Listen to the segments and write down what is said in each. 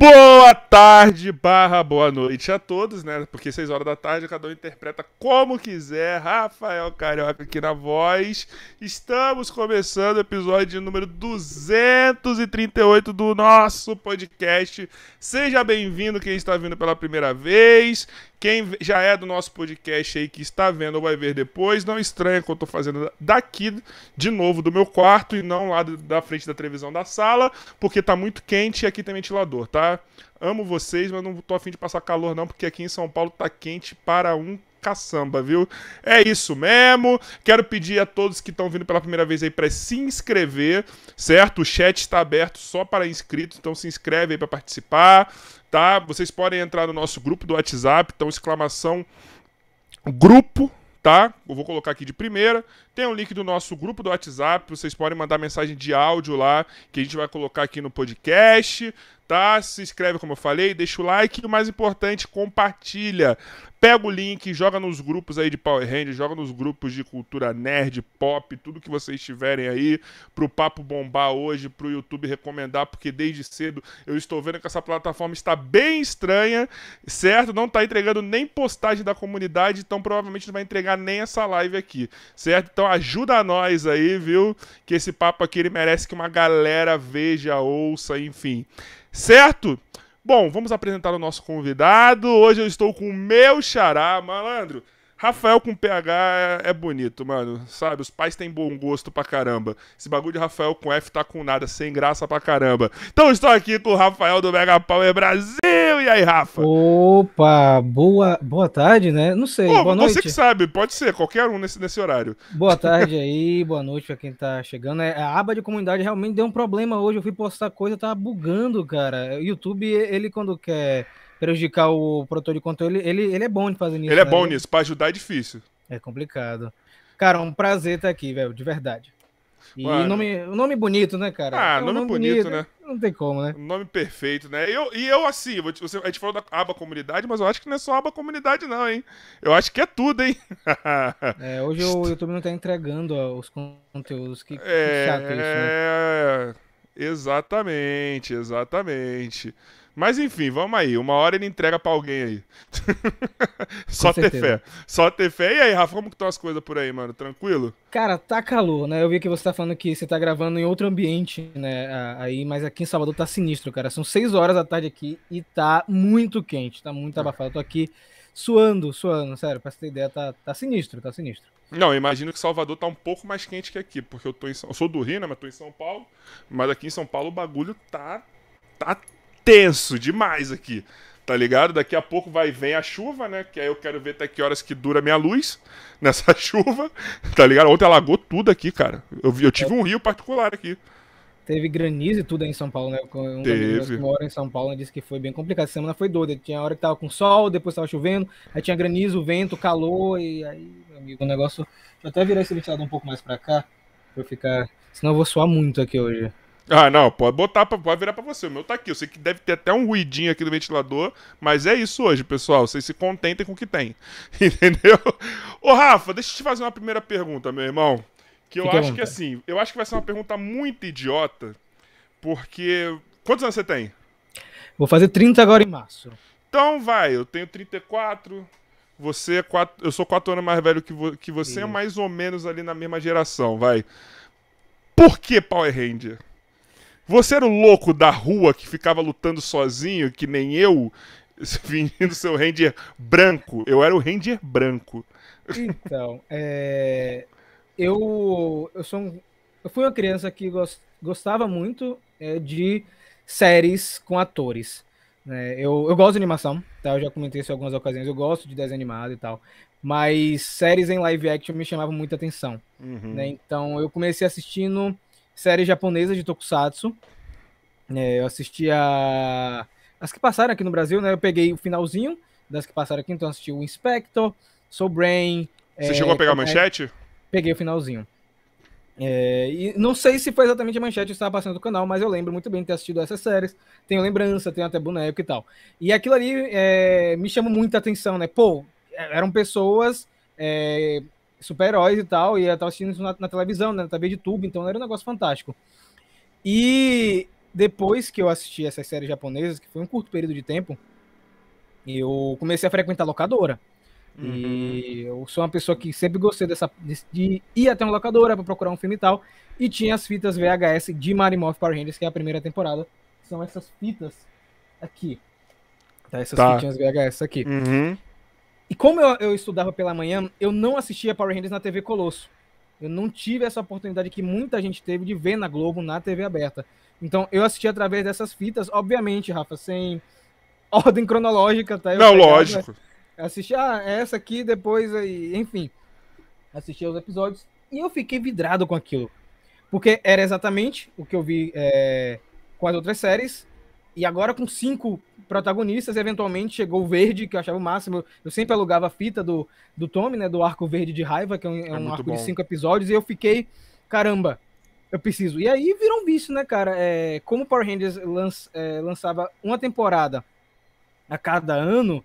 Boom! Boa tarde, barra boa noite a todos, né? Porque 6 horas da tarde cada um interpreta como quiser. Rafael Carioca aqui na voz. Estamos começando o episódio número 238 do nosso podcast. Seja bem-vindo quem está vindo pela primeira vez. Quem já é do nosso podcast aí, que está vendo ou vai ver depois, não estranha que eu estou fazendo daqui, de novo, do meu quarto e não lá da frente da televisão da sala, porque tá muito quente e aqui tem ventilador, tá? Amo vocês, mas não tô afim de passar calor não, porque aqui em São Paulo tá quente para um caçamba, viu? É isso mesmo. Quero pedir a todos que estão vindo pela primeira vez aí para se inscrever, certo? O chat está aberto só para inscritos, então se inscreve aí para participar tá? Vocês podem entrar no nosso grupo do WhatsApp, então exclamação grupo, tá? Eu vou colocar aqui de primeira. Tem um link do nosso grupo do WhatsApp, vocês podem mandar mensagem de áudio lá, que a gente vai colocar aqui no podcast, tá? Se inscreve, como eu falei, deixa o like e o mais importante, compartilha. Pega o link, joga nos grupos aí de Power Rangers, joga nos grupos de cultura nerd, pop, tudo que vocês tiverem aí, pro papo bombar hoje, pro YouTube recomendar, porque desde cedo eu estou vendo que essa plataforma está bem estranha, certo? Não está entregando nem postagem da comunidade, então provavelmente não vai entregar nem essa live aqui, certo? Então ajuda nós aí, viu? Que esse papo aqui ele merece que uma galera veja, ouça, enfim. Certo? Bom, vamos apresentar o nosso convidado. Hoje eu estou com o meu xará, malandro. Rafael com PH é, é, bonito, mano. Sabe? Os pais têm bom gosto pra caramba. Esse bagulho de Rafael com F tá com nada, sem graça pra caramba. Então estou aqui com o Rafael do Mega Power Brasil. E aí, Rafa? Opa, boa, boa tarde, né? Não sei, Pô, boa noite. Você que sabe, pode ser, qualquer um nesse, nesse horário. Boa tarde aí, boa noite pra quem tá chegando. É, a aba de comunidade realmente deu um problema hoje. Eu fui postar coisa, tava bugando, cara. O YouTube, ele quando quer prejudicar o produtor de conteúdo, ele, ele, ele é bom de fazer nisso. Ele é né? bom nisso, pra ajudar é difícil. É complicado. Cara, um prazer estar aqui, velho, de verdade. E o nome, nome bonito, né, cara? Ah, é um nome, nome, bonito, bonito, né? Não tem como, né? Nome perfeito, né? Eu, e eu, assim, você, a gente falou da aba comunidade, mas eu acho que não é só aba comunidade, não, hein? Eu acho que é tudo, hein? é, hoje o YouTube não tá entregando ó, os conteúdos. Que, é, que chato isso, né? É, exatamente, exatamente. Mas enfim, vamos aí. Uma hora ele entrega pra alguém aí. Só ter fé. Só ter fé. E aí, Rafa, como que estão as coisas por aí, mano? Tranquilo? Cara, tá calor, né? Eu vi que você tá falando que você tá gravando em outro ambiente, né? Aí, mas aqui em Salvador tá sinistro, cara. São 6 horas da tarde aqui e tá muito quente, tá muito abafado. Eu tô aqui suando, suando, sério, pra você ter ideia, tá, tá sinistro, tá sinistro. Não, imagino que Salvador tá um pouco mais quente que aqui, porque eu tô em São... Eu sou do Rio, né? Mas tô em São Paulo. Mas aqui em São Paulo o bagulho tá. tá tenso demais aqui. Tá ligado? Daqui a pouco vai vem a chuva, né? Que aí eu quero ver até que horas que dura a minha luz nessa chuva. Tá ligado? Ontem alagou tudo aqui, cara. Eu, eu tive um rio particular aqui. Teve granizo e tudo aí em São Paulo, né? Um Teve. que mora em São Paulo disse que foi bem complicado. Semana foi doida. Tinha hora que tava com sol, depois tava chovendo, aí tinha granizo, vento, calor, e aí, meu amigo, o negócio. Deixa eu até virar esse ventilador um pouco mais pra cá, pra eu ficar. Senão eu vou suar muito aqui hoje. Ah, não, pode botar, pode virar pra você. O meu tá aqui. Eu sei que deve ter até um ruidinho aqui no ventilador, mas é isso hoje, pessoal. Vocês se contentem com o que tem. Entendeu? Ô, Rafa, deixa eu te fazer uma primeira pergunta, meu irmão. Que eu Fique acho que assim, eu acho que vai ser uma pergunta muito idiota, porque. Quantos anos você tem? Vou fazer 30 agora em março. Então vai, eu tenho 34. Você é quatro, eu sou 4 anos mais velho que, vo, que você, é mais ou menos ali na mesma geração, vai. Por que Power Ranger? Você era o louco da rua que ficava lutando sozinho, que nem eu, fingindo seu Ranger branco. Eu era o Ranger branco. Então, é... eu, eu sou um... eu fui uma criança que gostava muito é, de séries com atores. Né? Eu, eu gosto de animação, tá? Eu já comentei isso em algumas ocasiões. Eu gosto de desenho animado e tal. Mas séries em live action me chamavam muita atenção. Uhum. Né? Então eu comecei assistindo série japonesa de Tokusatsu. É, eu assisti a... as que passaram aqui no Brasil, né? Eu peguei o finalzinho das que passaram aqui, então assisti o Inspector, Soul Brain. Você é, chegou a pegar a manchete? Peguei o finalzinho. É, e não sei se foi exatamente a manchete que estava passando do canal, mas eu lembro muito bem de ter assistido essas séries. Tenho lembrança, tenho até boneco e tal. E aquilo ali é, me chamou muita atenção, né? Pô, eram pessoas é, super-heróis e tal, e eu tava assistindo isso na, na televisão, né, na TV de tubo, então era um negócio fantástico. E depois que eu assisti essas séries japonesas, que foi um curto período de tempo, eu comecei a frequentar locadora. Uhum. E eu sou uma pessoa que sempre gostei dessa de ir até uma locadora para procurar um filme e tal. E tinha as fitas VHS de Marimorph Power Rangers, que é a primeira temporada. São essas fitas aqui. Tá, essas tá. fitinhas VHS aqui. Uhum. E como eu, eu estudava pela manhã, eu não assistia Power Rangers na TV Colosso. Eu não tive essa oportunidade que muita gente teve de ver na Globo, na TV aberta. Então eu assisti através dessas fitas, obviamente, Rafa, sem ordem cronológica, tá? Eu não, pegava, lógico. Assisti, ah, essa aqui, depois aí, enfim. Assisti os episódios e eu fiquei vidrado com aquilo. Porque era exatamente o que eu vi é, com as outras séries. E agora com cinco protagonistas, eventualmente chegou o Verde, que eu achava o máximo. Eu sempre alugava a fita do, do Tommy, né? Do Arco Verde de Raiva, que é um, é um arco bom. de cinco episódios, e eu fiquei, caramba, eu preciso. E aí virou um vício, né, cara? É, como o Power Rangers lanç, é, lançava uma temporada a cada ano,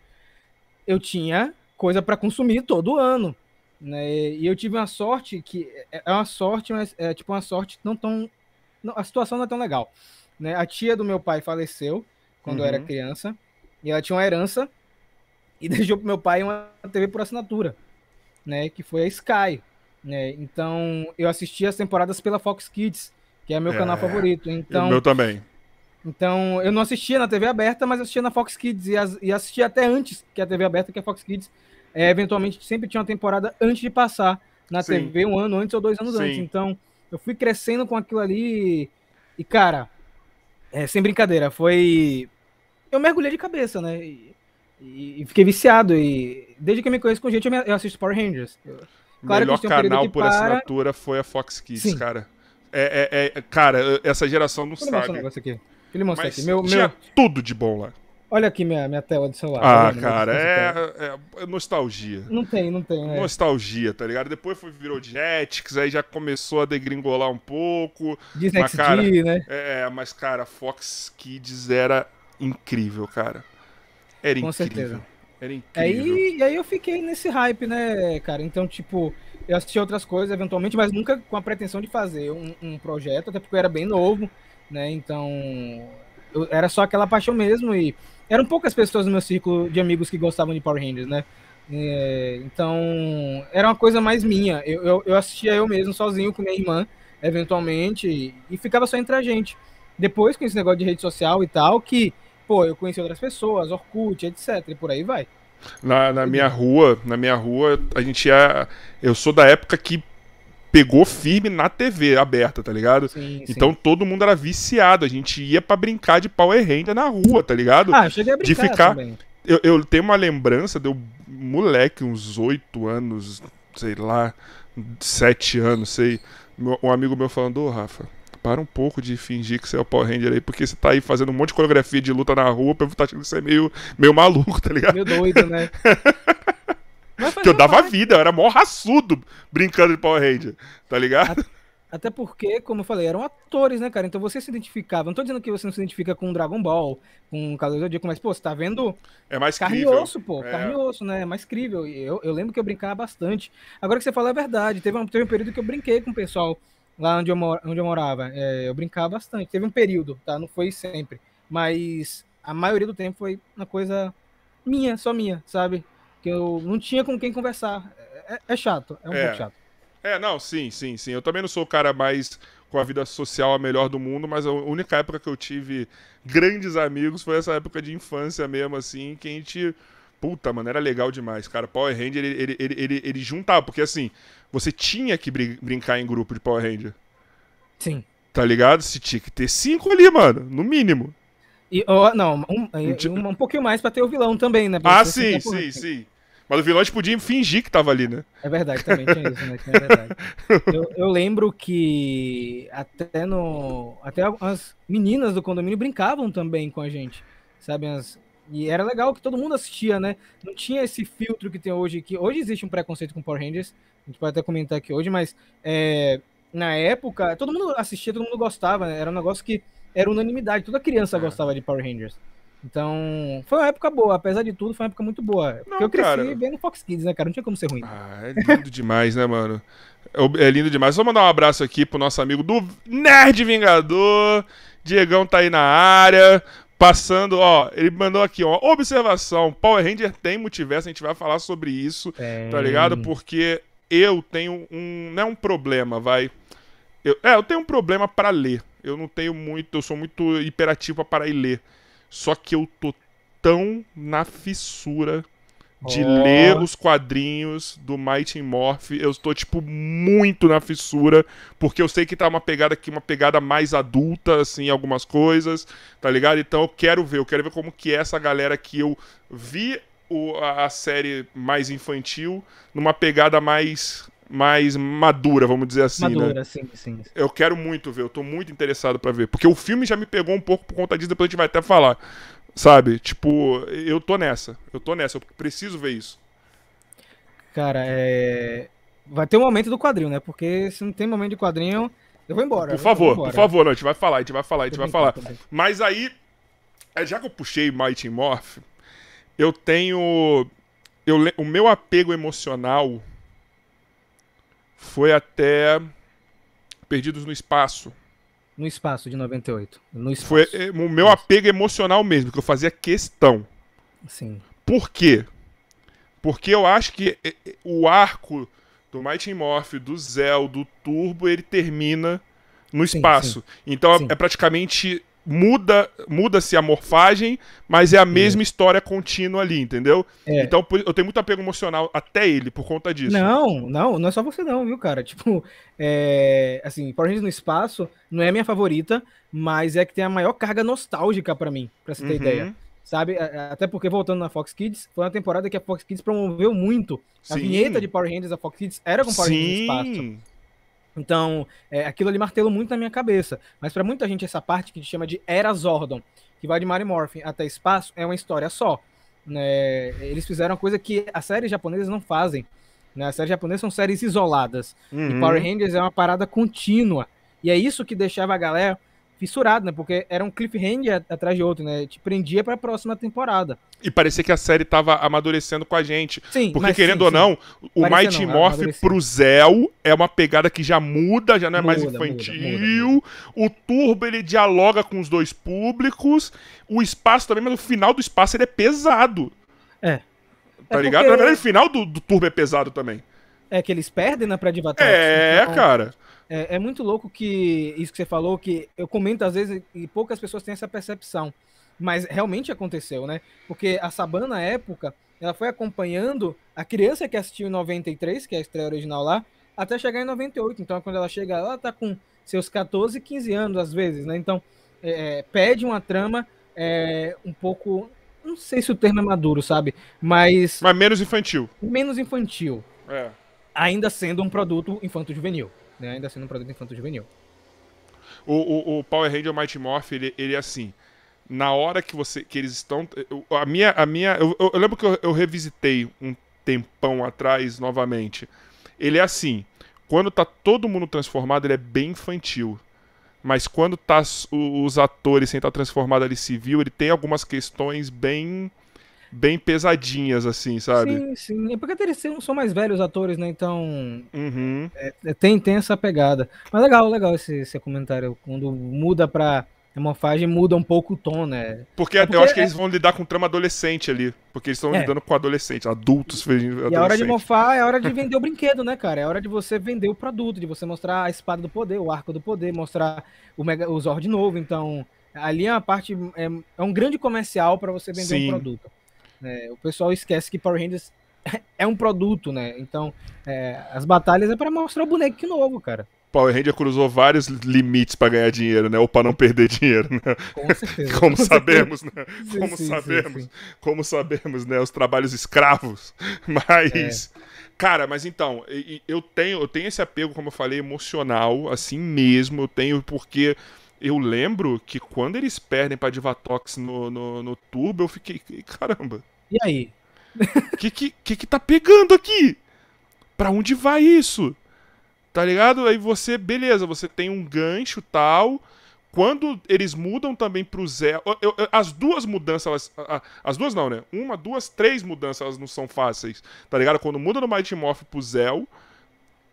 eu tinha coisa para consumir todo ano. Né? E eu tive uma sorte que é, é uma sorte, mas é tipo uma sorte não tão. Não, a situação não é tão legal. Né? A tia do meu pai faleceu quando uhum. eu era uhum. criança. E ela tinha uma herança e deixou pro meu pai uma TV por assinatura, né? Que foi a Sky. Né? Então eu assisti as temporadas pela Fox Kids, que é meu é, canal favorito. Então, meu também. Então eu não assistia na TV aberta, mas assistia na Fox Kids e, as, e assistia até antes que a TV aberta, que a Fox Kids. É, eventualmente sempre tinha uma temporada antes de passar na Sim. TV, um ano antes ou dois anos Sim. antes. Então eu fui crescendo com aquilo ali e, cara, é, sem brincadeira, foi. Eu mergulhei de cabeça, né? E, e, fiquei viciado. E desde que eu me conheço com gente, eu, me, eu assisto Power Rangers. Claro melhor um canal por para... assinatura foi a Fox Kids, Sim. cara. É, é, é, cara, essa geração não sabe. Um negócio aqui. Deixa mostrar aqui. Meu, tinha meu... tudo de bom lá. Olha aqui minha, minha tela de celular. Ah, tá cara, é, é, nostalgia. Não tem, não tem. É. Nostalgia, tá ligado? Depois foi, virou Jetix, aí já começou a degringolar um pouco. Disney mas, cara, né? É, mas, cara, Fox Kids era incrível, cara. Era Com incrível. Certeza. Era incrível. Aí, e aí eu fiquei nesse hype, né, cara? Então, tipo, eu assisti outras coisas eventualmente, mas nunca com a pretensão de fazer um, um projeto, até porque eu era bem novo, né? Então, eu, era só aquela paixão mesmo e eram poucas pessoas no meu círculo de amigos que gostavam de Power Rangers, né? É, então, era uma coisa mais minha. Eu, eu, eu, assistia eu mesmo, sozinho, com minha irmã, eventualmente, e, e, ficava só entre a gente. Depois, com esse negócio de rede social e tal, que, pô, eu conheci outras pessoas, Orkut, etc, e por aí vai. Na, na minha rua, na minha rua, a gente ia. Eu sou da época que pegou firme na TV aberta, tá ligado? Sim, então sim. todo mundo era viciado. A gente ia para brincar de Power Ranger na rua, tá ligado? Ah, eu cheguei a brincar de ficar. Eu, eu, tenho uma lembrança, deu moleque, uns oito anos, sei lá, sete anos, sei. Um amigo meu falando, ô Rafa, para um pouco de fingir que você é o Power Ranger aí, porque você tá aí fazendo um monte de coreografia de luta na rua, pra tá achando que você é meio, meio maluco, tá ligado? Meio doido, né? que eu dava vida, eu era mó raçudo brincando de Power Ranger, tá ligado? Até porque, como eu falei, eram atores, né, cara? Então você se identificava. Não tô dizendo que você não se identifica com Dragon Ball, com Cavaleiro do Zodíaco, mas, pô, você tá vendo. É mais carne e osso, pô. É. Carne e osso, né? É mais crível. Eu, eu lembro que eu brincava bastante. Agora que você fala é verdade. Teve um, teve um período que eu brinquei com o pessoal lá onde eu, mor onde eu morava. É, eu brincava bastante. Teve um período, tá? Não foi sempre. Mas a maioria do tempo foi uma coisa minha, só minha, sabe? Que eu não tinha com quem conversar. É, é, é chato, é um é. pouco chato. É, não, sim, sim, sim. Eu também não sou o cara mais com a vida social a melhor do mundo, mas a única época que eu tive grandes amigos foi essa época de infância mesmo, assim, que a gente. Puta, mano, era legal demais, cara. Power Ranger, ele, ele, ele, ele, ele juntava, porque assim, você tinha que brin brincar em grupo de Power Ranger. Sim. Tá ligado? Você tinha que ter cinco ali, mano, no mínimo. E, oh, não, um, um, um, pouquinho mais pra ter o vilão também, né? ah, sim, sim, sim. Mas o vilão a gente podia fingir que tava ali, né? É verdade, também tinha isso, né? Tinha verdade. eu, eu, lembro que até no. Até as meninas do condomínio brincavam também com a gente. Sabe? As, e era legal que todo mundo assistia, né? Não tinha esse filtro que tem hoje, que hoje existe um preconceito com Power Rangers. A gente pode até comentar aqui hoje, mas é, na época, todo mundo assistia, todo mundo gostava, né? Era um negócio que era unanimidade, toda criança é. gostava de Power Rangers. Então, foi uma época boa, apesar de tudo, foi uma época muito boa. Porque não, eu cresci cara. vendo Fox Kids, né, cara? Não tinha como ser ruim. Ah, é lindo demais, né, mano? É, é lindo demais. Vou mandar um abraço aqui pro nosso amigo do Nerd Vingador. Diegão tá aí na área. Passando, ó, ele mandou aqui, ó, observação, Power Ranger tem multiverso, a gente vai falar sobre isso, Tem. tá ligado? Porque eu tenho um, não é um problema, vai. Eu, é, eu tenho um problema para ler. Eu não tenho muito, eu sou muito hiperativo para parar e ler. Só que eu tô tão na fissura de Ó. ler os quadrinhos do Mighty Morph. Eu estou, tipo, muito na fissura, porque eu sei que tá uma pegada aqui, uma pegada mais adulta, assim, algumas coisas, tá ligado? Então eu quero ver, eu quero ver como que é essa galera que eu vi o- a, a série mais infantil numa pegada mais mais madura, vamos dizer assim, né? Madura, sim, sim. Eu quero muito ver, eu tô muito interessado pra ver. Porque o filme já me pegou um pouco por conta disso, depois a gente vai até falar. Sabe? Tipo, eu tô nessa. Eu tô nessa, eu preciso ver isso. Cara, é... vai ter um momento do quadrinho, né? Porque se não tem momento de quadrinho, eu vou embora. Por favor, vou por embora. favor, não, a gente vai falar, a gente vai falar, a gente vai falar. Mas aí, é, já que eu puxei Mighty Morph, eu tenho. Eu, o meu apego emocional foi até Perdidos no Espaço. No espaço de 98. No espaço. Foi é, o meu apego emocional mesmo, que eu fazia questão. Sim. Por quê? Porque eu acho que é, é, o arco do Mighty Morph, do Zell, do Turbo, ele termina no Sim, espaço. Então Sim. é praticamente muda muda-se a morfagem, mas é a mesma história contínua ali, entendeu? É. Então eu tenho muito apego emocional até ele por conta disso. Não, não, não é só você não, viu, cara? Tipo, é, assim, Power Rangers no espaço não é a minha favorita, mas é que tem a maior carga nostálgica pra mim, pra você ter Uhum. ideia. Sabe? A- a- Até porque, voltando na Fox Kids, foi uma temporada que a Fox Kids promoveu muito. A Sim. vinheta de Power Rangers da Fox Kids era com Power Rangers no espaço. Então, é, aquilo ali martelou muito na minha cabeça. Mas pra muita gente, essa parte que a gente chama de Era Zordon, que vai de Mary Morphin até espaço, é uma história só. né? Eles fizeram uma coisa que as séries japonesas não fazem. Né? As séries japonesas são séries isoladas. E Uhum. Power Rangers é uma parada contínua. E é isso que deixava a galera fissurada, né? Porque era um cliffhanger atrás de outro, né? Te prendia pra próxima temporada. E parecia que a série tava amadurecendo com a gente. Sim, Porque, querendo sim, ou sim. não, o Parecia Mighty não, Morph pro Zell é uma pegada que já muda, já não é mais Muda, muda, infantil. muda, O Turbo, ele dialoga com os dois públicos. O espaço também, mas o final do espaço ele é pesado. É. Tá É ligado? porque- Na verdade, o final do, do Turbo é pesado também. É que eles perdem na Predivatox. É, então, cara. É, é muito louco que isso que você falou, que eu comento às vezes e poucas pessoas têm essa percepção. Mas realmente aconteceu, né? Porque a Sabana, na época, ela foi acompanhando a criança que assistiu em 93, que é a estreia original lá, até chegar em 98. Então, quando ela chega, ela tá com seus 14, 15 anos, às vezes, né? Então, é, pede uma trama é, um pouco. Não sei se o termo é maduro, sabe? Mas Mas menos infantil. menos infantil. É. Ainda sendo um produto infanto-juvenil. Né? Ainda sendo um produto infanto-juvenil. O, o, o Power Ranger Mighty Morph, ele, ele é assim. Na hora que você que eles estão. eu- A minha. A minha eu, eu- lembro que eu, eu revisitei um tempão atrás novamente. Ele é assim. Quando tá todo mundo transformado, ele é bem infantil. Mas quando tá os atores sem estar transformado ali civil, ele tem algumas questões bem. Bem pesadinhas, assim, sabe? Sim, sim. É porque eles são mais velhos atores, né? Então Uhum. é, tem, tem essa pegada. Mas legal, legal esse, esse comentário. Quando muda pra morfagem, muda um pouco o tom, né? Porque, É eu porque acho que é- eles vão lidar com trama adolescente ali. Porque eles estão É. lidando com adolescentes, adultos. E a hora de morfar é a hora de vender o brinquedo, né, cara? É a hora de você vender o produto, de você mostrar a espada do poder, o arco do poder, mostrar o, Mega, o Zord novo. Então, ali é uma parte. É, é um grande comercial pra você vender Sim. um produto. É, o pessoal esquece que Power Rangers é um produto, né? Então, é, as batalhas é pra mostrar o boneco novo, cara. Power Ranger cruzou vários limites pra ganhar dinheiro, né? Ou pra não perder dinheiro, né? Com certeza. Como com sabemos, né? Sim, Como sim, sabemos. sim. Como sabemos, né? Os trabalhos escravos. Mas. Cara, mas então, eu tenho, eu tenho esse apego, como eu falei, emocional, assim mesmo. Eu tenho porque eu lembro que quando eles perdem pra Divatox no, no, no Turbo, eu fiquei. Caramba, E aí? o que, que, que que tá pegando aqui? Pra onde vai isso? Tá ligado? Aí você, beleza, você tem um gancho tal. Quando eles mudam também pro Zé. eu- eu- as duas mudanças, elas, a- a- as duas não, né? Uma, duas, três mudanças, elas não são fáceis. Tá ligado? Quando muda do Mighty Morph pro Zell,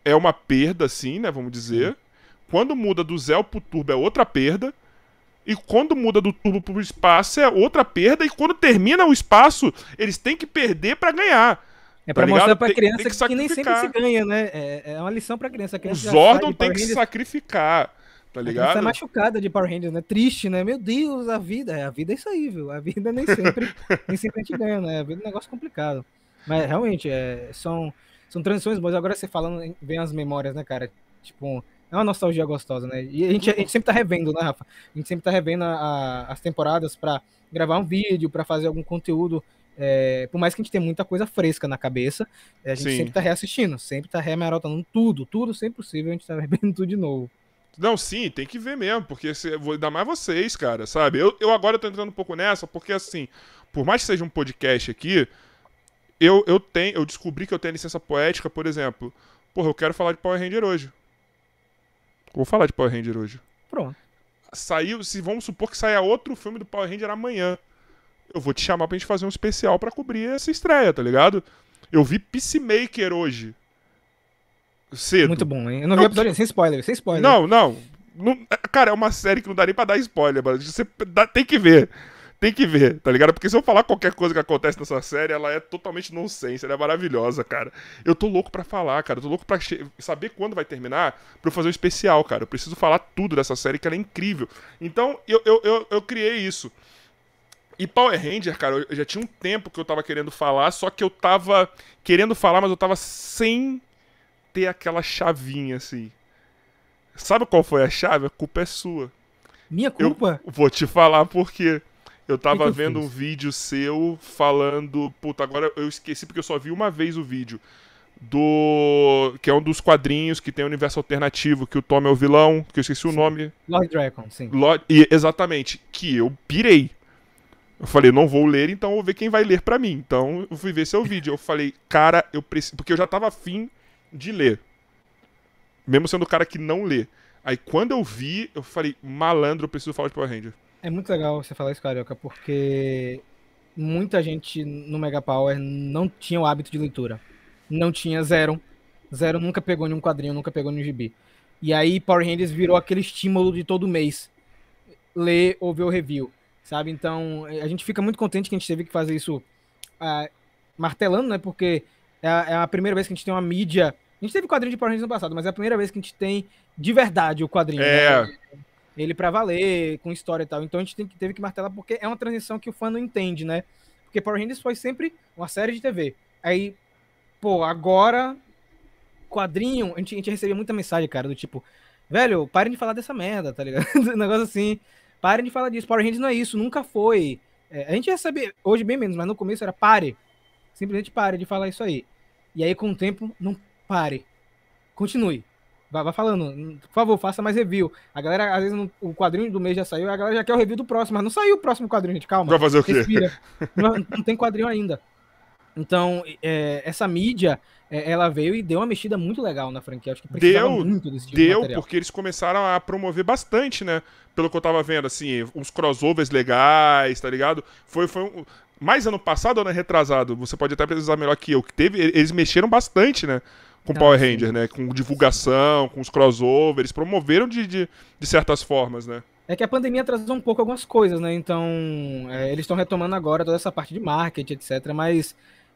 é uma perda, assim, né? Vamos dizer. Quando muda do Zell pro Turbo é outra perda. E quando muda do turbo pro espaço é outra perda. E quando termina o espaço, eles têm que perder para ganhar. É pra tá mostrar pra criança tem, tem que, que, nem sempre se ganha, né? É, é uma lição pra criança. criança Os Zordon tem que se sacrificar. Tá ligado? A machucada de Power Rangers, né? Triste, né? Meu Deus, a vida. É, a vida é isso aí, viu? A vida nem sempre, nem sempre a gente ganha, né? A vida é um negócio complicado. Mas realmente, é, são, são transições boas. Agora você falando, vem as memórias, né, cara? Tipo, é uma nostalgia gostosa, né? E a gente, a gente sempre tá revendo, né, Rafa? A gente sempre tá revendo a, a, as temporadas para gravar um vídeo, para fazer algum conteúdo. É, por mais que a gente tenha muita coisa fresca na cabeça, é, a gente Sim. sempre tá reassistindo, sempre tá remarotando tudo, tudo sempre possível, a gente tá revendo tudo de novo. Não, sim, tem que ver mesmo, porque se, vou dar mais vocês, cara, sabe? Eu, eu agora tô entrando um pouco nessa, porque assim, por mais que seja um podcast aqui, eu, eu tenho, eu descobri que eu tenho licença poética, por exemplo. Porra, eu quero falar de Power Ranger hoje. Vou falar de Power Ranger hoje. Pronto. Saiu, se vamos supor que saia outro filme do Power Ranger amanhã. Eu vou te chamar pra gente fazer um especial para cobrir essa estreia, tá ligado? Eu vi Peacemaker hoje. Cedo. Muito bom, hein? Eu não vi o episódio sem spoiler, sem spoiler. Não, não, não. Cara, é uma série que não dá nem pra dar spoiler, mas você dá, tem que ver tem que ver, tá ligado? Porque se eu falar qualquer coisa que acontece nessa série, ela é totalmente nonsense, ela é maravilhosa, cara. Eu tô louco pra falar, cara. Eu tô louco pra saber quando vai terminar pra eu fazer um especial, cara. Eu preciso falar tudo dessa série, que ela é incrível. Então, eu, eu, eu, eu criei isso. E Power Ranger, cara, eu já tinha um tempo que eu tava querendo falar, só que eu tava querendo falar, mas eu tava sem ter aquela chavinha, assim. Sabe qual foi a chave? A culpa é sua. Minha culpa? Eu vou te falar por quê. Eu tava que que vendo um vídeo seu falando. Puta, agora eu esqueci porque eu só vi uma vez o vídeo. Do. Que é um dos quadrinhos que tem o universo alternativo, que o Tom é o vilão, que eu esqueci sim. o nome. Lord Dragon, sim. Lord... E, exatamente. Que eu pirei. Eu falei, não vou ler, então vou ver quem vai ler para mim. Então eu fui ver seu vídeo. Eu falei, cara, eu preciso. Porque eu já tava afim de ler. Mesmo sendo o cara que não lê. Aí quando eu vi, eu falei, malandro, eu preciso falar de Power Ranger. É muito legal você falar isso, Carioca, porque muita gente no Mega Power não tinha o hábito de leitura. Não tinha zero. Zero nunca pegou nenhum quadrinho, nunca pegou nenhum gibi. E aí Power Rangers virou aquele estímulo de todo mês. Ler ou ver o review, sabe? Então, a gente fica muito contente que a gente teve que fazer isso uh, martelando, né? Porque é a, é a, primeira vez que a gente tem uma mídia... A gente teve quadrinho de Power Rangers no passado, mas é a primeira vez que a gente tem de verdade o quadrinho. É... Né? Ele para valer, com história e tal. Então a gente tem, teve que martelar porque é uma transição que o fã não entende, né? Porque Power Rangers foi sempre uma série de TV. Aí, pô, agora quadrinho, a gente, a gente recebia muita mensagem, cara, do tipo, velho, parem de falar dessa merda, tá ligado? um negócio assim, parem de falar disso. Power Rangers não é isso, nunca foi. É, a gente recebe hoje bem menos, mas no começo era pare. Simplesmente pare de falar isso aí. E aí, com o tempo, não pare. Continue. Vai, vai, falando, por favor, faça mais review. A galera, às vezes, não, o quadrinho do mês já saiu, a galera já quer o review do próximo, mas não saiu o próximo quadrinho, gente. Calma. Vai fazer o quê? Não, não, tem quadrinho ainda. Então, é, essa mídia, é, ela veio e deu uma mexida muito legal na franquia. Acho que precisava deu, muito desse tipo Deu, de porque eles começaram a promover bastante, né? Pelo que eu tava vendo, assim, uns crossovers legais, tá ligado? Foi, foi um, mais ano passado ou ano retrasado? Você pode até precisar melhor que eu, que teve, eles mexeram bastante, né? Com Power Ranger, né? Com divulgação, com os crossovers, promoveram de, de, de, certas formas, né? É que a pandemia atrasou um pouco algumas coisas, né? Então, é, eles estão retomando agora toda essa parte de marketing, etc. Mas,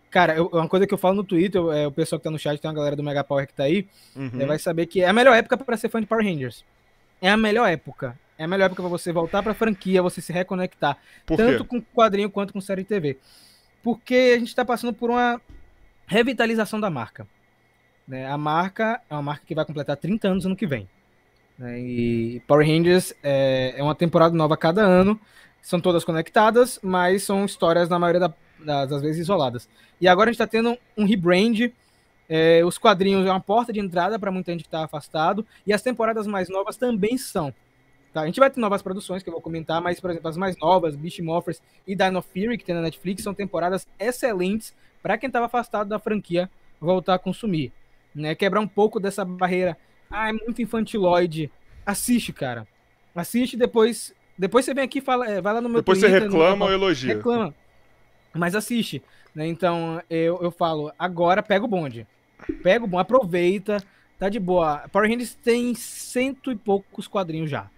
cara, eu, uma coisa que eu falo no Twitter, é, o pessoal que tá no chat, tem uma galera do Mega Power que tá aí, uhum. é, vai saber que é a melhor época para ser fã de Power Rangers. É a melhor época. É a melhor época para você voltar pra franquia, você se reconectar. Tanto com quadrinho quanto com série de TV. Porque a gente tá passando por uma revitalização da marca. Né? A marca é uma marca que vai completar 30 anos ano que vem. Né? E Power Rangers é, é, uma temporada nova cada ano. São todas conectadas, mas são histórias, na maioria da, das vezes, isoladas. E agora a gente está tendo um rebrand. É, os quadrinhos é uma porta de entrada para muita gente que está afastado. E as temporadas mais novas também são. Tá? A gente vai ter novas produções que eu vou comentar, mas, por exemplo, as mais novas, Beast Morphers e Dino Fury, que tem na Netflix, são temporadas excelentes para quem estava afastado da franquia voltar a consumir né? Quebrar um pouco dessa barreira. Ah, é muito infantiloide. Assiste, cara. Assiste depois. Depois você vem aqui e fala, é, vai lá no meu Depois Twitter, você reclama ou elogia. Reclama. Mas assiste. Né? Então, eu, eu falo, agora pega o bonde. Pega o bonde, aproveita, tá de boa. Power Rangers tem cento e poucos quadrinhos já.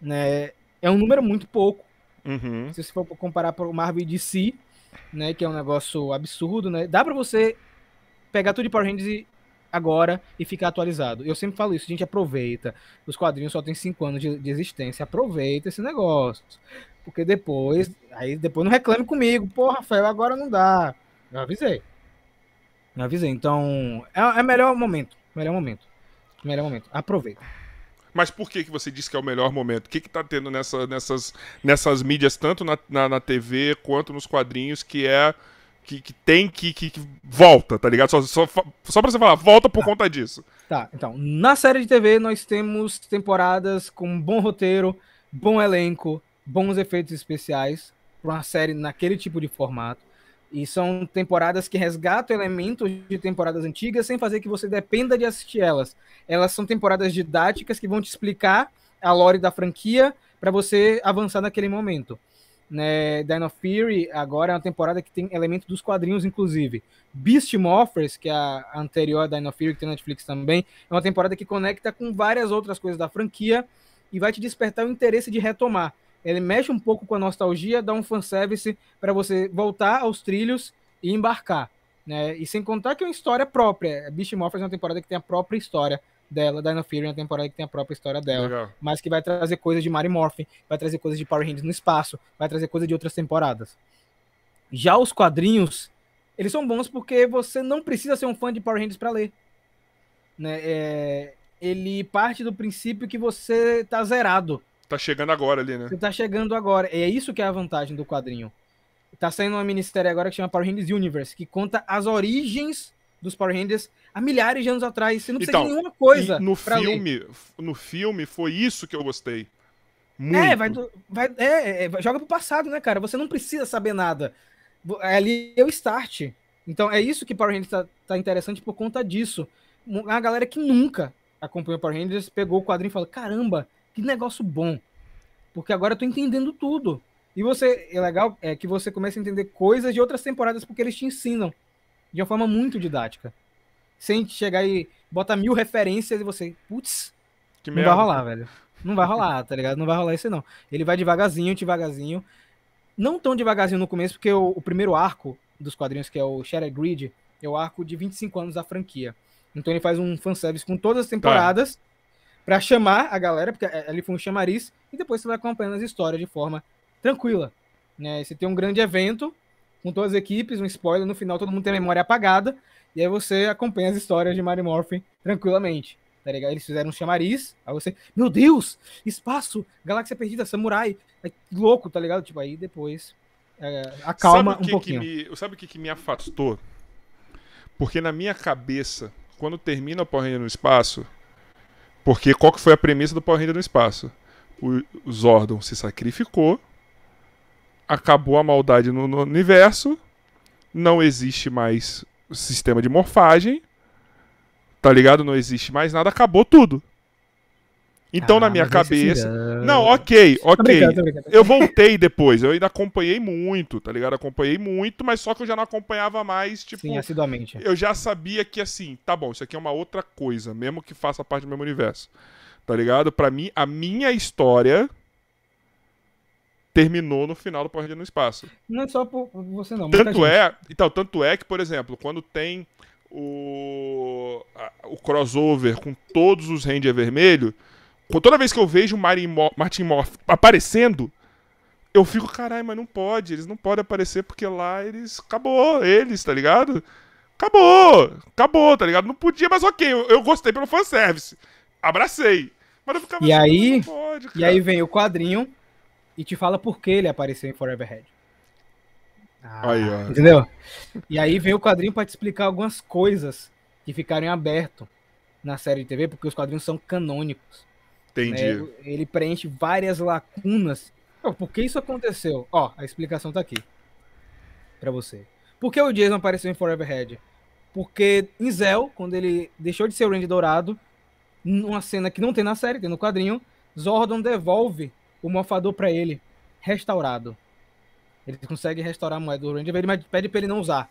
Né? É um número muito pouco. Uhum. Se você for comparar para o Marvel DC, né, que é um negócio absurdo, né? Dá para você pegar tudo de Power Rangers e agora e ficar atualizado. Eu sempre falo isso, a gente aproveita. Os quadrinhos só tem cinco anos de, de, existência, aproveita esse negócio. Porque depois, aí depois não reclame comigo, pô, Rafael, agora não dá. Eu avisei. Eu avisei. Então, é, é melhor momento. Melhor momento. Melhor momento. Aproveita. Mas por que, que você disse que é o melhor momento? O que, que tá tendo nessa, nessas, nessas mídias, tanto na, na, na TV quanto nos quadrinhos, que é. Que, que tem que, que, que, volta, tá ligado? Só, só, só pra você falar, volta por tá. conta disso. Tá, então, na série de TV nós temos temporadas com bom roteiro, bom elenco, bons efeitos especiais, pra uma série naquele tipo de formato. E são temporadas que resgatam elementos de temporadas antigas sem fazer que você dependa de assistir elas. Elas são temporadas didáticas que vão te explicar a lore da franquia para você avançar naquele momento. Né, Dino Fury agora é uma temporada que tem elementos dos quadrinhos, inclusive. Beast Morphers, que é a anterior a Dino Fury, que tem na Netflix também, é uma temporada que conecta com várias outras coisas da franquia e vai te despertar o interesse de retomar ele mexe um pouco com a nostalgia, dá um fanservice para você voltar aos trilhos e embarcar. Né? E sem contar que é uma história própria. Beast Morphers é uma temporada que tem a própria história dela, Dino Fury uma temporada que tem a própria história dela, Legal. mas que vai trazer coisas de Mary Morphin, vai trazer coisas de Power Rangers no espaço, vai trazer coisas de outras temporadas. Já os quadrinhos, eles são bons porque você não precisa ser um fã de Power Rangers para ler. Né? É, ele parte do princípio que você tá zerado Tá chegando agora ali, né? Você tá chegando agora. É isso que é a vantagem do quadrinho. Tá saindo uma minissérie agora que chama Power Rangers Universe, que conta as origens dos Power Rangers há milhares de anos atrás. Você não precisa então, de nenhuma coisa. No filme, ler. no filme foi isso que eu gostei. Muito. É, vai, vai, é, é, joga pro passado, né, cara? Você não precisa saber nada. Ali é o start. Então é isso que Power Rangers tá, tá interessante por conta disso. A galera que nunca acompanhou Power Rangers pegou o quadrinho e falou: caramba, que negócio bom. Porque agora eu tô entendendo tudo. E você, é legal é que você começa a entender coisas de outras temporadas porque eles te ensinam de uma forma muito didática. Sem chegar e botar mil referências e você, putz, não merda. vai rolar, velho. Não vai rolar, tá ligado? Não vai rolar isso não. Ele vai devagarzinho, devagarzinho. Não tão devagarzinho no começo, porque o, o primeiro arco dos quadrinhos, que é o Shattered Grid, é o arco de 25 anos da franquia. Então ele faz um fanservice com todas as temporadas. Tá para chamar a galera, porque ali foi um chamariz, e depois você vai acompanhando as histórias de forma tranquila. Né? Você tem um grande evento com todas as equipes, um spoiler, no final todo mundo tem a memória apagada, e aí você acompanha as histórias de Mario Morphin tranquilamente. Tá ligado? Eles fizeram um chamariz, aí você, meu Deus, espaço, galáxia perdida, samurai, louco, tá ligado? Tipo, aí depois é, acalma um pouquinho. Me, sabe o que, que me afastou? Porque na minha cabeça, quando termina o Power no Espaço, porque qual que foi a premissa do Power Ranger no espaço? O, Zordon se sacrificou, acabou a maldade no, no universo, não existe mais sistema de morfagem, tá ligado? Não existe mais nada, acabou tudo. Então, ah, na minha cabeça. Não, ok, ok. Tô brincando. Eu voltei depois. Eu ainda acompanhei muito, tá ligado? Acompanhei muito, mas só que eu já não acompanhava mais, tipo. Sim, assiduamente. Eu já sabia que, assim, tá bom, isso aqui é uma outra coisa, mesmo que faça parte do mesmo universo. Tá ligado? Pra mim, a minha história terminou no final do Power no Espaço. Não é só por você, não. Tanto é. Então, tanto é que, por exemplo, quando tem o, a, o crossover com todos os Ranger vermelho Toda vez que eu vejo o Martin, Mo Martin Morph aparecendo, eu fico, caralho, mas não pode. Eles não podem aparecer porque lá eles. Acabou, eles, tá ligado? Acabou! Acabou, tá ligado? Não podia, mas ok, eu, eu gostei pelo fanservice. Abracei. Mas eu ficava e assim, aí, pode, E aí vem o quadrinho e te fala por que ele apareceu em Forever Head. Ah, aí, entendeu? E aí vem o quadrinho para te explicar algumas coisas que ficaram em aberto na série de TV, porque os quadrinhos são canônicos. Entendi. Né? Ele preenche várias lacunas. Oh, por que isso aconteceu? Ó, a explicação tá aqui. Pra você. Por que o Jason apareceu em Forever Head? Porque em Zell, quando ele deixou de ser o Randy Dourado, numa cena que não tem na série, tem no quadrinho, Zordon devolve o mofador para ele, restaurado. Ele consegue restaurar a moeda do Randy, mas pede pra ele não usar.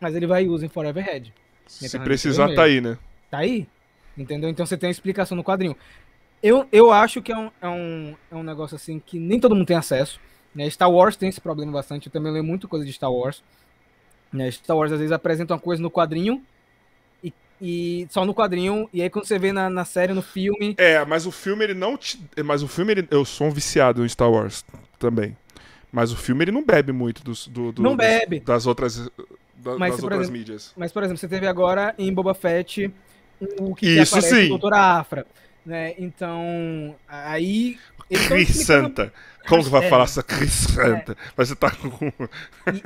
Mas ele vai e usa em Forever Head. Se precisar, tá aí, né? Tá aí. Entendeu? Então você tem a explicação no quadrinho. Eu, eu acho que é um, é, um, é um negócio assim que nem todo mundo tem acesso. Né? Star Wars tem esse problema bastante. Eu também leio muita coisa de Star Wars. Né? Star Wars às vezes apresenta uma coisa no quadrinho e, só no quadrinho. E aí quando você vê na, na série, no filme. É, mas o filme ele não te. Mas o filme ele... eu sou um viciado em Star Wars também. Mas o filme ele não bebe muito dos, do, do, não bebe. das outras, da, Mas, das outras exemplo, mídias. Mas, por exemplo, você teve agora em Boba Fett o que, Isso que aparece sim. Doutora Afra. Né? Então, aí. Cris Santa. Como que vai É. falar essa Cris Santa? Mas você tá com.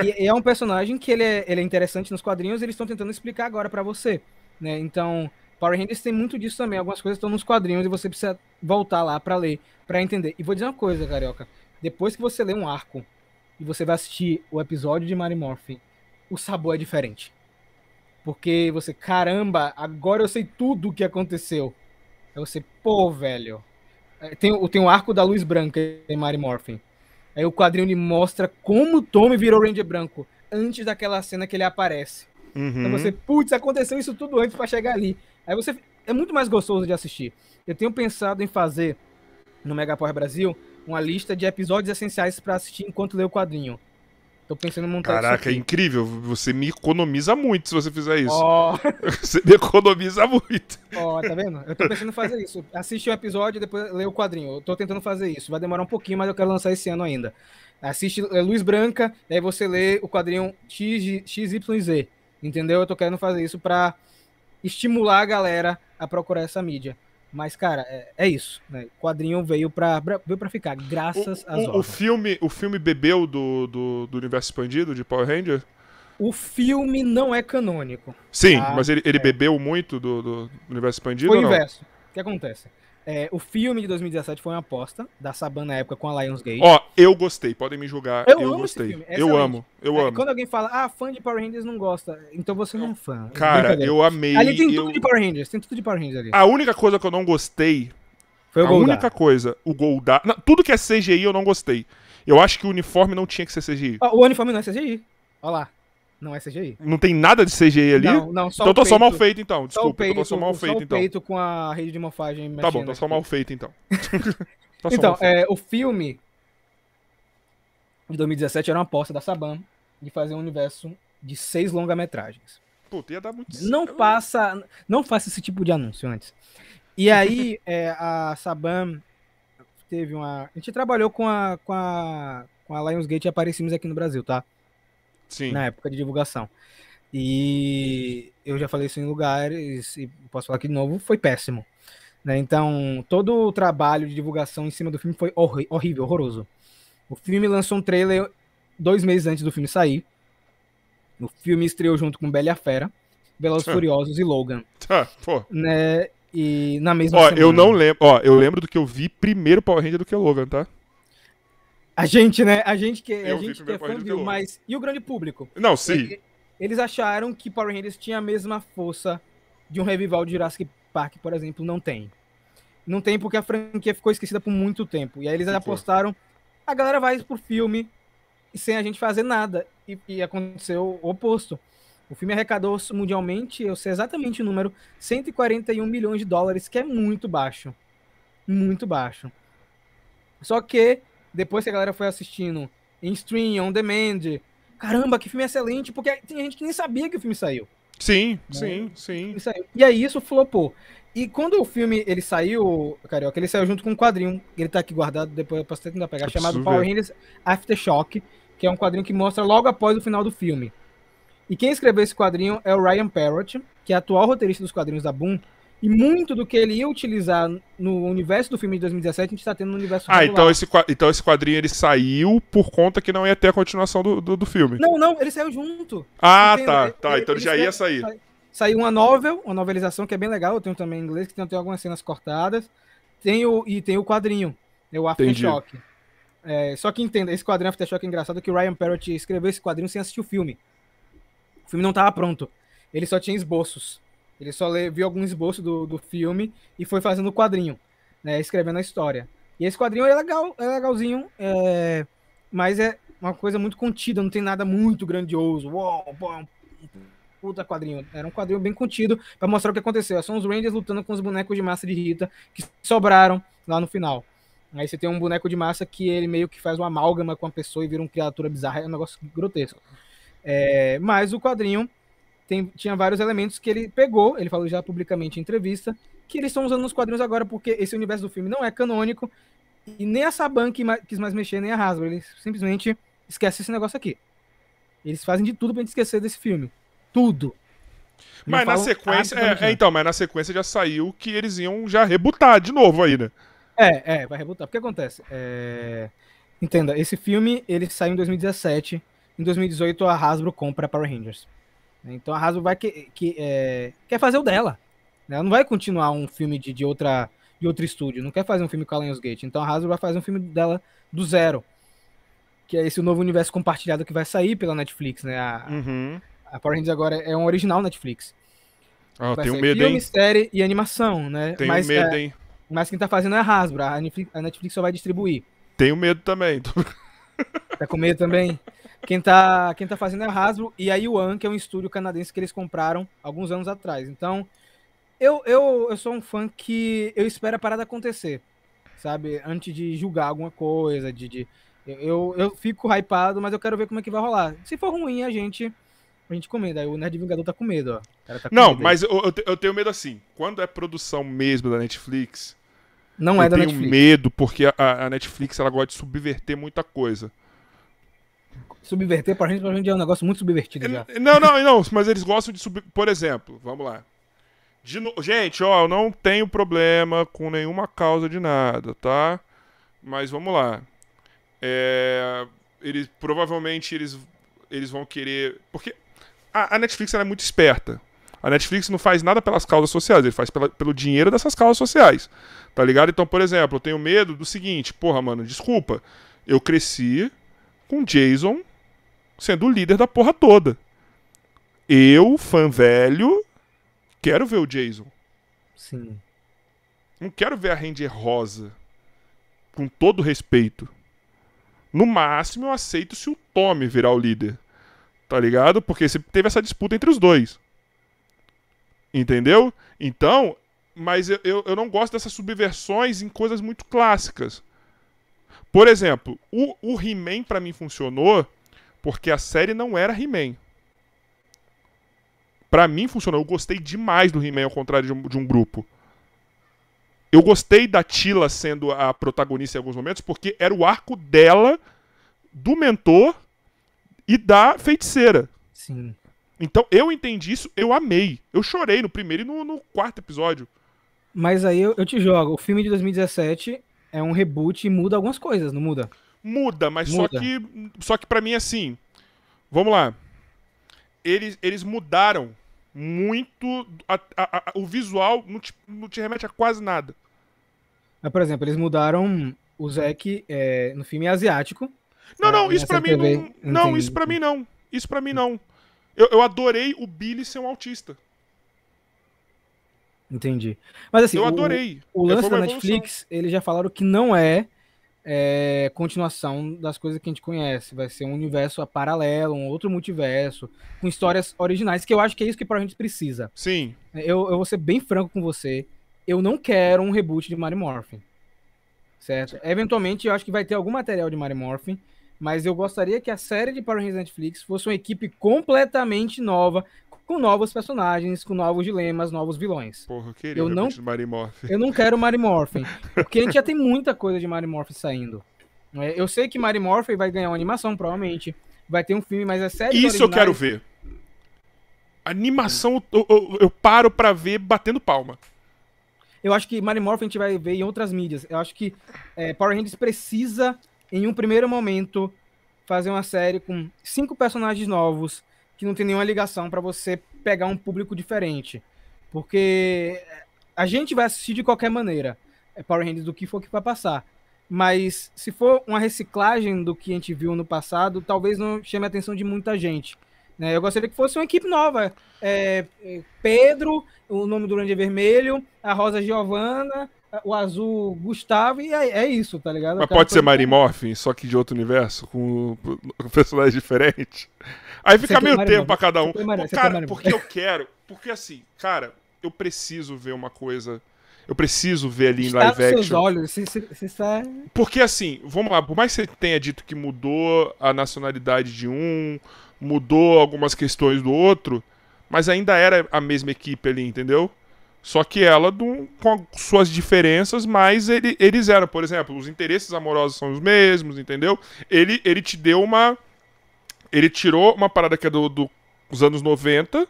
E, e é um personagem que ele é, ele é interessante nos quadrinhos e eles estão tentando explicar agora pra você. Né? Então, Power Rangers tem muito disso também. Algumas coisas estão nos quadrinhos e você precisa voltar lá pra ler, pra entender. E vou dizer uma coisa, Carioca. Depois que você lê um arco e você vai assistir o episódio de Mary Morphin, o sabor é diferente. Porque você, caramba, agora eu sei tudo o que aconteceu. Aí você, pô, velho. É, Tem, tem o arco da luz branca em Mary Morphin. Aí o quadrinho ele mostra como o Tommy virou Ranger branco antes daquela cena que ele aparece. Uhum. Então você, putz, aconteceu isso tudo antes pra chegar ali. Aí você é muito mais gostoso de assistir. Eu tenho pensado em fazer no Mega Power Brasil uma lista de episódios essenciais pra assistir enquanto lê o quadrinho. Tô pensando em montar Caraca, é incrível. Você me economiza muito se você fizer isso. Ó, Você me economiza muito. ó, tá vendo? Eu tô pensando em fazer isso. Assiste o episódio e depois lê o quadrinho. Eu tô tentando fazer isso. Vai demorar um pouquinho, mas eu quero lançar esse ano ainda. Assiste é, Luz Branca, daí você lê o quadrinho X, XYZ. Entendeu? Eu tô querendo fazer isso pra estimular a galera a procurar essa mídia. Mas, cara, é, é isso. Né? O quadrinho veio pra, veio pra ficar, graças O, às o- o obras. filme, o filme bebeu do, do, do universo expandido de Power Ranger? O filme não é canônico. Sim, Ah, mas ele, ele é. bebeu muito do, do universo expandido Foi o inverso. O que acontece? É, o filme de 2017 foi uma aposta da Saban na época com a Lionsgate. Ó, eu gostei, podem me julgar. Eu Eu, gostei. é eu amo, eu É, amo. Quando alguém fala, ah, fã de Power Rangers não gosta, então você não é fã. Cara, Brincadeira. eu amei. Ali tem eu- tudo de Power Rangers, tem tudo de Power Rangers ali. A única coisa que eu não gostei, Foi o a Goldar. única coisa, o Goldar. Não, tudo que é CGI eu não gostei. Eu acho que o uniforme não tinha que ser CGI. Ó, o uniforme não é CGI. Olha lá. Não é CGI. Não tem nada de CGI ali? Não, não, só então eu o tô só mal peito- feito então. Só Desculpa, eu peito, tô só mal só feito o então. peito com a rede de morfagem Tá bom, mexendo tô só mal feito então. Tá só Então, feito. é, o filme de 2017 era uma aposta da Saban de fazer um universo de seis longa-metragens. Puta, ia dar muito Não certo. passa, não faça esse tipo de anúncio antes. E aí, é, a Saban teve uma. A gente trabalhou com a, com a, com a Lionsgate e aparecemos aqui no Brasil, tá? Sim. Na época de divulgação. E eu já falei isso em lugares, e posso falar aqui de novo, foi péssimo. né? Então, todo o trabalho de divulgação em cima do filme foi horri- horrível, horroroso. O filme lançou um trailer dois meses antes do filme sair. O filme estreou junto com Bela e a Fera, Velozes e Ah. Furiosos e Logan, Tá, pô. né? E na mesma Ó, semana. eu não lembro. Ó, eu lembro do que eu vi primeiro Power Ranger do que Logan, tá? A gente, né? A gente que, Eu a gente que é fã viu, mas e o grande público? Não, sim. Eles acharam que Power Rangers tinha a mesma força de um revival de Jurassic Park, por exemplo, não tem. Não tem porque a franquia ficou esquecida por muito tempo. E aí eles Ficou. apostaram, a galera vai pro filme sem a gente fazer nada. E, e aconteceu o oposto. O filme arrecadou mundialmente, eu sei exatamente o número, 141 milhões de dólares, que é muito baixo. Muito baixo. Só que, depois que a galera foi assistindo em stream, on demand, caramba, que filme excelente, porque tem gente que nem sabia que o filme saiu. Sim, Né? sim, sim. Aí. E aí isso flopou. E quando o filme ele saiu, Carioca, ele saiu junto com um quadrinho. Ele tá aqui guardado, depois eu posso tentar pegar, chamado Power. Rangers Aftershock, que é um quadrinho que mostra logo após o final do filme. E quem escreveu esse quadrinho é o Ryan Parrott, que é atual roteirista dos quadrinhos da Boom. E muito do que ele ia utilizar no universo do filme de 2017, a gente tá tendo no universo Ah, regular. então esse, então esse quadrinho ele saiu por conta que não ia ter a continuação do, do, do filme. Não, não, ele saiu junto. ah, Entendo, tá, tá. Então ele ele já ia sair. Saiu uma novel, uma novelização que é bem legal. Eu tenho também em inglês, que tem, tem algumas cenas cortadas. Tem o, e tem o quadrinho, é o. Aftershock. É, só que entenda, esse quadrinho Aftershock é engraçado que o Ryan Parrott escreveu esse quadrinho sem assistir o filme. O filme não estava pronto. Ele só tinha esboços. Ele só viu algum esboço do, do filme e foi fazendo o quadrinho, né, escrevendo a história. E esse quadrinho é legal, é legalzinho, é, mas é uma coisa muito contida, não tem nada muito grandioso. Uou, pô, um puta quadrinho. Era um quadrinho bem contido para mostrar o que aconteceu. São os Rangers lutando com os bonecos de massa de Rita que sobraram lá no final. Aí você tem um boneco de massa que ele meio que faz uma amálgama com a pessoa e vira uma criatura bizarra. É um negócio grotesco. É, mas o quadrinho tem, tinha vários elementos que ele pegou, ele falou já publicamente em entrevista, que eles estão usando nos quadrinhos agora porque esse universo do filme não é canônico e nem a Saban que quis mais mexer, nem a Hasbro. Eles simplesmente esquecem esse negócio aqui. Eles fazem de tudo pra gente esquecer desse filme. Tudo. Mas na sequência. É, é, então, mas na sequência já saiu que eles iam já rebutar de novo aí, né? É, é, vai rebutar. O que acontece? É... Entenda, esse filme ele saiu em 2017. Em 2018 a Hasbro compra Power Rangers. Então a Hasbro vai que, que é... quer fazer o dela. Né? Ela não vai continuar um filme de, de, outra, de outro estúdio. Não quer fazer um filme com a Lionsgate. Então a Hasbro vai fazer um filme dela do zero. Que é esse novo universo compartilhado que vai sair pela Netflix, né? A, uhum. a Power Rangers agora é um original Netflix. Ah, tenho medo, filme, hein? série e animação, né? Tenho Mas, medo, é, hein? Mas quem tá fazendo é a Hasbro. A Netflix, a Netflix só vai distribuir. Tenho medo também. Tá com medo também? Quem tá, quem tá fazendo é a Hasbro e a Yuan, que é um estúdio canadense que eles compraram alguns anos atrás. Então, eu, eu, eu sou um fã que eu espero a parada acontecer, sabe? Antes de julgar alguma coisa, de, de eu, eu fico hypado, mas eu quero ver como é que vai rolar. Se for ruim, a gente a gente comenta. Aí o Nerd Vingador tá com medo, ó. Tá com não, medo mas eu, eu, tenho medo assim. Quando é produção mesmo da Netflix, não é eu da tenho Netflix. medo porque a, a, Netflix ela gosta de subverter muita coisa. Subverter pra gente, pra gente é um negócio muito subvertido já. Não, não, não, mas eles gostam de subir. Por exemplo, vamos lá. No... Gente, ó, eu não tenho problema com nenhuma causa de nada, tá? Mas vamos lá. É... Eles provavelmente eles, eles vão querer. Porque a, a Netflix é muito esperta. A Netflix não faz nada pelas causas sociais, ele faz pela, pelo dinheiro dessas causas sociais. Tá ligado? Então, por exemplo, eu tenho medo do seguinte: porra, mano, desculpa. Eu cresci com Jason sendo o líder da porra toda. Eu, fã velho, quero ver o Jason. Sim. Não quero ver a Ranger rosa. Com todo respeito. No máximo, eu aceito se o Tommy virar o líder. Tá ligado? Porque teve essa disputa entre os dois. Entendeu? Então, mas eu, eu, eu não gosto dessas subversões em coisas muito clássicas. Por exemplo, o, o He-Man pra mim funcionou porque a série não era He-Man. Pra mim funcionou. Eu gostei demais do He-Man, ao contrário de um, de um grupo. Eu gostei da Tila sendo a protagonista em alguns momentos, porque era o arco dela, do mentor e da feiticeira. Sim. Então eu entendi isso, eu amei. Eu chorei no primeiro e no, no quarto episódio. Mas aí eu, eu, te jogo. O filme de 2017 é um reboot e muda algumas coisas, não muda? Muda, mas muda. só que só que para mim assim, vamos lá. Eles, eles mudaram muito a, a, a, o visual não te, não te remete a quase nada. Mas, por exemplo, eles mudaram o Zack é, no filme asiático não, não, isso pra mim não. Não, isso pra mim não. Isso pra mim não. Eu, eu adorei o Billy ser um autista. Entendi. Mas assim, eu adorei. O, o lance da Netflix, eles já falaram que não é, é, continuação das coisas que a gente conhece. Vai ser um universo paralelo, um outro multiverso, com histórias originais, que eu acho que é isso que a gente precisa. Sim. Eu, eu vou ser bem franco com você. Eu não quero um reboot de Mario Morphin. Certo? Eventualmente, eu acho que vai ter algum material de Mario Morphin mas eu gostaria que a série de Power Rangers Netflix fosse uma equipe completamente nova, com novos personagens, com novos dilemas, novos vilões. Porra, eu queria eu não, Mary Morphin. Eu não quero Mary Morphin, porque a gente já tem muita coisa de Mary Morphin saindo. É, eu sei que Mary Morphin vai ganhar uma animação, provavelmente. Vai ter um filme, mas a série. Isso eu quero ver. Animação, eu, eu, eu paro pra ver batendo palma. Eu acho que Mary Morphin a gente vai ver em outras mídias. Eu acho que é, Power Rangers precisa em um primeiro momento, fazer uma série com cinco personagens novos que não tem nenhuma ligação para você pegar um público diferente. Porque a gente vai assistir de qualquer maneira é Power Rangers do que for que vai passar. Mas se for uma reciclagem do que a gente viu no passado, talvez não chame a atenção de muita gente. Né? Eu gostaria que fosse uma equipe nova. É, Pedro, o nome do Ranger Vermelho, a Rosa Giovanna, o azul Gustavo e é, é isso, tá ligado? Mas pode ser Mary Morphin, só que de outro universo, com, com personagem diferente. Aí fica meio tem tempo pra cada um. cara, porque eu quero. Porque assim, cara, eu preciso ver uma coisa. Eu preciso ver ali em Está nos live seus action. olhos. Você, você, você está... Porque assim, vamos lá, por mais que você tenha dito que mudou a nacionalidade de um, mudou algumas questões do outro, mas ainda era a mesma equipe ali, entendeu? Só que ela do- com as suas diferenças, mas ele- eles eram, por exemplo, os interesses amorosos são os mesmos, entendeu? Ele, ele te deu uma. Ele tirou uma parada que é do- do- dos anos 90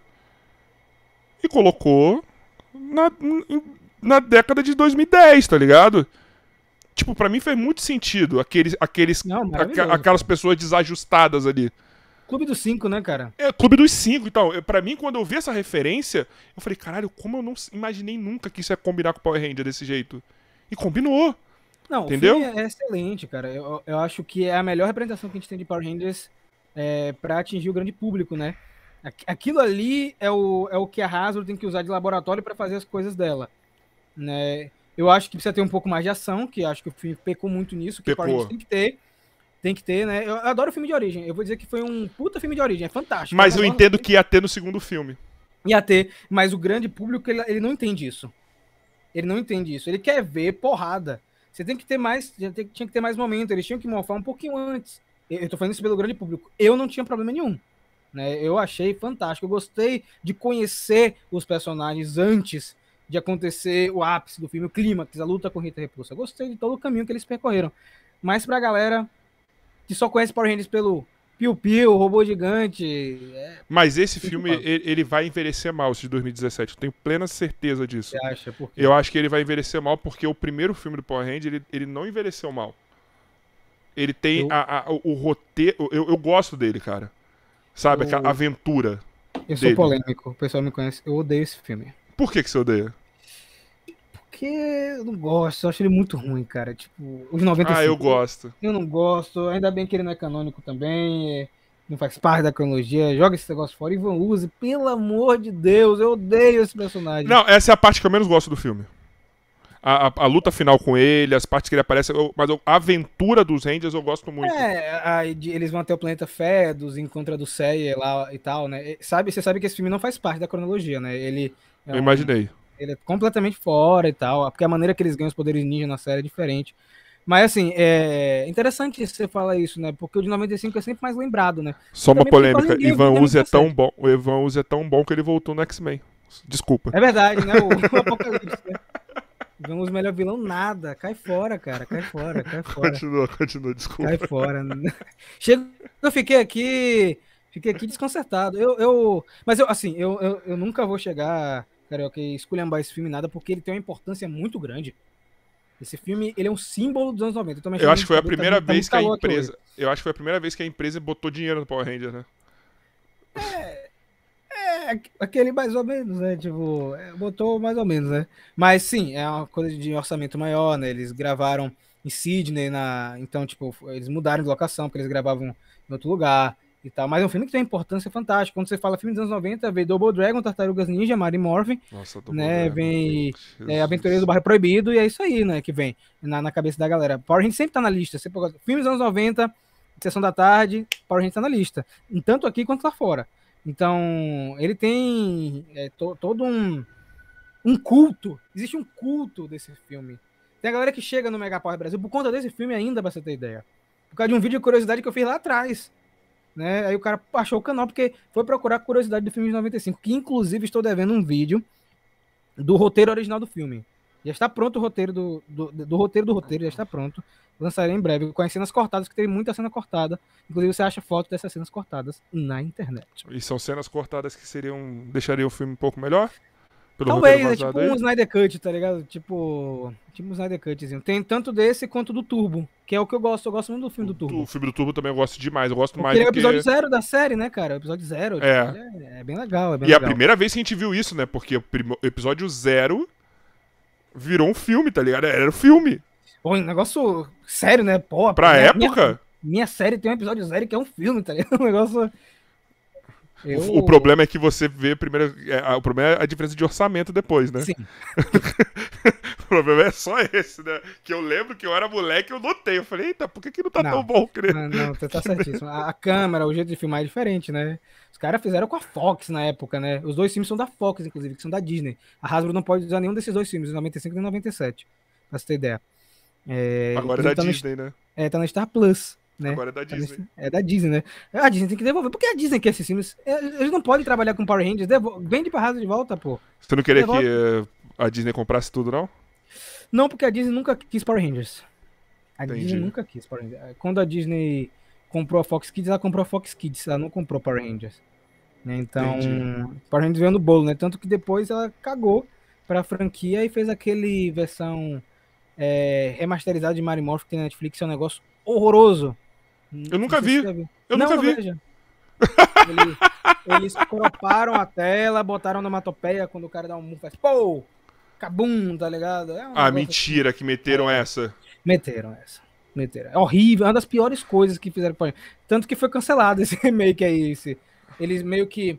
e colocou na, na década de 2010, tá ligado? Tipo, pra mim fez muito sentido aqueles, aqueles, Não, aquelas pessoas desajustadas ali. Clube dos Cinco, né, cara? É, Clube dos Cinco, então. Eu, pra mim, quando eu vi essa referência, eu falei, caralho, como eu não imaginei nunca que isso ia combinar com o Power Ranger desse jeito. E combinou. Não, Entendeu? é excelente, cara. Eu, eu acho que é a melhor representação que a gente tem de Power Rangers é, para atingir o grande público, né? Aqu- Aquilo ali é o, é o que a Hasbro tem que usar de laboratório para fazer as coisas dela. Né? Eu acho que precisa ter um pouco mais de ação, que acho que o filme pecou muito nisso, que o Power Pecou. Rangers tem que ter. Tem que ter, né? Eu adoro filme de origem. Eu vou dizer que foi um puta filme de origem, é fantástico. Mas eu entendo que ia ter no segundo filme. ia ter, mas o grande público ele, ele não entende isso. Ele não entende isso. Ele quer ver porrada. Você tem que ter mais, tinha que ter mais momento. Eles tinham que morfar um pouquinho antes. Eu eu tô falando isso pelo grande público. Eu não tinha problema nenhum. Né? Eu achei fantástico. Eu gostei de conhecer os personagens antes de acontecer o ápice do filme, o clímax, a luta com Rita Repulsa. Eu gostei de todo o caminho que eles percorreram. Mas pra galera que só conhece Power Rangers pelo Piu Piu, Robô Gigante, é, Mas esse filme, ele, ele vai envelhecer mal, esse de 2017. Eu tenho plena certeza disso. você acha? Por quê? Eu acho que ele vai envelhecer mal porque o primeiro filme do Power Ranger, ele, ele não envelheceu mal. Ele tem Eu- a- a- o, o roteiro. Eu, eu gosto dele, cara. Sabe? Eu- Aquela aventura. Eu sou dele. polêmico, o pessoal me conhece. Eu odeio esse filme. Por que, que você odeia? Porque eu não gosto, eu acho ele muito ruim, cara. Tipo, os 95. Ah, eu gosto. Eu não gosto, ainda bem que ele não é canônico também, é, não faz parte da cronologia. Joga esse negócio fora. Ivan Uzi, pelo amor de Deus, eu odeio esse personagem. Não, essa é a parte que eu menos gosto do filme. A, a- a luta final com ele, as partes que ele aparece. eu- mas eu- a aventura dos Rangers eu gosto muito. É, de- eles vão até o planeta Fedos, encontra do Seiya lá e tal, né? E Sabe, você sabe que esse filme não faz parte da cronologia, né? Ele é eu um- imaginei. Ele é completamente fora e tal, porque a maneira que eles ganham os poderes ninja na série é diferente. Mas assim, é interessante você falar isso, né? Porque o de 95 é sempre mais lembrado, né? Só uma polêmica. ninguém Ivan Uzi é tão bom. O Ivan Uzi é tão bom que ele voltou no X-Men. Desculpa. É verdade, né? O, o Apocalipse, né? Vamos o melhor vilão, nada. Cai fora, cara. Cai fora, cai fora. Continua, continua, desculpa. Cai fora. Chega, eu fiquei aqui. Fiquei aqui desconcertado. Eu, eu, mas eu, assim, eu, eu, eu nunca vou chegar, Carioca, esculhambar esse filme nada, porque ele tem uma importância muito grande. Esse filme, ele é um símbolo dos anos 90. tô Eu mexendo acho que foi a primeira tá vez que a empresa. Eu acho que foi a primeira vez que a empresa botou dinheiro no Power Ranger, né? É, aquele mais ou menos, né? Tipo, é, botou mais ou menos, né? Mas sim, é uma coisa de orçamento maior, né? Eles gravaram em Sydney, na... então, tipo, eles mudaram de locação, porque eles gravavam em outro lugar e tal. Mas é um filme que tem uma importância fantástica. Quando você fala filme dos anos 90, vem Double Dragon, Tartarugas Ninja, Mary Morphin, Nossa, né? Dragon. Vem é, Aventureiros do Bairro Proibido, e é isso aí, né? Que vem na, na cabeça da galera. Power Rangers sempre tá na lista. Pega filmes dos anos 90, Sessão da Tarde, Power Rangers tá na lista. Tanto aqui quanto lá fora. Então, ele tem é, to- todo um, um culto. Existe um culto desse filme. Tem a galera que chega no Mega Power Brasil por conta desse filme ainda, pra você ter ideia. Por causa de um vídeo de curiosidade que eu fiz lá atrás. Né? Aí o cara achou o canal porque foi procurar curiosidade do filme de 95, que inclusive estou devendo um vídeo do roteiro original do filme. Já está pronto o roteiro do, do, do roteiro do roteiro, já está pronto. Lançarei em breve, com as cenas cortadas, que tem muita cena cortada. Inclusive, você acha foto dessas cenas cortadas na internet. E são cenas cortadas que seriam. deixariam o filme um pouco melhor? Pelo Talvez, roteiro é vazado tipo aí? um Snyder Cut, tá ligado? Tipo. Tipo um Snyder Cutzinho. Tem tanto desse quanto do Turbo, que é o que eu gosto. Eu gosto muito do filme do Turbo. O filme do Turbo também eu gosto demais. Eu gosto Porque mais ele é o do que... episódio zero da série, né, cara? O episódio zero. tipo, É. ele é, é bem legal, é bem E é a legal. primeira vez que a gente viu isso, né? Porque o episódio zero virou um filme, tá ligado? Era um filme. Pô, um negócio sério, né? Pô, Pra minha- época, Minha, minha série tem um episódio zero que é um filme, tá ligado? Um negócio. Eu- o, o problema é que você vê primeiro. é, o problema é a diferença de orçamento depois, né? Sim. problema é só esse, né? Que eu lembro que eu era moleque e eu notei. Eu falei, eita, por que, que não tá Não. tão bom, querido? Não, não, você tá certíssimo. A, a câmera, o jeito de filmar é diferente, né? Os caras fizeram com a Fox na época, né? Os dois filmes são da Fox, inclusive, que são da Disney. A Hasbro não pode usar nenhum desses dois filmes, 95 e 97, pra você ter ideia. É, Agora é da tá no- Disney, né? é, tá na Star Plus, né? Agora é da Tá Disney. É da Disney, né? A Disney tem que devolver. Por que a Disney quer esses filmes? É, Eles não podem trabalhar com Power Rangers. Devo... Vende pra Hasbro de volta, pô. Você não queria Devolve. que eh, a Disney comprasse tudo, não? Não, porque a Disney nunca quis Power Rangers. A Entendi. Disney nunca quis Power Rangers. Quando a Disney comprou a Fox Kids, ela comprou a Fox Kids, ela não comprou Power Rangers. Né, Então, Entendi. Power Rangers veio no bolo, né? Tanto que depois ela cagou pra franquia e fez aquele versão é, remasterizada de Mario Morph que tem na Netflix, é um negócio horroroso. Eu nunca vi. Eu Não, nunca não vi. veja. Eles, eles croparam a tela, botaram onomatopeia quando o cara dá um murro, faz pô, cabum, tá ligado? É Ah, mentira que meteram essa. Meteram essa. Meteram. É horrível, é uma das piores coisas que fizeram com a Tanto que foi cancelado esse remake aí. Esse. Eles meio que.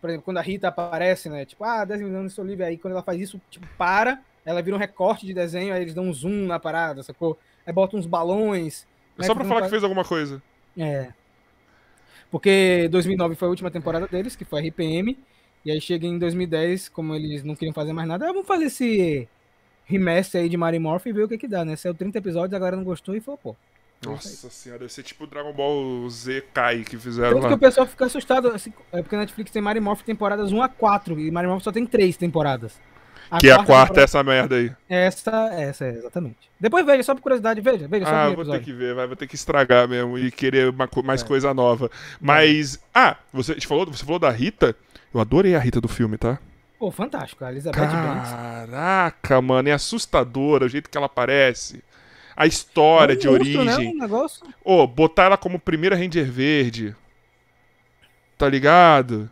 Por exemplo, quando a Rita aparece, né? Tipo, ah, 10 milhões de seu livre. Aí quando ela faz isso, tipo, para, ela vira um recorte de desenho, aí eles dão um zoom na parada, sacou? Aí botam uns balões. É só pra falar que faz- fez alguma coisa. É. Porque 2009 foi a última temporada deles, que foi RPM. E aí chega em 2010, como eles não queriam fazer mais nada, ah, vamos fazer esse remaster aí de Mario Morph e ver o que que dá, né? Saiu 30 episódios, a galera não gostou e falou, pô. Nossa senhora, deve ser tipo o Dragon Ball Z Kai que fizeram Tanto que lá. o pessoal fica assustado, assim, é porque a Netflix tem Mario Morph temporadas 1 a 4 e Mario Morph só tem 3 temporadas. Que é a quarta, temporada- essa merda aí. Essa, essa, é, exatamente. Depois veja, só por curiosidade, veja, veja Ah, vou ter que ver, vai, vou ter que estragar mesmo e querer uma mais É. coisa nova. Mas, ah, você te falou, você falou da Rita? Eu adorei a Rita do filme, tá? Pô, fantástico, a Elizabeth Banks. Caraca, mano, é assustadora o jeito que ela aparece. A história É um de monstro, né? origem. Um negócio. Ô, botar ela como primeira Ranger Verde. Tá ligado?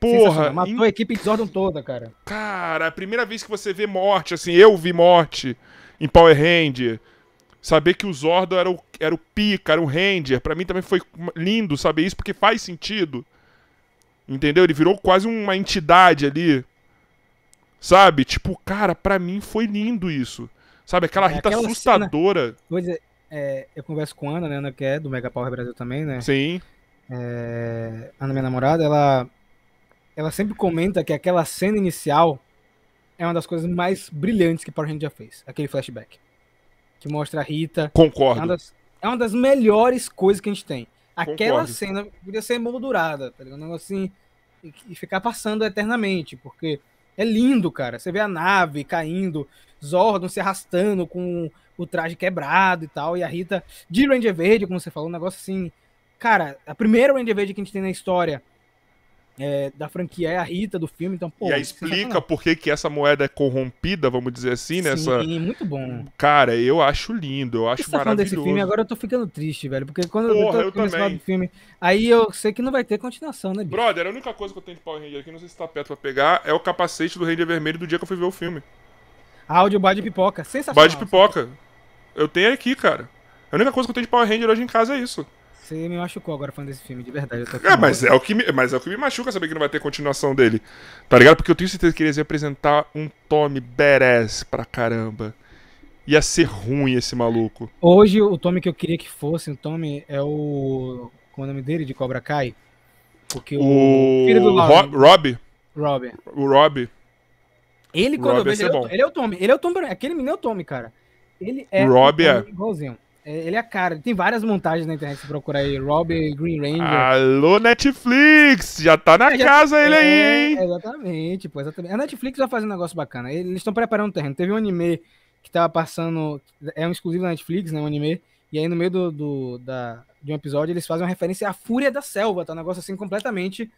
Porra, Matou a equipe de Zordon toda, cara. Cara, a primeira vez que você vê morte, assim, eu vi morte em Power Ranger. Saber que o Zordon era o, era o pica, era um Ranger, pra mim também foi lindo saber isso, porque faz sentido. Entendeu? Ele virou quase uma entidade ali. Sabe? Tipo, cara, pra mim foi lindo isso. Sabe? Aquela É, Rita aquela assustadora. Vou dizer, é, eu converso com a Ana, né? Ana que é do Mega Power Brasil também, né? Sim. É, Ana, minha namorada, ela, ela sempre comenta que aquela cena inicial é uma das coisas mais brilhantes que Power Ranger já fez. Aquele flashback. Que mostra a Rita. É uma Concordo. das, é uma das melhores coisas que a gente tem. Aquela Concordo. cena podia ser moldurada, tá ligado? Um negócio assim. E, e ficar passando eternamente, porque é lindo, cara. Você vê a nave caindo, Zordon se arrastando com o traje quebrado e tal, e a Rita de Ranger Verde, como você falou, um negócio assim. Cara, a primeira Ranger Verde que a gente tem na história é, da franquia é a Rita do filme, então, pô. e aí explica por que, que essa moeda é corrompida, vamos dizer assim, nessa. Sim, muito bom. Cara, eu acho lindo, eu acho Você tá falando desse maravilhoso. filme, agora eu tô ficando triste, velho. Porque quando Porra, eu eu tô falar também. do filme, aí eu sei que não vai ter continuação, né, bicho? Brother, a única coisa que eu tenho de Power Ranger aqui, não sei se tá perto pra pegar, é o capacete do Ranger Vermelho do dia que eu fui ver o filme. Áudio bar de pipoca, sensacional. Bate de pipoca. Eu tenho aqui, cara. A única coisa que eu tenho de Power Ranger hoje em casa é isso. Você me machucou agora falando desse filme, de verdade. Eu É, mas é o que me, mas é o que me machuca saber que não vai ter continuação dele. Tá ligado? Porque eu tenho certeza que eles iam apresentar um Tommy badass pra caramba. Ia ser ruim esse maluco. Hoje o Tommy que eu queria que fosse, o Tommy é o. Como é o nome dele? De Cobra Kai? Porque o, O filho do Lauren, Ro Rob, Rob. o Rob, Ele, quando eu Rob ia vejo, ele, é o- ele é o Tommy. Ele é o Tommy. Aquele menino é o Tommy, cara. Ele é Rob o é. Tommy igualzinho. É, Ele é a cara. Tem várias montagens na internet se procurar aí. Rob Green Ranger. Alô Netflix, já tá na É, já- casa ele É, aí, hein? Exatamente, pô, exatamente. A Netflix vai fazer um negócio bacana. Eles estão preparando o terreno. Teve um anime que tava passando. É um exclusivo da Netflix, né? Um anime. E aí, no meio do, do- da, de um episódio, eles fazem uma referência à Fúria da Selva. Tá um negócio assim completamente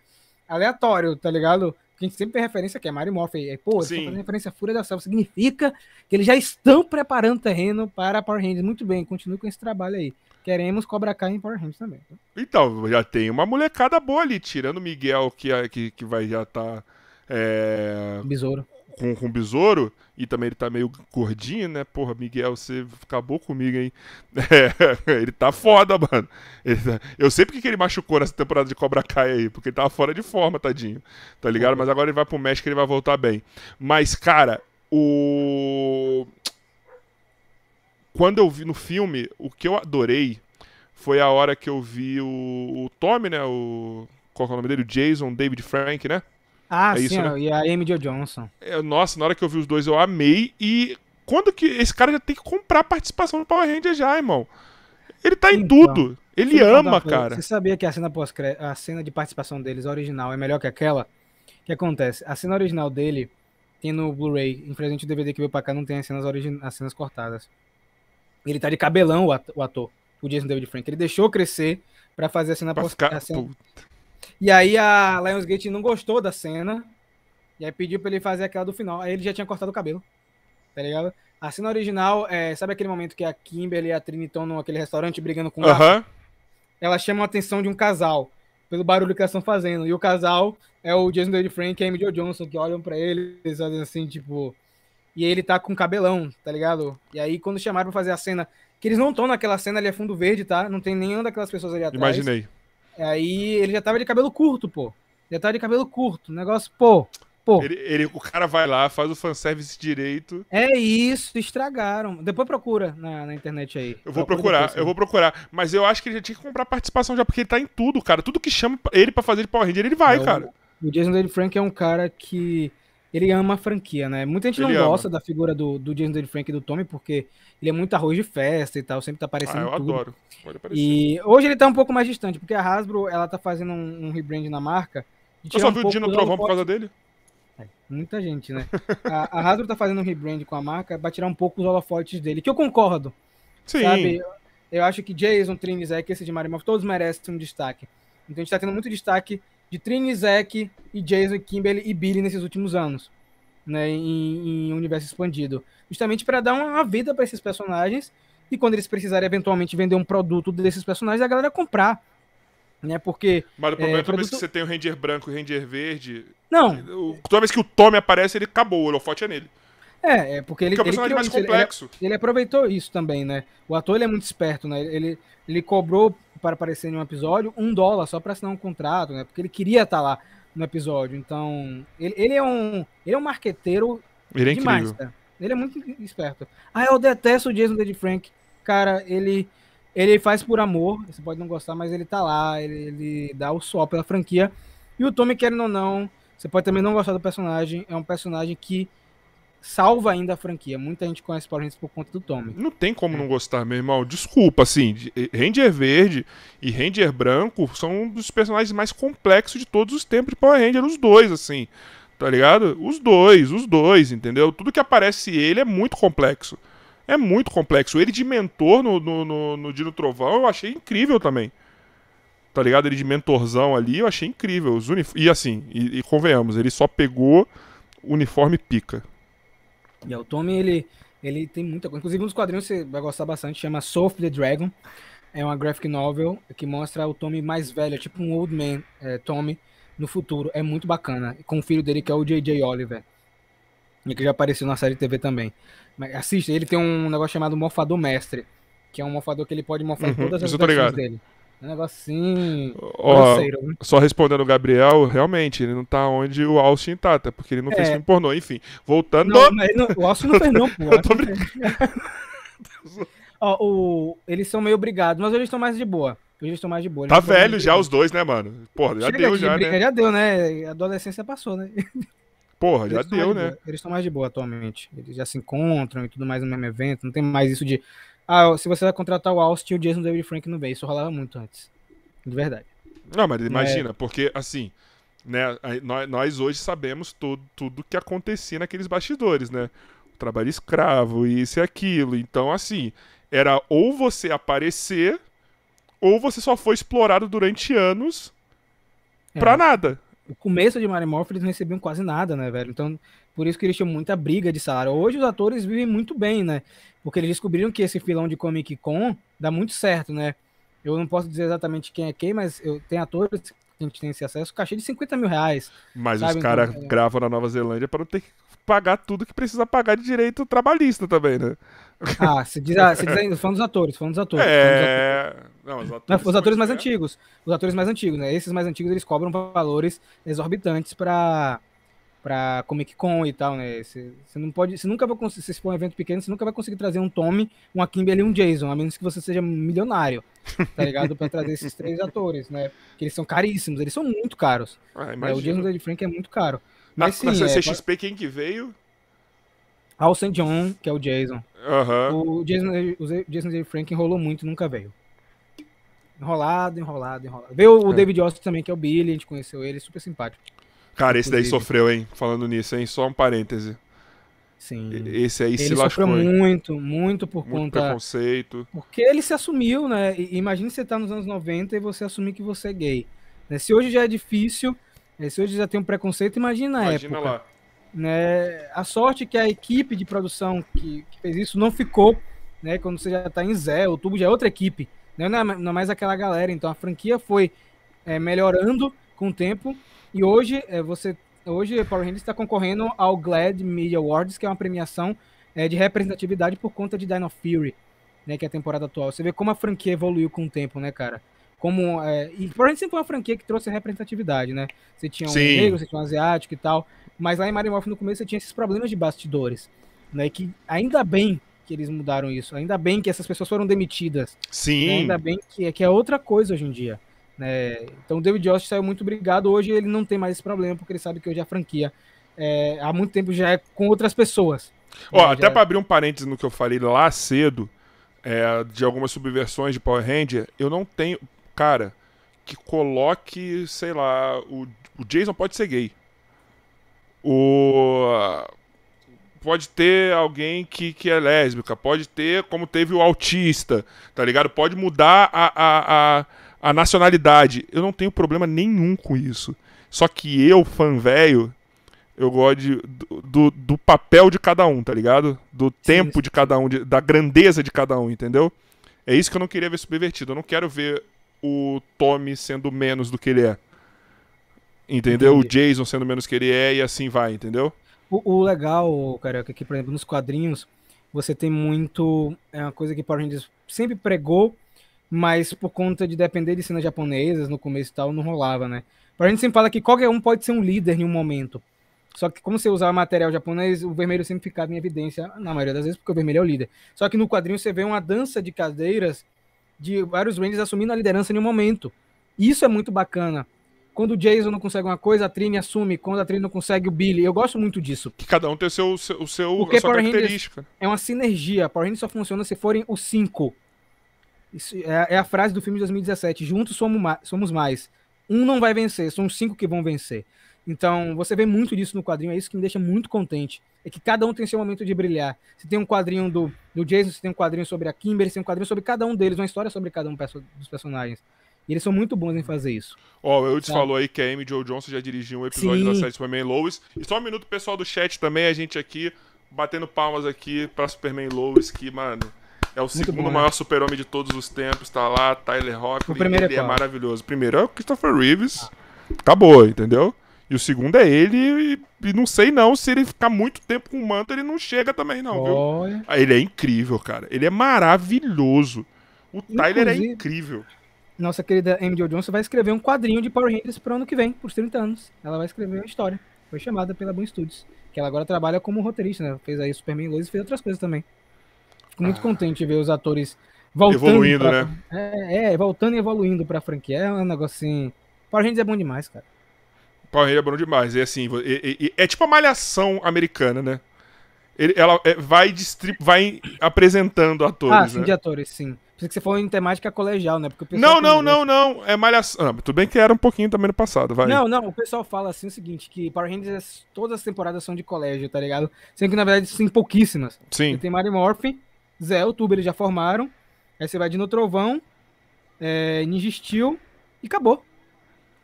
aleatório, tá ligado? Porque a gente sempre tem referência que é Mario Morph. Aí, pô, eles Sim. fazendo referência à Fúria da Selva. Significa que eles já estão preparando o terreno para Power Rangers. Muito bem, continue com esse trabalho aí. Queremos Cobra Kai em Power Rangers também. tá? Então, já tem uma molecada boa ali, tirando o Miguel, que, é- que, que vai já tá é, Besouro. Com, com o besouro, e também ele tá meio gordinho, né? Porra, Miguel, você acabou comigo, hein? É, ele tá foda, mano. Tá- Eu sei porque que ele machucou nessa temporada de Cobra Kai aí, porque ele tava fora de forma, tadinho. Tá ligado? Mas agora ele vai pro México e ele vai voltar bem. Mas, cara, O. Quando eu vi no filme, o que eu adorei foi a hora que eu vi o, o Tommy, né? O. Qual é o nome dele? O Jason David Frank, né? Ah, É sim, isso, né? e a Amy Jo Johnson. É, Nossa, na hora que eu vi os dois eu amei. E quando que. Esse cara já tem que comprar participação no Power Ranger já, irmão. Ele tá em Então, tudo. Ele ama, cara. Você sabia que a cena pós a cena de participação deles, a original, é melhor que aquela? O que acontece? A cena original dele tem no Blu-ray. Infelizmente o DVD que veio pra cá não tem as cenas, as cenas cortadas. Ele tá de cabelão, o at- o ator, o Jason David Frank. Ele deixou crescer pra fazer a cena pós ficar. a cena- Pô, E aí a Lionsgate não gostou da cena. E aí pediu pra ele fazer aquela do final. Aí ele já tinha cortado o cabelo. Tá ligado? A cena original, é, sabe aquele momento que a Kimberly e a Trini estão naquele restaurante brigando com o? Aham. Elas chamam a atenção de um casal. Pelo barulho que elas estão fazendo. E o casal é o Jason David Frank e a Amy Jo Johnson, que olham pra ele, eles fazem assim, tipo. E ele tá com cabelão, tá ligado? E aí, quando chamaram pra fazer a cena, que eles não estão naquela cena ali, é fundo verde, tá? Não tem nenhuma daquelas pessoas ali atrás. Imaginei. Aí ele já tava de cabelo curto, pô. Já tava de cabelo curto. Negócio, pô. Pô, Ele, ele- o cara vai lá, faz o fanservice direito. é isso, estragaram. Depois procura na, na internet aí. Eu vou Procura procurar, depois, eu vou procurar. Mas eu acho que ele já tinha que comprar participação já, porque ele tá em tudo, cara. Tudo que chama ele pra fazer de Power Ranger, ele vai, É, o- cara. O Jason David Frank é um cara que ele ama a franquia, né? Muita gente não Ele ama. gosta da figura do, do Jason David Frank e do Tommy porque ele é muito arroz de festa e tal, sempre tá Ah, aparecendo eu em tudo. adoro. Pode aparecer. E hoje ele tá um pouco mais distante, porque a Hasbro, ela tá fazendo um, um rebrand na marca. Eu tirar só um vi o Dino Trovão por causa dele. Muita gente, né? A, a Hasbro tá fazendo um rebrand com a marca pra tirar um pouco os holofotes dele, que eu concordo, Sim. sabe? Eu acho que Jason, Trini, Zack, esse de Mario Morph, todos merecem um destaque. Então a gente tá tendo muito destaque de Trini, Zack e Jason, Kimberly e Billy nesses últimos anos, né? Em, em universo expandido. Justamente para dar uma vida para esses personagens e quando eles precisarem eventualmente vender um produto desses personagens, a galera comprar. Né? Porque. Mas o problema é, que toda vez produto- que você tem o Ranger branco e o Ranger verde, Não, o- toda vez que o Tommy aparece, ele acabou, o holofote é nele. é, é porque ele. Porque é o ele mais isso, ele- complexo. Ele aproveitou isso também, né? O ator ele é muito esperto, né? Ele, ele cobrou para aparecer em um episódio um dólar só para assinar um contrato, né? Porque ele queria estar lá no episódio. Então, ele, ele é um ele é um marqueteiro Ele é demais, incrível. tá? Ele é muito esperto. Ah, eu detesto o Jason David Frank. Cara, ele ele faz por amor. Você pode não gostar, mas ele tá lá. Ele, ele dá o sol pela franquia. E o Tommy, querendo ou não, você pode também não gostar do personagem. É um personagem que salva ainda a franquia. Muita gente conhece Power Rangers por conta do Tommy. Não tem como não gostar, meu irmão. Desculpa, assim, Ranger verde e Ranger branco são um dos personagens mais complexos de todos os tempos de Power Ranger, os dois, assim. Tá ligado? Os dois, os dois, entendeu? Tudo que aparece ele é muito complexo. É muito complexo. Ele de mentor no, no, no, no Dino Trovão eu achei incrível também. Tá ligado? Ele de mentorzão ali eu achei incrível. Os unif... E assim, e, e convenhamos, ele só pegou uniforme pica. E é, o Tommy, ele, ele tem muita coisa. Inclusive, um dos quadrinhos você vai gostar bastante, chama Soul of the Dragon. É uma graphic novel que mostra o Tommy mais velho, é tipo um old man é, Tommy no futuro. É muito bacana. Com o filho dele, que é o J.J. Oliver. E que já apareceu na série TV também. Mas assista, ele tem um negócio chamado Morfador Mestre. Que é um morfador que ele pode morfar em Uhum, todas as versões dele. É um negócio assim. Ó, viu? Só respondendo o Gabriel, realmente, ele não tá onde o Austin tá, até porque ele não fez É. filme pornô. Enfim, voltando. Não, não- o Austin não fez, não, pô. Eu tô Ó, o, eles são meio brigados, mas eles estão mais de boa. Hoje eles estão mais de boa. Tá velho já os dois, né, mano? Porra, já Chega deu, de já, briga, né? Já deu, né? A adolescência passou, né? Porra, já Eles tão deu, de né? boa. Eles estão mais de boa atualmente. Eles já se encontram e tudo mais no mesmo evento. Não tem mais isso de. Ah, se você vai contratar o Austin, o Jason David Frank não veio. Isso rolava muito antes. De verdade. Não, mas imagina, porque assim, né, nós, hoje sabemos tudo, tudo que acontecia naqueles bastidores, né? O trabalho escravo, isso e aquilo. Então, assim, era ou você aparecer, ou você só foi explorado durante anos É. pra nada. O começo de Mario Morph eles não recebiam quase nada, né, velho? Então, por isso que eles tinham muita briga de salário. Hoje os atores vivem muito bem, né? Porque eles descobriram que esse filão de Comic Con dá muito certo, né? Eu não posso dizer exatamente quem é quem, mas eu tenho atores que a gente tem esse acesso, cachê de 50 mil reais. Mas Sabe, os caras então, é. gravam na Nova Zelândia pra não ter que pagar tudo que precisa pagar de direito trabalhista também, né? Ah, se diz, ah, se diz falando dos atores, falando dos atores. falando dos atores. É. Não, os Não, atores, os atores mais espertos. antigos. Os atores mais antigos, né? Esses mais antigos eles cobram valores exorbitantes pra, pra Comic Con e tal, né? Você não pode. Você nunca vai conseguir. Se for um evento pequeno, você nunca vai conseguir trazer um Tommy, um Kimberly e um Jason, a menos que você seja milionário, tá ligado? pra trazer esses três atores, né? Que eles são caríssimos, eles são muito caros. Ah, é, o Jason David Frank é muito caro. Mas, na, sim, na CXP, é, quem que veio? Al St. John, que é o Jason. Uhum. O Jason, o Jason David Frank enrolou muito nunca veio. Enrolado, enrolado, enrolado. Veio o é. David Austin também, que é o Billy, a gente conheceu ele, super simpático. Cara, esse daí sofreu, hein? Falando nisso, hein? Só um parêntese. Sim. Esse aí ele se lascou. Ele sofreu muito, muito por muito conta. preconceito. Porque ele se assumiu, né? Imagina você tá nos anos 90 e você assumir que você é gay. Né? Se hoje já é difícil, né? se hoje já tem um preconceito, imagina, a imagina época. Lá. Né? A sorte que a equipe de produção que, que fez isso não ficou, né? Quando você já tá em Zé, o tubo já é outra equipe. Né? Não, é, não é mais aquela galera. Então a franquia foi é, melhorando com o tempo e hoje é, você hoje Power Rangers está concorrendo ao GLAD Media Awards, que é uma premiação é, de representatividade por conta de Dino Fury, né, que é a temporada atual. Você vê como a franquia evoluiu com o tempo, né, cara? Como, é, e Power Rangers sempre foi uma franquia que trouxe representatividade, né? Você tinha um Sim. negro, você tinha um asiático e tal, mas lá em Mario Morph no começo você tinha esses problemas de bastidores, né? Que ainda bem que eles mudaram isso, ainda bem que essas pessoas foram demitidas. Sim. Né? Ainda bem que, que é outra coisa hoje em dia. Né? Então o David Jost saiu muito obrigado. Hoje ele não tem mais esse problema, porque ele sabe que hoje a franquia é, há muito tempo já é com outras pessoas. Ó, até é... para abrir um parênteses no que eu falei lá cedo, é, de algumas subversões de Power Ranger, eu não tenho. Cara, que coloque, sei lá, o, o Jason pode ser gay. O. Pode ter alguém que, que é lésbica, pode ter, como teve o autista, tá ligado? Pode mudar a, a, a a nacionalidade. Eu não tenho problema nenhum com isso. Só que eu, fã velho, eu gosto de, do, do, do, papel de cada um, tá ligado? Do sim, tempo sim. de cada um, de, da grandeza de cada um, entendeu? É isso que eu não queria ver subvertido. Eu não quero ver o Tommy sendo menos do que ele é. Entendeu? Entendi. O Jason sendo menos que ele é e assim vai, entendeu? O, o legal, cara, é que, por exemplo, nos quadrinhos, você tem muito. É uma coisa que Power Rangers sempre pregou mas por conta de depender de cenas japonesas no começo e tal, não rolava, né? A gente sempre fala que qualquer um pode ser um líder em um momento. Só que como você usava material japonês, o vermelho sempre ficava em evidência, na maioria das vezes, porque o vermelho é o líder. Só que no quadrinho você vê uma dança de cadeiras de vários Rangers assumindo a liderança em um momento. Isso é muito bacana. Quando o Jason não consegue uma coisa, a Trini assume. Quando a Trini não consegue, o Billy. Eu gosto muito disso. Que cada um tem o seu, o seu, Porque a sua Power característica. é uma sinergia. Power Rangers só funciona se forem os cinco. Isso é, é, a frase do filme de 2017. Juntos somos, ma somos mais. Um não vai vencer, são cinco que vão vencer. Então, você vê muito disso no quadrinho, é isso que me deixa muito contente. É que cada um tem seu momento de brilhar. Você tem um quadrinho do, do Jason, você tem um quadrinho sobre a Kimber, você tem um quadrinho sobre cada um deles, uma história sobre cada um dos personagens. E eles são muito bons em fazer isso. Ó, oh, o Eudes falou aí que a Amy Joe Johnson já dirigiu um episódio Sim. da série Superman Lois. E só um minuto, pessoal do chat também, a gente aqui batendo palmas aqui pra Superman Lois, que, mano, é o segundo bom, maior né? super-homem de todos os tempos. Tá lá, Tyler Hoechlin. O primeiro ele é, é maravilhoso. O primeiro é o Christopher Reeves. Acabou, entendeu? E o segundo é ele, e, e, não sei não se ele ficar muito tempo com o manto, ele não chega também, não, Olha. viu? Ah, ele é incrível, cara. Ele é maravilhoso. O Inclusive, Tyler é incrível. Nossa querida Amy Jo Johnson vai escrever um quadrinho de Power Rangers pro ano que vem, por 30 anos. Ela vai escrever uma história. Foi chamada pela Boom Studios. Que ela agora trabalha como roteirista, né? Fez aí Superman Lois e fez outras coisas também. Fico muito ah. contente de ver os atores voltando. Evoluindo, pra, né? É, é, voltando e evoluindo pra franquia. É um negocinho. Power Rangers é bom demais, cara. Power Rangers é bom demais. E assim, é, é, é tipo a malhação americana, né? Ele, ela é, vai, vai apresentando atores. Ah, sim, né? de atores, sim. Pensei que você falou em temática colegial, né? Porque não, não, não, não. É malhação. Ah, tudo bem que era um pouquinho também no passado, vai. Não, não. O pessoal fala assim o seguinte: que Power Rangers, todas as temporadas são de colégio, tá ligado? Sendo que na verdade são pouquíssimas. Sim. Você tem Mario Morphin, Zé, o Tubo eles já formaram. Aí você vai de No Trovão, é, Ninja Steel e acabou.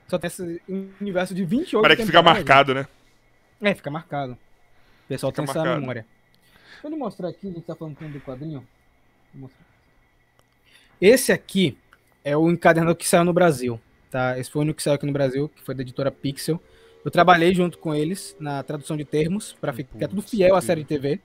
Só tem esse universo de 28 Parece que fica marcado, né? É, fica marcado. O pessoal fica tem marcado. essa memória. Deixa eu mostrar aqui, a gente tá falando do quadrinho. Esse aqui é o encadernador que saiu no Brasil. Tá? Esse foi o único que saiu aqui no Brasil, que foi da editora Pixel. Eu trabalhei junto com eles na tradução de termos, para ficar tudo fiel à série de TV.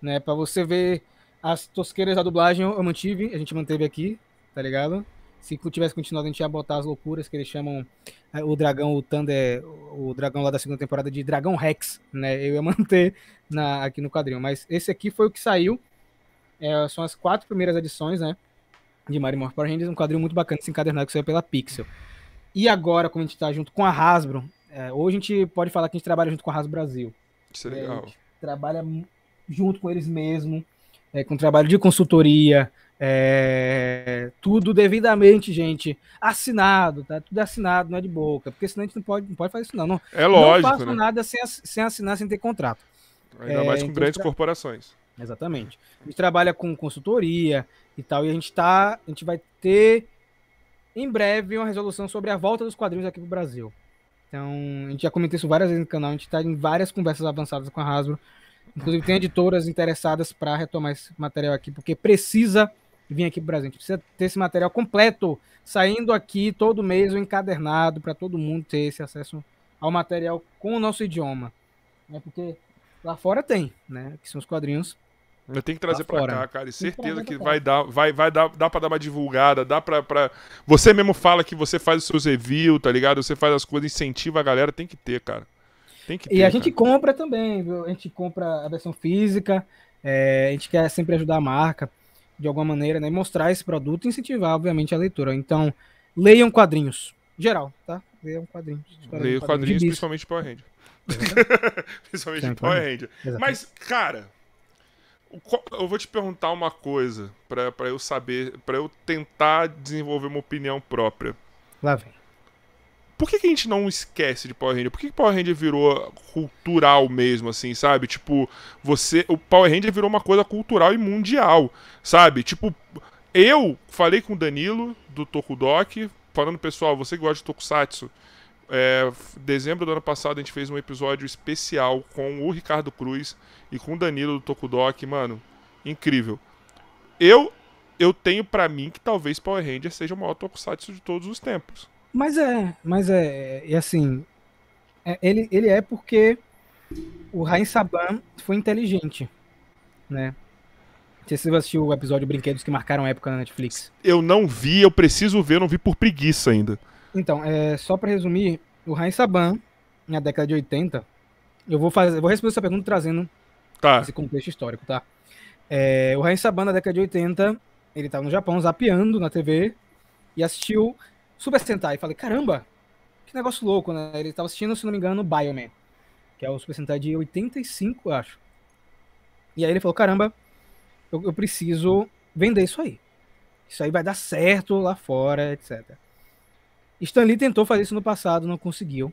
Né, para você ver as tosqueiras da dublagem eu mantive, a gente manteve aqui, tá ligado? Se tivesse continuado, a gente ia botar as loucuras que eles chamam é, o dragão, o Thunder, o dragão lá da segunda temporada de Dragão Rex, né? Eu ia manter na, aqui no quadrinho. Mas esse aqui foi o que saiu. É, são as quatro primeiras edições, né? De Mario Morph Power Rangers, um quadrinho muito bacana, esse encadernado que saiu pela Pixel. E agora, como a gente tá junto com a Hasbro, é, hoje a gente pode falar que a gente trabalha junto com a Hasbro Brasil. Isso é legal. trabalha junto com eles mesmo, é, com trabalho de consultoria, é, tudo devidamente, gente, assinado, tá? Tudo assinado, não é de boca, porque senão a gente não pode, não pode fazer isso, não. não é lógico. Não faço né? nada sem, sem assinar, sem ter contrato. Ainda é, mais com então grandes tra... corporações. Exatamente. A gente trabalha com consultoria e tal, e a gente tá. A gente vai ter em breve uma resolução sobre a volta dos quadrinhos aqui pro Brasil. Então, a gente já comentou isso várias vezes no canal, a gente está em várias conversas avançadas com a Hasbro. Inclusive, tem editoras interessadas para retomar esse material aqui, porque precisa vir aqui para o Brasil. A gente precisa ter esse material completo, saindo aqui todo mês, o encadernado, para todo mundo ter esse acesso ao material com o nosso idioma. Né? Porque lá fora tem, né? Que são os quadrinhos eu tenho que trazer para cá, cara. E certeza que vai dar, vai, vai dar, dá para dar uma divulgada, dá para pra... Você mesmo fala que você faz os seus reviews, tá ligado? Você faz as coisas, incentiva a galera, tem que ter, cara. Tem que ter, e a gente compra também, viu? A gente compra a versão física, é, a gente quer sempre ajudar a marca, de alguma maneira, né? Mostrar esse produto e incentivar, obviamente, a leitura. Então, leiam quadrinhos. Geral, tá? Leiam quadrinhos. Leiam quadrinhos, principalmente Power Ranger. principalmente Power Ranger. Mas, cara eu vou te perguntar uma coisa para eu saber, para eu tentar desenvolver uma opinião própria. Lá vem. Por que, que a gente não esquece de Power Ranger? Por que, que Power Ranger virou cultural mesmo, assim, sabe? Tipo, você. O Power Ranger virou uma coisa cultural e mundial, sabe? Tipo, eu falei com o Danilo do Tokudok, falando, pessoal, você que gosta de Tokusatsu, é, dezembro do ano passado a gente fez um episódio especial com o Ricardo Cruz e com o Danilo do Tokudok, mano, incrível. Eu eu tenho para mim que talvez Power Ranger seja o maior tokusatsu de todos os tempos. Mas é, mas é, e assim, é, ele, ele é porque o Rain Saban foi inteligente, né? Não sei se você assistiu o episódio Brinquedos que marcaram época na Netflix. Eu não vi, eu preciso ver, não vi por preguiça ainda. Então, é, só para resumir, o Rain Saban, na década de 80, eu vou fazer, eu vou responder essa pergunta trazendo tá. esse contexto histórico, tá? É, o Rain Saban, na década de 80, ele tava no Japão zapeando na TV e assistiu Super Sentai. Falei, caramba, que negócio louco, né? Ele tava assistindo, se não me engano, Bioman, que é o Super Sentai de 85, eu acho. E aí ele falou, caramba, eu, eu preciso vender isso aí. Isso aí vai dar certo lá fora, etc. Stan Lee tentou fazer isso no passado, não conseguiu.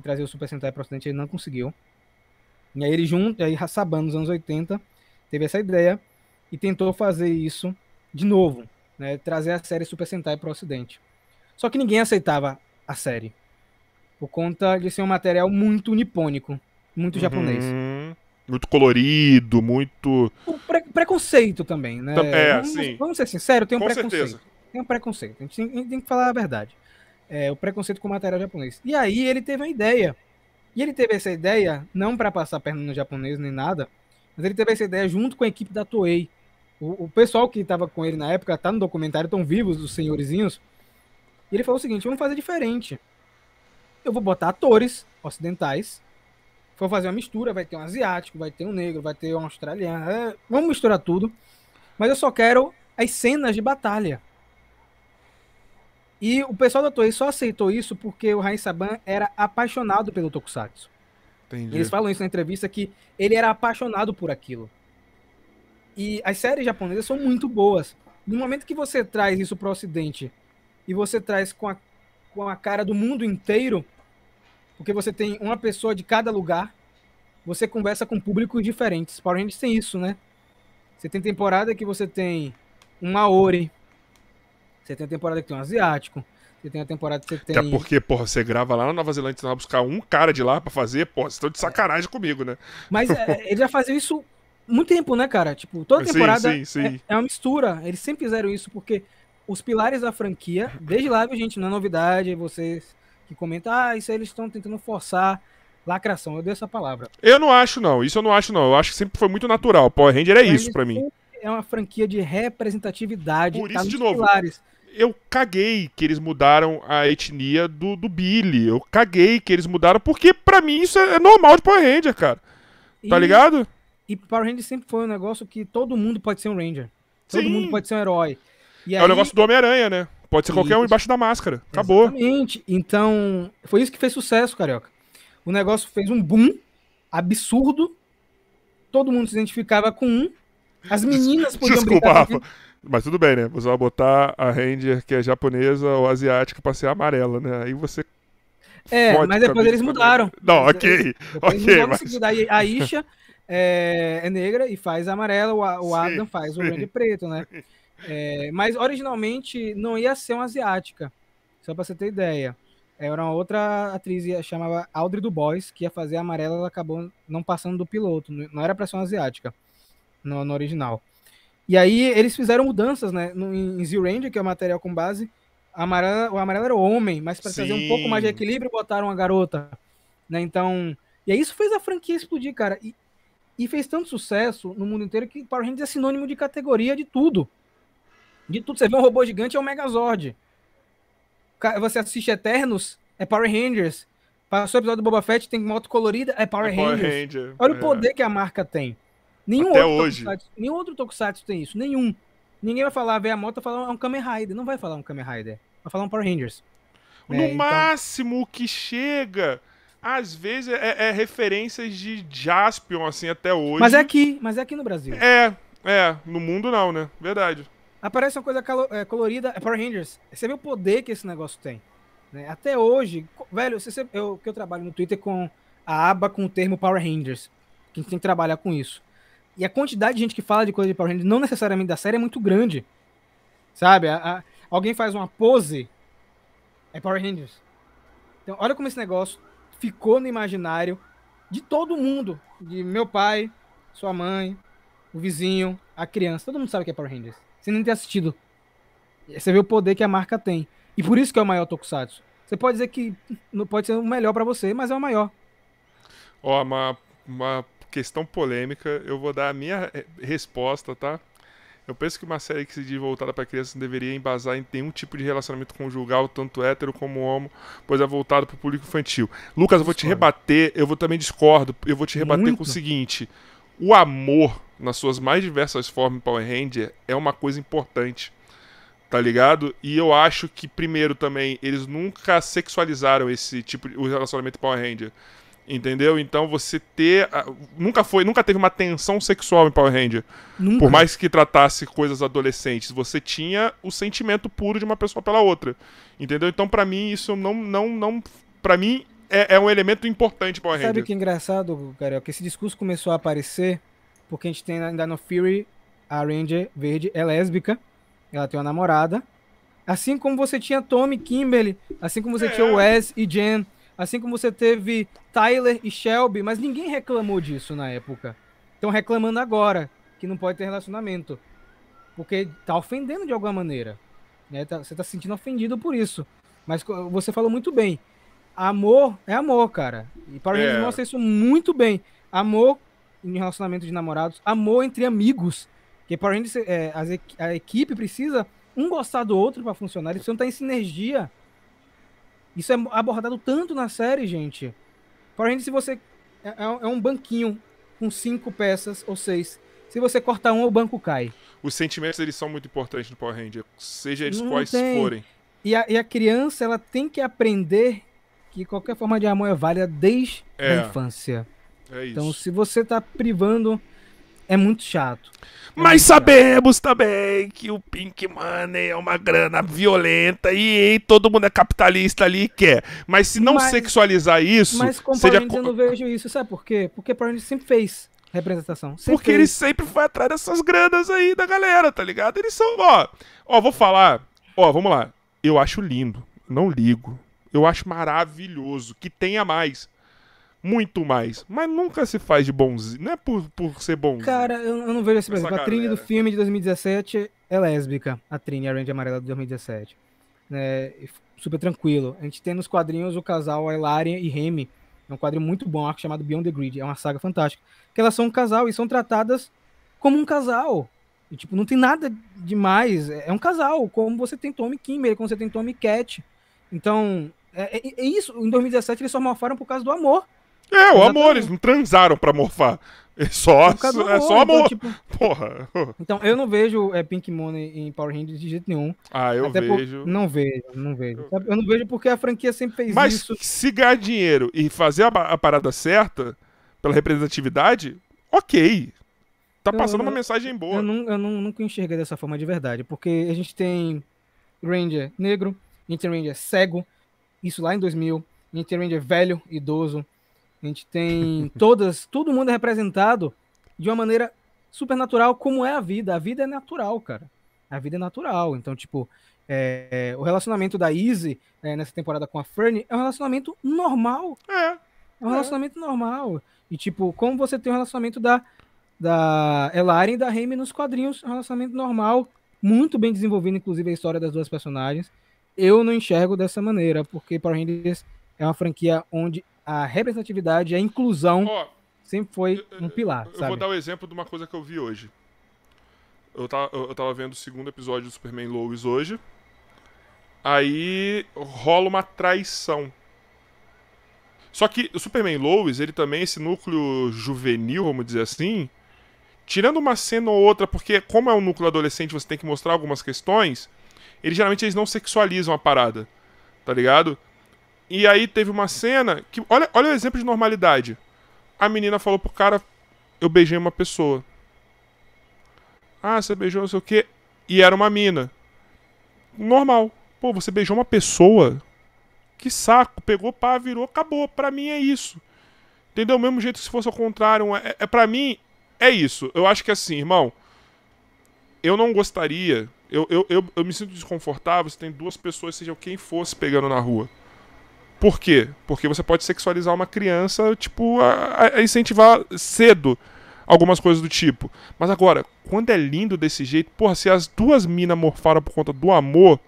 Trazer o Super Sentai para o ocidente, ele não conseguiu. E aí ele junto, aí Hassaban nos anos 80 teve essa ideia e tentou fazer isso de novo, né, trazer a série Super Sentai para o ocidente. Só que ninguém aceitava a série por conta de ser um material muito nipônico, muito uhum. japonês. Muito colorido, muito. O pre preconceito também, né? É, vamos, sim. Vamos ser sinceros, tem um Com preconceito. Certeza. Tem um preconceito. A gente tem, tem que falar a verdade é, o preconceito com o material japonês. E aí ele teve uma ideia. E ele teve essa ideia não para passar a perna no japonês nem nada, mas ele teve essa ideia junto com a equipe da Toei. O, o pessoal que estava com ele na época tá no documentário, tão vivos, os senhorizinhos. E ele falou o seguinte: vamos fazer diferente. Eu vou botar atores ocidentais. Vou fazer uma mistura, vai ter um asiático, vai ter um negro, vai ter um australiano. É, vamos misturar tudo. Mas eu só quero as cenas de batalha. E o pessoal da Toei só aceitou isso porque o Rain Saban era apaixonado pelo Tokusatsu. Entendi. Eles falam isso na entrevista que ele era apaixonado por aquilo. E as séries japonesas são muito boas. No momento que você traz isso para o Ocidente e você traz com a, com a cara do mundo inteiro, porque você tem uma pessoa de cada lugar, você conversa com públicos diferentes. Power Rangers tem isso, né? Você tem temporada que você tem um Maori, você tem a temporada que tem um asiático. Você tem a temporada que você tem. Até porque, porra, você grava lá na Nova Zelândia, você vai buscar um cara de lá pra fazer, porra, vocês estão de sacanagem é. comigo, né? Mas é, ele já fazia isso muito tempo, né, cara? Tipo, toda temporada sim, sim, sim. É, é, uma mistura. Eles sempre fizeram isso porque os pilares da franquia, desde lá, gente, não é novidade, vocês que comentam, ah, isso aí eles estão tentando forçar lacração. Eu dei essa palavra. Eu não acho, não. Isso eu não acho, não. Eu acho que sempre foi muito natural. Power Ranger é isso para mim. É uma franquia de representatividade. Por tá isso, de novo. Pilares. eu caguei que eles mudaram a etnia do, do Billy. Eu caguei que eles mudaram, porque pra mim isso é, é normal de Power Ranger, cara. Tá E- ligado? E Power Ranger sempre foi um negócio que todo mundo pode ser um Ranger. Todo Sim. mundo pode ser um herói. E É o negócio do Homem-Aranha, né? Pode ser qualquer um embaixo da máscara. Acabou. Exatamente. Então, foi isso que fez sucesso, Carioca. O negócio fez um boom absurdo. Todo mundo se identificava com um. As meninas podiam Desculpa, brincar Rafa. Mas tudo bem, né? Você vai botar a Ranger que é japonesa ou asiática pra ser amarela, né? Aí você. É, mas a depois eles mudaram. Não, ok. Ok, mas- aí a Isha é, é negra e faz amarela, o, A- o Adam faz o sim. Preto, né? É, mas originalmente não ia ser uma asiática, só pra você ter ideia. Era uma outra atriz, chamava Audrey Du Bois, que ia fazer a amarela, ela acabou não passando do piloto, não era pra ser uma asiática no, no original. E aí eles fizeram mudanças, né? No, em Z Ranger, que é o material com base, a amarela, o amarelo era o homem, mas para trazer um pouco mais de equilíbrio, botaram a garota. Né? Então. E aí isso fez a franquia explodir, cara. E, e fez tanto sucesso no mundo inteiro que Power Rangers é sinônimo de categoria de tudo. De tudo. Você vê um robô gigante, é o Megazord. Você assiste Eternos, é Power Rangers. Passou o episódio do Boba Fett, tem moto colorida, é Power É Power Rangers. Ranger. Olha É. o poder que a marca tem. Nenhum Até outro, hoje. Nenhum outro Tokusatsu tem isso. Nenhum. Ninguém vai falar, ver a moto e falar é um Kamen Rider. Não vai falar um Kamen Rider. Vai falar um Power Rangers. No É, então- máximo o que chega. Às vezes é, é referências de Jaspion, assim, até hoje. Mas é aqui, mas é aqui no Brasil. É, é. No mundo não, né? Verdade. Aparece uma coisa é, colorida, é Power Rangers. Você vê o poder que esse negócio tem. né? Até hoje, velho, você- eu, que eu trabalho no Twitter com a aba com o termo Power Rangers. Que a gente tem que trabalhar com isso. E a quantidade de gente que fala de coisa de Power Rangers, não necessariamente da série, é muito grande. Sabe? A- a- alguém faz uma pose, é Power Rangers. Então, olha como esse negócio ficou no imaginário de todo mundo. De meu pai, sua mãe, o vizinho, a criança. Todo mundo sabe que é Power Rangers. Sem nem ter assistido. Você vê o poder que a marca tem. E por isso que é o maior Tokusatsu. Você pode dizer que não pode ser o melhor pra você, mas é o maior. Ó, uma, uma questão polêmica. Eu vou dar a minha eh, resposta, tá? Eu penso que uma série que se diz voltada para crianças não deveria embasar em nenhum tipo de relacionamento conjugal, tanto hétero como homo, pois é voltado para o público infantil. Lucas, eu vou te rebater, eu vou também discordo, eu vou te rebater com o Muito. seguinte: o amor, nas suas mais diversas formas em Power Ranger, é uma coisa importante. Tá ligado? E eu acho que, primeiro, também, eles nunca sexualizaram esse tipo de o relacionamento Power Ranger. Entendeu? Então você ter. Nunca foi, nunca teve uma tensão sexual em Power Ranger. Nunca. Por mais que tratasse coisas adolescentes, você tinha o sentimento puro de uma pessoa pela outra. Entendeu? Então, pra mim, isso não. não, não para mim, é, é um elemento importante Power Sabe o Ranger. que é engraçado, Carioca? Esse discurso começou a aparecer porque a gente tem ainda no Fury a Ranger Verde é lésbica, ela tem uma namorada. Assim como você tinha Tommy Kimberly, assim como você É. tinha Wes e Jen, assim como você teve Tyler e Shelby, mas ninguém reclamou disso na época. Estão reclamando agora que não pode ter relacionamento. Porque tá ofendendo de alguma maneira. né? Tá- você tá se sentindo ofendido por isso. Mas você falou muito bem. Amor é amor, cara. E Rangers É. mostra isso muito bem. Amor em relacionamento de namorados, amor entre amigos. Porque Power Rangers, é, a equipe precisa um gostar do outro pra funcionar. Eles precisam estar em sinergia. Isso é abordado tanto na série, gente. Power Rangers, se você. É, é um- é um banquinho com cinco peças ou seis. Se você cortar um, o banco cai. Os sentimentos, eles são muito importantes no Power Ranger. Seja eles Não quais tem. forem. E a, e a criança, ela tem que aprender que qualquer forma de amor é válida desde É. a infância. É isso. Então, se você tá privando, é muito chato. É Mas muito chato. sabemos também que o Pink Money é uma grana violenta e, todo mundo é capitalista ali e quer. Mas se não Mas- sexualizar isso, Mas com seja eu não vejo isso. Sabe por quê? Porque Power Rangers sempre fez representação. Sempre porque ele fez. sempre foi atrás dessas granas aí da galera, tá ligado? Eles são, ó, ó, vou falar, ó, vamos lá. Eu acho lindo, não ligo. Eu acho maravilhoso que tenha mais. Muito mais. Mas nunca se faz de bonzinho. Não é por, por ser bonzinho. Cara, eu, eu não vejo esse, exemplo, a Trini do filme de 2017 é lésbica. A Trini, a Ranger Amarela de 2017. Né, e f- super tranquilo. A gente tem nos quadrinhos o casal Hilaria e Remy. É um quadrinho muito bom, um arco chamado Beyond the Grid. É uma saga fantástica. Que elas são um casal e são tratadas como um casal. E, tipo, não tem nada demais. É é um casal, como você tem Tommy Kimber, como você tem Tommy Cat. Então, é, é- é isso. Em 2017 eles só morfaram por causa do amor. É, o amor, eles não transaram pra morfar. É só, Por do é só Então, amor. tipo, Porra. então, eu não vejo é, Pink Money em Power Rangers de jeito nenhum. Ah, eu Até por- vejo. Não vejo, não vejo. Sabe? Eu não vejo porque a franquia sempre fez Mas isso. se ganhar dinheiro e fazer a, a parada certa, pela representatividade, ok. Tá Eu- passando uma eu- mensagem boa. Eu, não, eu não, nunca enxerguei dessa forma de verdade, porque a gente tem Ranger negro, a gente tem Ranger cego, isso lá em 2000, a gente tem Ranger velho, idoso, a gente tem todas, todo mundo é representado de uma maneira super natural, como é a vida. A vida é natural, cara. A vida é natural. Então, tipo, é, é, o relacionamento da Izzy é, nessa temporada com a Fernie é um relacionamento normal. É. É um relacionamento normal. E, tipo, como você tem o relacionamento da, da Elaren e da Remy nos quadrinhos, é um relacionamento normal, muito bem desenvolvido, inclusive, a história das duas personagens. Eu não enxergo dessa maneira, porque Power Rangers é uma franquia onde a representatividade a inclusão Ó, sempre foi um pilar, eu sabe? vou dar o exemplo de uma coisa que eu vi hoje. Eu tava, eu eu tava vendo o segundo episódio do Superman Lois hoje. Aí rola uma traição. Só que o Superman Lois, ele também, esse núcleo juvenil, vamos dizer assim, tirando uma cena ou outra, porque como é um núcleo adolescente, você tem que mostrar algumas questões, eles geralmente eles não sexualizam a parada, tá ligado? E aí teve uma cena que, olha, olha o exemplo de normalidade. A menina falou pro cara, eu beijei uma pessoa. Ah, você beijou não sei o quê. E era uma mina. Normal. Pô, você beijou uma pessoa? Que saco. Pegou, pá, virou, acabou. Pra mim é isso. Entendeu? Do mesmo jeito que se fosse ao contrário. É, é pra mim, é isso. Eu acho que assim, irmão. Eu não gostaria. Eu, eu, eu, eu me sinto desconfortável se tem duas pessoas, seja quem fosse, pegando na rua. Por quê? Porque você pode sexualizar uma criança, tipo, a, a incentivar cedo algumas coisas do tipo. Mas agora, quando é lindo desse jeito, porra, se as duas minas morfaram por conta do amor,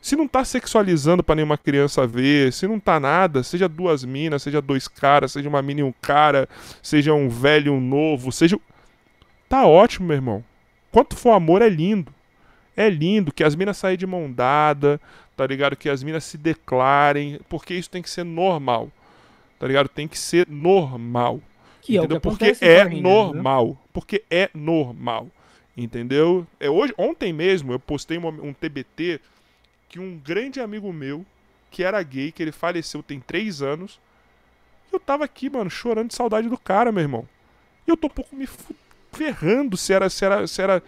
se não tá sexualizando pra nenhuma criança ver, se não tá nada, seja duas minas, seja dois caras, seja uma mina e um cara, seja um velho e um novo, seja. Tá ótimo, meu irmão. Quanto for amor, é lindo. É lindo que as minas saem de mão dada, tá ligado? Que as minas se declarem, porque isso tem que ser normal. Tá ligado? Tem que ser normal. Que é entendeu? Porque é Power Rangers, né? normal. Porque é normal. Entendeu? É hoje, ontem mesmo eu postei uma- um TBT que um grande amigo meu, que era gay, que ele faleceu tem três anos, eu tava aqui, mano, chorando de saudade do cara, meu irmão. E eu tô um pouco me ferrando se era, se era, se era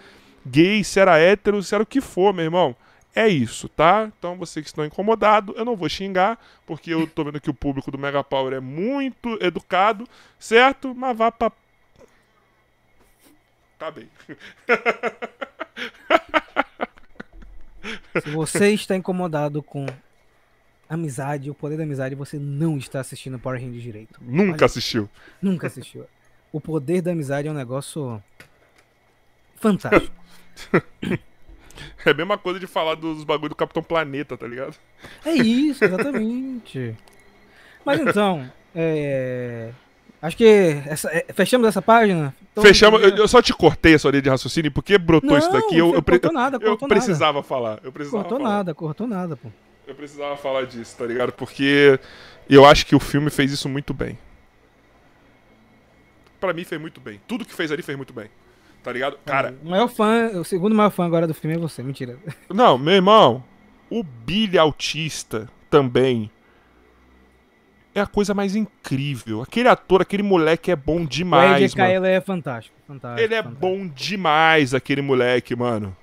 gay, se era hétero, se era o que for, meu irmão. É isso, tá? Então vocês que estão incomodados, eu não vou xingar, porque eu tô vendo que o público do Mega Power é muito educado, certo? Mas vá pra. Tá bem. Se você está incomodado com amizade, o poder da amizade, você não está assistindo Power Rangers direito. Nunca assistiu. Nunca assistiu. O poder da amizade é um negócio fantástico. É a mesma coisa de falar dos bagulho do Capitão Planeta, tá ligado? É isso, exatamente. Mas então, é, acho que essa- é, fechamos essa página. Então, Fechamos. Eu, é, eu só te cortei essa linha de raciocínio porque brotou Não, isso daqui. Eu, eu, cortou nada, eu cortou nada. precisava falar. Eu precisava cortou falar. nada, cortou nada, pô. Eu precisava falar disso, tá ligado? Porque eu acho que o filme fez isso muito bem. Pra mim fez muito bem. Tudo que fez ali fez muito bem. Tá ligado? Cara, O maior fã, o segundo maior fã agora do filme é você, mentira. não, meu irmão, o Billy autista também é a coisa mais incrível. Aquele ator, aquele moleque é bom o demais, Ed mano. Kaela é fantástico, fantástico. Ele é fantástico. bom demais, aquele moleque, mano.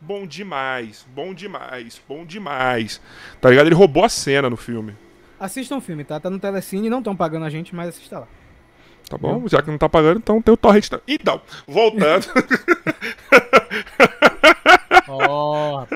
Bom demais, bom demais, bom demais. Tá ligado? Ele roubou a cena no filme. Assistam o filme, tá? Tá no Telecine, não estão pagando a gente, mas assista lá. Tá bom? Já que não tá pagando, então tem o torrent. também. Então, voltando. Rapaz.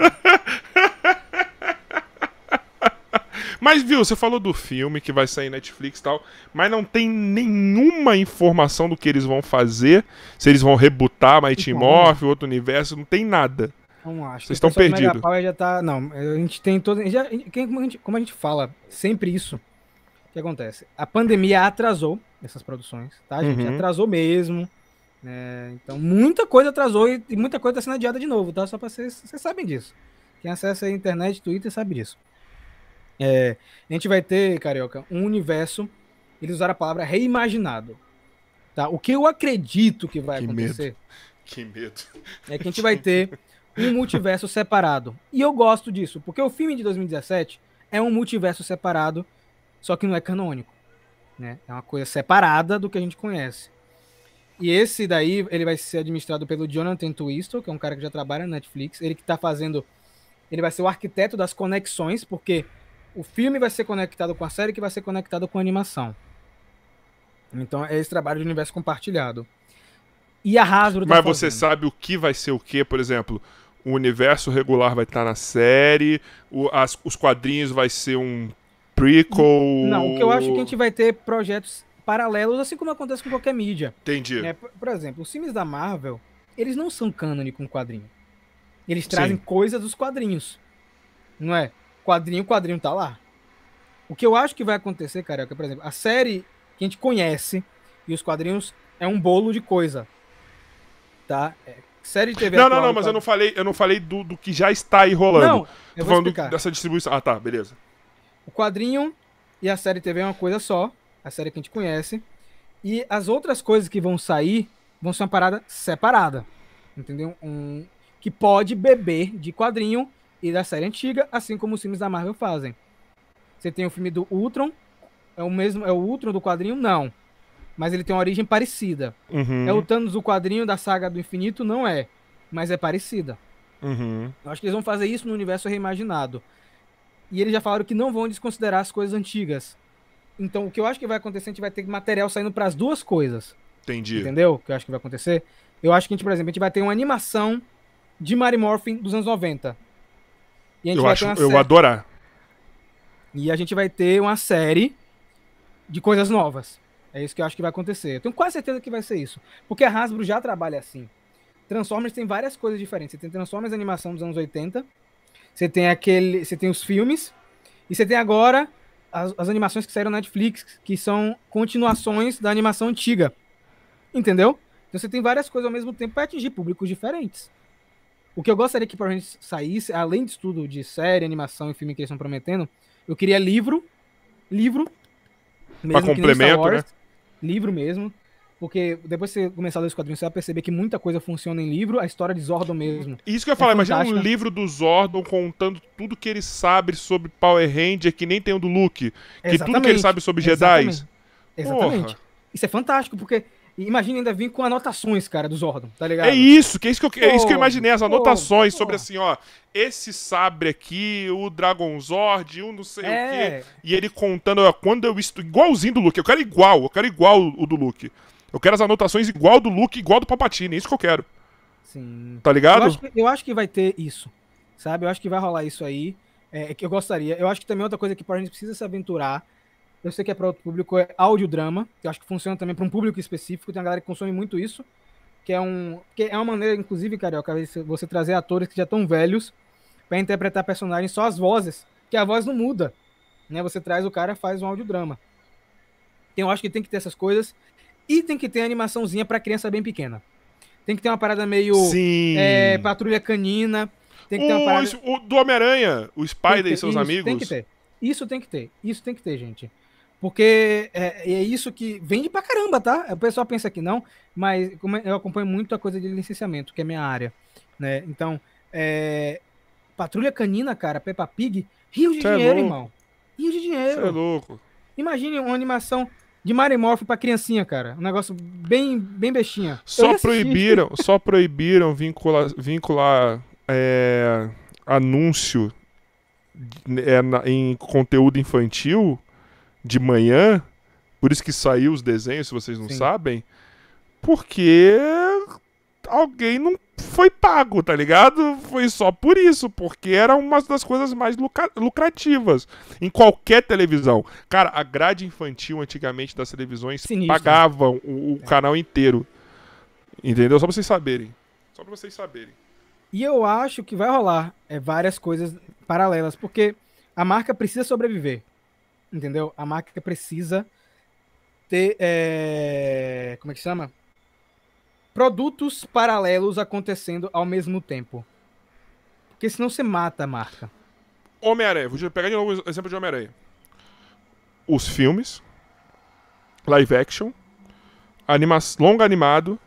mas viu, você falou do filme que vai sair Netflix e tal, mas não tem nenhuma informação do que eles vão fazer. Se eles vão rebutar Mighty Então, Morph, outro universo, não tem nada. Não acho. Vocês estão perdidos. Já tá. Não, a gente tem todo. Já, quem- como, a gente, como a gente fala sempre isso, o que acontece? A pandemia atrasou essas produções, tá, gente? Uhum. Atrasou mesmo. É, então, muita coisa atrasou e, muita coisa está sendo adiada de novo, tá? Só para vocês, vocês sabem disso. Quem acessa a internet, Twitter, sabe disso. É, a gente vai ter, Carioca, um universo. Eles usaram a palavra reimaginado. Tá? O que eu acredito que vai Que acontecer medo. Que medo. é que a gente vai ter um multiverso separado. E eu gosto disso, porque o filme de 2017 é um multiverso separado, só que não é canônico. Né? É uma coisa separada do que a gente conhece. E esse daí, ele vai ser administrado pelo Jonathan Twisto, que é um cara que já trabalha na Netflix. Ele que tá fazendo. Ele vai ser o arquiteto das conexões, porque o filme vai ser conectado com a série, que vai ser conectado com a animação. Então é esse trabalho de universo compartilhado. E a Hasbro tá Mas você fazendo. sabe o que vai ser o que, por exemplo? O universo regular vai estar na série, o- as- os quadrinhos vai ser um prequel. Não, o que eu acho é que a gente vai ter projetos paralelos, assim como acontece com qualquer mídia. Entendi. né? Por, por exemplo, os filmes da Marvel, eles não são cânone com quadrinho. Eles trazem Sim. coisas dos quadrinhos. Não é? Quadrinho, quadrinho tá lá. O que eu acho que vai acontecer, cara, é que, por exemplo, a série que a gente conhece e os quadrinhos é um bolo de coisa. Tá? É, série de TV Não, não, atual não, mas eu não falei, eu não falei do, do que já está aí rolando. Não, Tô eu vou falando do- dessa distribuição. Ah, tá, beleza. O quadrinho e a série TV é uma coisa só, a série que a gente conhece. E as outras coisas que vão sair vão ser uma parada separada. Entendeu? Um, que pode beber de quadrinho e da série antiga, assim como os filmes da Marvel fazem. Você tem o filme do Ultron, é o mesmo, é o Ultron do quadrinho? Não. Mas ele tem uma origem parecida. Uhum, É o Thanos do quadrinho da saga do infinito? Não é. Mas é parecida. uhum. Eu acho que eles vão fazer isso no universo reimaginado. E eles já falaram que não vão desconsiderar as coisas antigas. Então, o que eu acho que vai acontecer, a gente vai ter material saindo para as duas coisas. Entendi. Entendeu? O que eu acho que vai acontecer? Eu acho que a gente, por exemplo, a gente vai ter uma animação de Mary Morphin dos anos 90. E a gente Eu vai acho, ter uma eu vou sé- adorar. E a gente vai ter uma série de coisas novas. É isso que eu acho que vai acontecer. Eu tenho quase certeza que vai ser isso. Porque a Hasbro já trabalha assim. Transformers tem várias coisas diferentes. Você tem Transformers animação dos anos 80. Você tem aquele. Você tem os filmes. E você tem agora as, as animações que saíram na Netflix, que são continuações da animação antiga. Entendeu? Então você tem várias coisas ao mesmo tempo para atingir públicos diferentes. O que eu gostaria que pra gente saísse, além de estudo de série, animação e filme que eles estão prometendo, eu queria livro, livro, mesmo que nem complemento, Wars, né? livro mesmo, porque depois que você começar a ler os quadrinhos, você vai perceber que muita coisa funciona em livro, a história de Zordon mesmo. Isso que eu ia falar, imagina um fantástica. livro do Zordon contando tudo que ele sabe sobre Power Ranger, que nem tem o do Luke. Que tudo que ele Exatamente. sabe sobre Jedi. Exatamente. Exatamente. Isso é fantástico, porque imagina ainda vir com anotações, cara, do Zordon, tá ligado? É isso, que é isso que eu, é isso que eu imaginei, as anotações sobre assim, ó, esse sabre aqui, o Dragon Zord, o não sei o É. quê. E ele contando, ó, quando eu estudo, igualzinho do Luke, eu quero igual, eu quero igual o do Luke. Eu quero as anotações igual do Luke, igual do Palpatine, é isso que eu quero, Sim. tá Eu ligado? acho, que, eu acho que vai ter isso, sabe? Eu acho que vai rolar isso aí, é, que eu gostaria. Eu acho que também outra coisa que a gente precisa se aventurar, eu sei que é para outro público, é audiodrama, que eu acho que funciona também para um público específico, tem uma galera que consome muito isso, que é um que é uma maneira, inclusive, Carioca, você trazer atores que já estão velhos para interpretar personagens só as vozes, que a voz não muda, né? Você traz o cara faz um audiodrama. Então eu acho que tem que ter essas coisas e tem que ter animaçãozinha para criança bem pequena. Tem que ter uma parada meio Sim. é, patrulha canina. Tem que ter uma o, parada. esse- o do Homem-Aranha, o Spider e seus isso, amigos. Tem que ter. Isso tem que ter. Isso tem que ter, gente. Porque é, é isso que vende pra caramba, tá? O pessoal pensa que não, mas eu acompanho muito a coisa de licenciamento, que é minha área. Né? Então, é, Patrulha Canina, cara, Peppa Pig, rio de Cê é dinheiro, louco. irmão. Rio de Você é dinheiro. louco. Imagine uma animação de Mario Morph pra criancinha, cara. Um negócio bem, bem bestinha. Só proibiram, só proibiram vincular, vincular é, anúncio é, na- em conteúdo infantil de manhã. Por isso que saiu os desenhos, se vocês não Sim. sabem. Porque alguém não foi pago, tá ligado? Foi só por isso, porque era uma das coisas mais lucra- lucrativas em qualquer televisão. Cara, a grade infantil antigamente das televisões Sinistro. pagavam o, o canal inteiro. Entendeu? Só pra vocês saberem. Só pra vocês saberem. E eu acho que vai rolar é, várias coisas paralelas, porque a marca precisa sobreviver. Entendeu? A marca precisa ter. é, como é que chama? Produtos paralelos acontecendo ao mesmo tempo. Porque senão você mata a marca. Homem-Aranha, vou pegar de novo o exemplo de Homem-Aranha. Os filmes, live action, anima longa animado,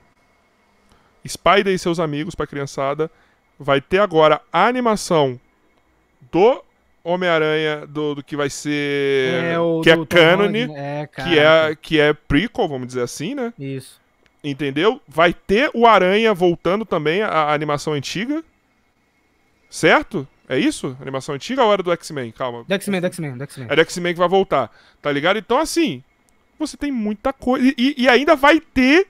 Spider e seus amigos pra criançada. Vai ter agora a animação do Homem-Aranha, do, do, que vai ser. É, o que é Tom canon, Holland, é, que é, que é prequel, vamos dizer assim, né? Isso. Entendeu? Vai ter o Aranha voltando também, a, a animação antiga. Certo? É isso? Animação antiga ou era do X-Men? Calma. Do X-Men, do X-Men, do X-Men. É do X-Men que vai voltar. Tá ligado? Então, assim, você tem muita coisa. E, e ainda vai ter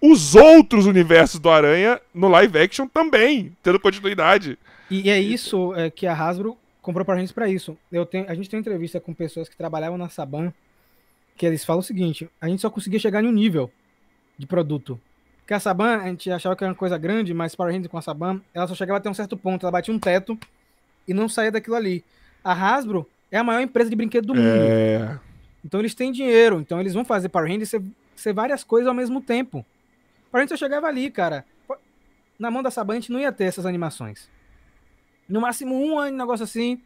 os outros universos do Aranha no live action também, tendo continuidade. E é isso é, que a Hasbro comprou pra gente pra isso. Eu tenho, a gente tem entrevista com pessoas que trabalhavam na Saban, que eles falam o seguinte: a gente só conseguia chegar em um nível de produto. Porque a Saban, a gente achava que era uma coisa grande, mas Power Rangers com a Saban, ela só chegava até um certo ponto, ela batia um teto e não saía daquilo ali. A Hasbro é a maior empresa de brinquedo do mundo. É. Então eles têm dinheiro, então eles vão fazer Power Rangers ser, ser várias coisas ao mesmo tempo. Power Rangers só chegava ali, cara. Na mão da Saban a gente não ia ter essas animações. No máximo um ano, negócio assim.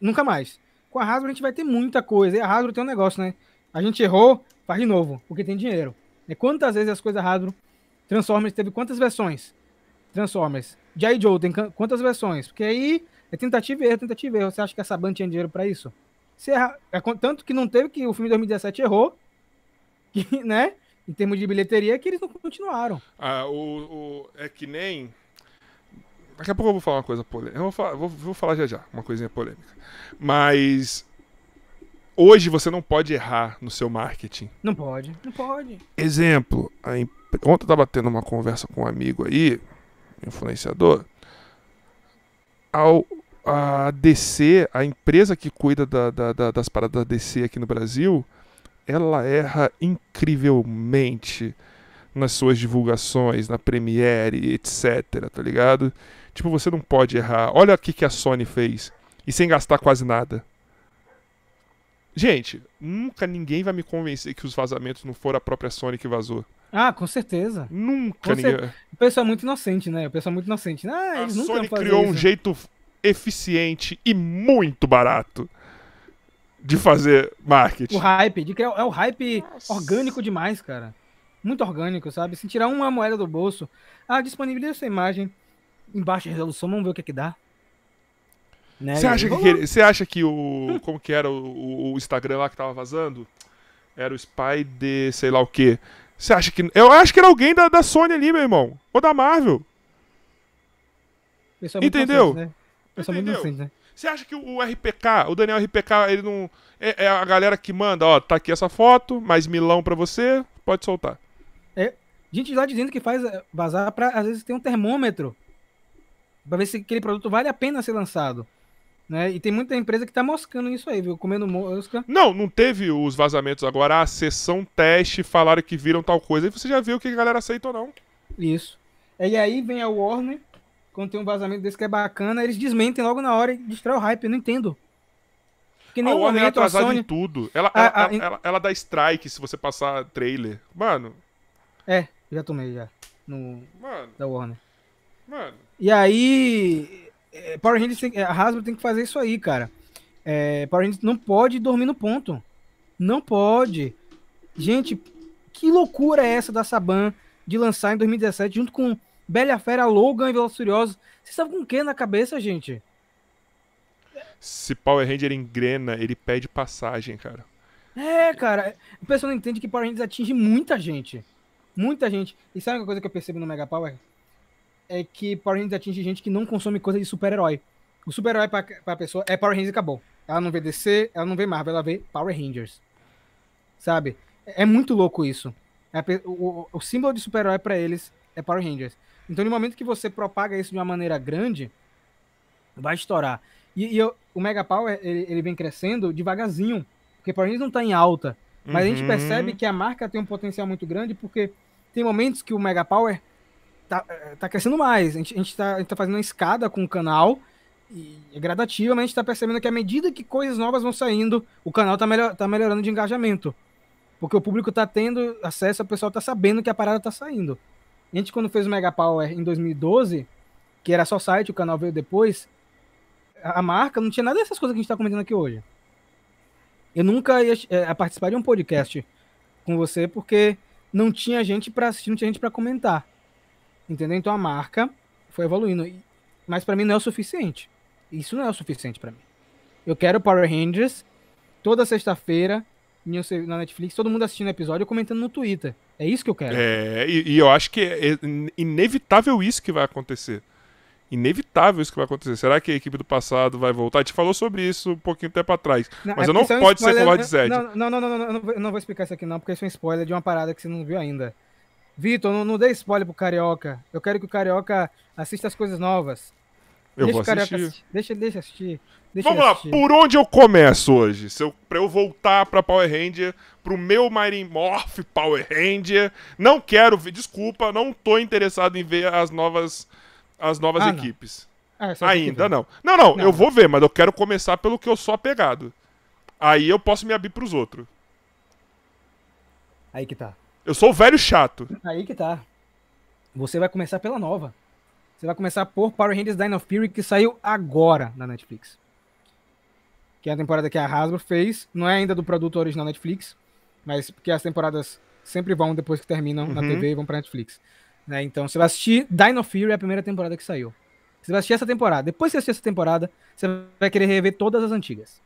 Nunca mais. Com a Hasbro a gente vai ter muita coisa. E a Hasbro tem um negócio, né? A gente errou, faz de novo, porque tem dinheiro. E quantas vezes as coisas Hasbro Transformers teve quantas versões? Transformers. G.I. Joe tem quantas versões? Porque aí é tentativa e erro, tentativa e erro. Você acha que a Saban tinha dinheiro para isso? Erra... é, tanto que não teve que o filme de 2017 errou, que, né? Em termos de bilheteria, que eles não continuaram. Ah, o, o, é que nem. Daqui a pouco eu vou falar uma coisa polêmica. Eu vou falar, vou, vou falar já já, uma coisinha polêmica. Mas. Hoje você não pode errar no seu marketing. Não pode, não pode. Exemplo, imp... ontem eu tava tendo uma conversa com um amigo aí, influenciador. Ao, a DC, a empresa que cuida da, da, da, das paradas da DC aqui no Brasil, ela erra incrivelmente nas suas divulgações, na Premiere, etc, tá ligado? Tipo, você não pode errar. Olha o que a Sony fez. E sem gastar quase nada. Gente, nunca ninguém vai me convencer que os vazamentos não foram a própria Sony que vazou. Ah, com certeza. Nunca Com ninguém... cer- O pessoal é muito inocente, né? O pessoal é muito inocente. Ah, A eles nunca Sony criou um isso. jeito eficiente e muito barato de fazer marketing. O hype, de criar, é o hype Nossa. orgânico demais, cara. Muito orgânico, sabe? Se tirar uma moeda do bolso, ah, disponibiliza essa imagem em baixa resolução, vamos ver o que é que dá. Né? Você acha, que, aquele- você acha que o. Como que era o, o Instagram lá que tava vazando? Era o Spy de sei lá o quê. Você acha que. Eu acho que era alguém da, da Sony ali, meu irmão. Ou da Marvel. É Entendeu? inocente, né? É Entendeu? inocente, né? Você acha que o, RPK, o Daniel RPK, ele não. É, é a galera que manda, ó, tá aqui essa foto, mais milão pra você, pode soltar. Gente lá dizendo que faz eh, vazar pra, às vezes, ter um termômetro. Pra ver se aquele produto vale a pena ser lançado. Né? E tem muita empresa que tá moscando isso aí, viu? Comendo mosca. Não, não teve os vazamentos agora, a sessão teste, falaram que viram tal coisa, e você já viu o que a galera aceita ou não. Isso. E aí vem a Warner, quando tem um vazamento desse que é bacana, eles desmentem logo na hora e destrói o hype. Eu não entendo. Porque em a Warner é momento a atrasada Sony. em tudo. Ela, Ah, ela, ah, ela, em- ela- ela dá strike se você passar trailer. Mano, É, já tomei já. No, mano, da Warner. mano. E aí. É, Power Rangers tem, a Hasbro tem que fazer isso aí, cara. É, Power Rangers não pode dormir no ponto. Não pode. Gente, que loucura é essa da Saban de lançar em 2017 junto com Bela Fera, Logan e Velozes Furiosos? Vocês estavam com o que na cabeça, gente? Se Power Ranger engrena, ele pede passagem, cara. É, cara. O pessoal não entende que Power Rangers atinge muita gente. Muita gente. E sabe uma coisa que eu percebo no Mega Power? É que Power Rangers atinge gente que não consome coisa de super-herói. O super-herói pra, pra pessoa é Power Rangers e acabou. Ela não vê DC, ela não vê Marvel, ela vê Power Rangers. Sabe? É é muito louco isso. É o, o- símbolo de super-herói pra eles é Power Rangers. Então, no momento que você propaga isso de uma maneira grande, vai estourar. E, e eu- o Mega Power, ele, ele vem crescendo devagarzinho. Porque Power Rangers não tá em alta. Mas a gente Uhum. percebe que a marca tem um potencial muito grande porque tem momentos que o Mega Power tá, eh, tá crescendo mais. A gente, a gente, tá, a gente tá fazendo uma escada com o canal e é mas a gente tá percebendo que à medida que coisas novas vão saindo, o canal tá, melhor, tá melhorando de engajamento. Porque o público tá tendo acesso, o pessoal tá sabendo que a parada tá saindo. A gente, quando fez o Mega Power em 2012, que era só site, o canal veio depois, a marca não tinha nada dessas coisas que a gente tá comentando aqui hoje. Eu nunca ia é, participar de um podcast com você porque não tinha gente para assistir, não tinha gente para comentar. Entendeu? Então a marca foi evoluindo. Mas para mim não é o suficiente. Isso não é o suficiente para mim. Eu quero Power Rangers toda sexta-feira na Netflix, todo mundo assistindo o episódio e comentando no Twitter. É isso que eu quero. É, e, e eu acho que é inevitável isso que vai acontecer inevitável isso que vai acontecer. Será que a equipe do passado vai voltar? A gente falou sobre isso um pouquinho tempo atrás. Não, mas é eu não é pode spoiler, ser com o Rod Zed. Não, não, não, não, não, não, eu não vou explicar isso aqui não, porque isso é um spoiler de uma parada que você não viu ainda. Vitor, não, não dê spoiler pro Carioca. Eu quero que o Carioca assista as coisas novas. Eu deixa vou assistir. assistir. Deixa, deixa assistir. Deixa Vamos lá, por onde eu começo hoje? Se eu, pra eu voltar pra Power Ranger, pro meu Mighty Morph Power Ranger. Não quero ver, desculpa, não tô interessado em ver as novas as novas ah, equipes. Ah, Ainda não. não. Não, não. eu vou ver, mas eu quero começar pelo que eu sou apegado. Aí eu posso me abrir pros outros. Aí que tá. Eu sou o velho chato. Aí que tá. Você vai começar pela nova. Você vai começar por Power Rangers Dino Fury, que saiu agora na Netflix. Que é a temporada que a Hasbro fez. Não é ainda do produto original Netflix, mas porque as temporadas sempre vão depois que terminam uhum. na TV e vão pra Netflix. Né? Então você vai assistir Dino Fury, a primeira temporada que saiu. Você vai assistir essa temporada. Depois que você assistir essa temporada, você vai querer rever todas as antigas.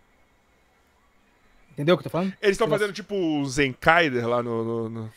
Entendeu o que eu tô falando? Eles estão fazendo tipo o Zenkaider lá no. no, no...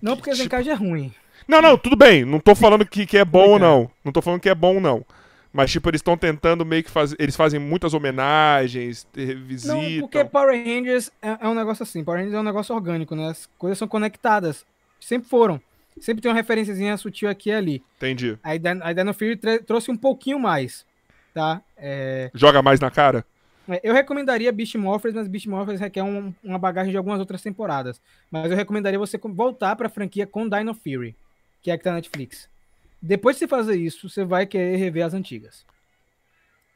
Não, porque tipo... Zenkaider é ruim. Não, não, tudo bem. Não tô falando que, que é bom ou não. Não tô falando que é bom ou não. Mas, tipo, eles estão tentando meio que fazer. Eles fazem muitas homenagens, visitam. Não, porque Power Rangers é, é, um negócio assim. Power Rangers é um negócio orgânico, né? As coisas são conectadas. Sempre foram. Sempre tem uma referênciazinha sutil aqui e ali. Entendi. A, a Dino Fury trouxe um pouquinho mais, tá? É... Joga mais na cara? É, eu recomendaria Beast Morphers, mas Beast Morphers requer um, uma bagagem de algumas outras temporadas. Mas eu recomendaria você voltar pra franquia com Dino Fury, que é a que tá na Netflix. Depois de você fazer isso, você vai querer rever as antigas.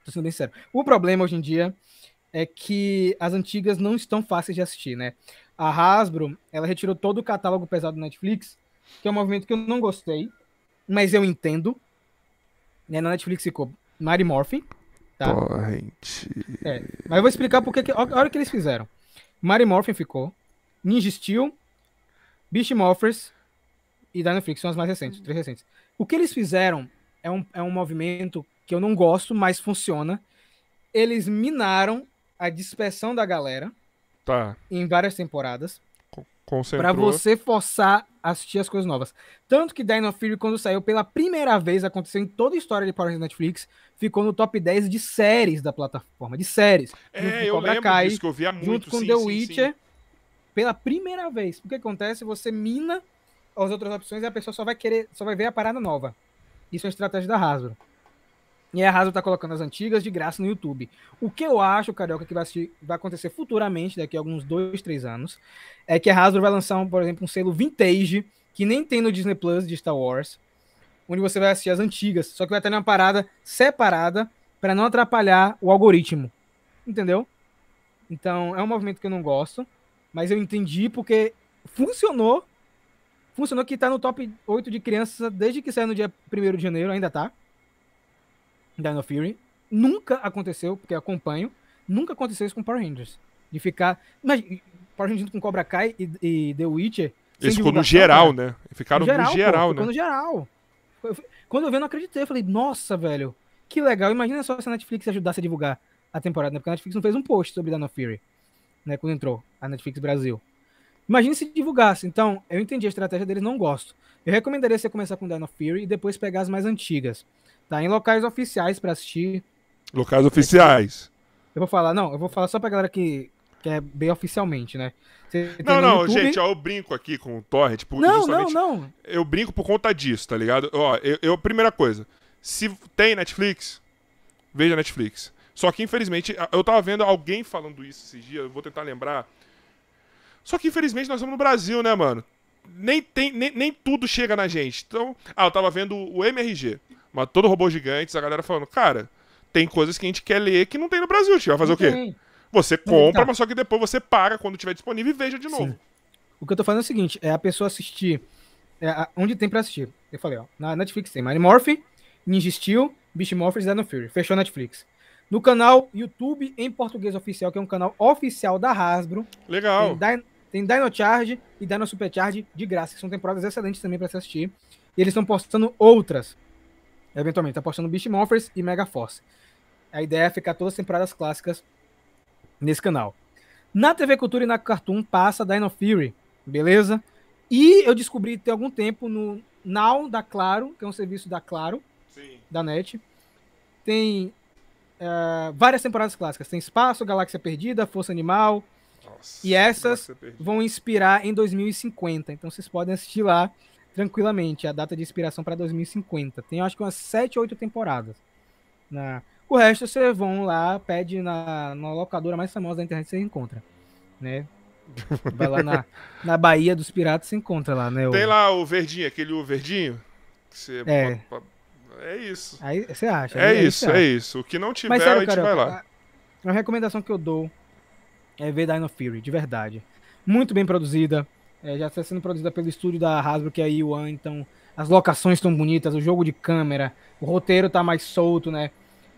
Tô sendo bem sério. O problema hoje em dia é que as antigas não estão fáceis de assistir, né? A Hasbro, ela retirou todo o catálogo pesado do Netflix que é um movimento que eu não gostei, mas eu entendo. Né, na Netflix ficou Mary Morphin. Tá? Torrent. É, mas eu vou explicar porque que, olha o que eles fizeram. Mary Morphin ficou, Ninja Steel, Beast Morphers e Dynaflix, são as mais recentes, três recentes. O que eles fizeram é um, é um movimento que eu não gosto, mas funciona. Eles minaram a dispersão da galera tá. em várias temporadas para você forçar a assistir as coisas novas. Tanto que Dino Fury, quando saiu pela primeira vez, aconteceu em toda a história de Power Rangers Netflix, ficou no top 10 de séries da plataforma, de séries. É, eu lembro Kai, disso, que eu via muito, Junto com sim, The sim, Witcher, sim. pela primeira vez. O que acontece? Você mina as outras opções e a pessoa só vai querer, só vai ver a parada nova. Isso é uma estratégia da Hasbro. E a Hasbro tá colocando as antigas de graça no YouTube. O que eu acho, Carioca, que vai, assistir, vai acontecer futuramente, daqui a alguns dois, três anos, é que a Hasbro vai lançar, um, por exemplo, um selo vintage, que nem tem no Disney Plus de Star Wars, onde você vai assistir as antigas, só que vai ter uma parada separada para não atrapalhar o algoritmo. Entendeu? Então, é um movimento que eu não gosto, mas eu entendi porque funcionou. Funcionou que tá no top 8 de crianças desde que saiu no dia 1 de janeiro, ainda tá. Dino Fury. Nunca aconteceu, porque eu acompanho, nunca aconteceu isso com Power Rangers. De ficar. Mas Power Rangers com Cobra Kai e, e The Witcher. Eles ficou no geral, né? Ficaram no geral, no geral, pô, né? no geral. Quando eu vi, eu não acreditei. Eu falei, nossa, velho, que legal. Imagina só se a Netflix ajudasse a divulgar a temporada, né? Porque a Netflix não fez um post sobre Dino Fury, né? Quando entrou a Netflix Brasil. Imagina se divulgasse. Então, eu entendi a estratégia deles, não gosto. Eu recomendaria você começar com Dino Fury e depois pegar as mais antigas. Tá em locais oficiais para assistir. Locais oficiais. Eu vou falar, não, eu vou falar só pra galera que, que é bem oficialmente, né? Não, não, YouTube... gente, ó, eu brinco aqui com o Torrent. Por, não, não, não. Eu brinco por conta disso, tá ligado? Ó, eu, eu, primeira coisa, se tem Netflix, veja Netflix. Só que, infelizmente, eu tava vendo alguém falando isso esses dias, eu vou tentar lembrar. Só que, infelizmente, nós estamos no Brasil, né, mano? Nem, tem, nem, nem tudo chega na gente. Então, ah, eu tava vendo o MRG. Mas todo robô gigantes, a galera falando, cara, tem coisas que a gente quer ler que não tem no Brasil. A gente vai fazer o quê? Você compra, tá. mas só que depois você paga quando tiver disponível e veja de novo. Sim. O que eu tô falando é o seguinte: é a pessoa assistir É, onde tem pra assistir? Eu falei, ó. Na Netflix tem Mighty Morphin, Ninja Steel, Beast Morphers e Dino Fury. Fechou a Netflix. No canal YouTube em português oficial, que é um canal oficial da Hasbro. Legal. Tem, Dino, tem Dino Charge e Dino Super Charge de graça, que são temporadas excelentes também pra se assistir. E eles estão postando outras. Eventualmente, tá postando Beast Morphers e Mega Force. A ideia é ficar todas as temporadas clássicas nesse canal. Na TV Cultura e na Cartoon passa Dino Fury, beleza? E eu descobri tem algum tempo no Now da Claro, que é um serviço da Claro, Sim. da NET. Tem uh, várias temporadas clássicas. Tem Espaço, Galáxia Perdida, Força Animal. Nossa, e essas vão inspirar em 2050. Então vocês podem assistir lá tranquilamente. A data de inspiração para 2050. Tem acho que umas 7 ou 8 temporadas. Na... O resto vocês vão lá, pede na, na locadora mais famosa da internet você encontra. Né? Vai lá na, na Bahia dos Piratas você encontra lá, né? O... Tem lá o verdinho, aquele o verdinho. É. É isso. Aí você acha. É aí, isso, é isso. O que não tiver, Mas, sério, a gente cara, vai lá. A, a recomendação que eu dou é ver Dino Fury, de verdade. Muito bem produzida. É, já está sendo produzida pelo estúdio da Hasbro, que é a Yuan, então as locações estão bonitas, o jogo de câmera, o roteiro tá mais solto, né?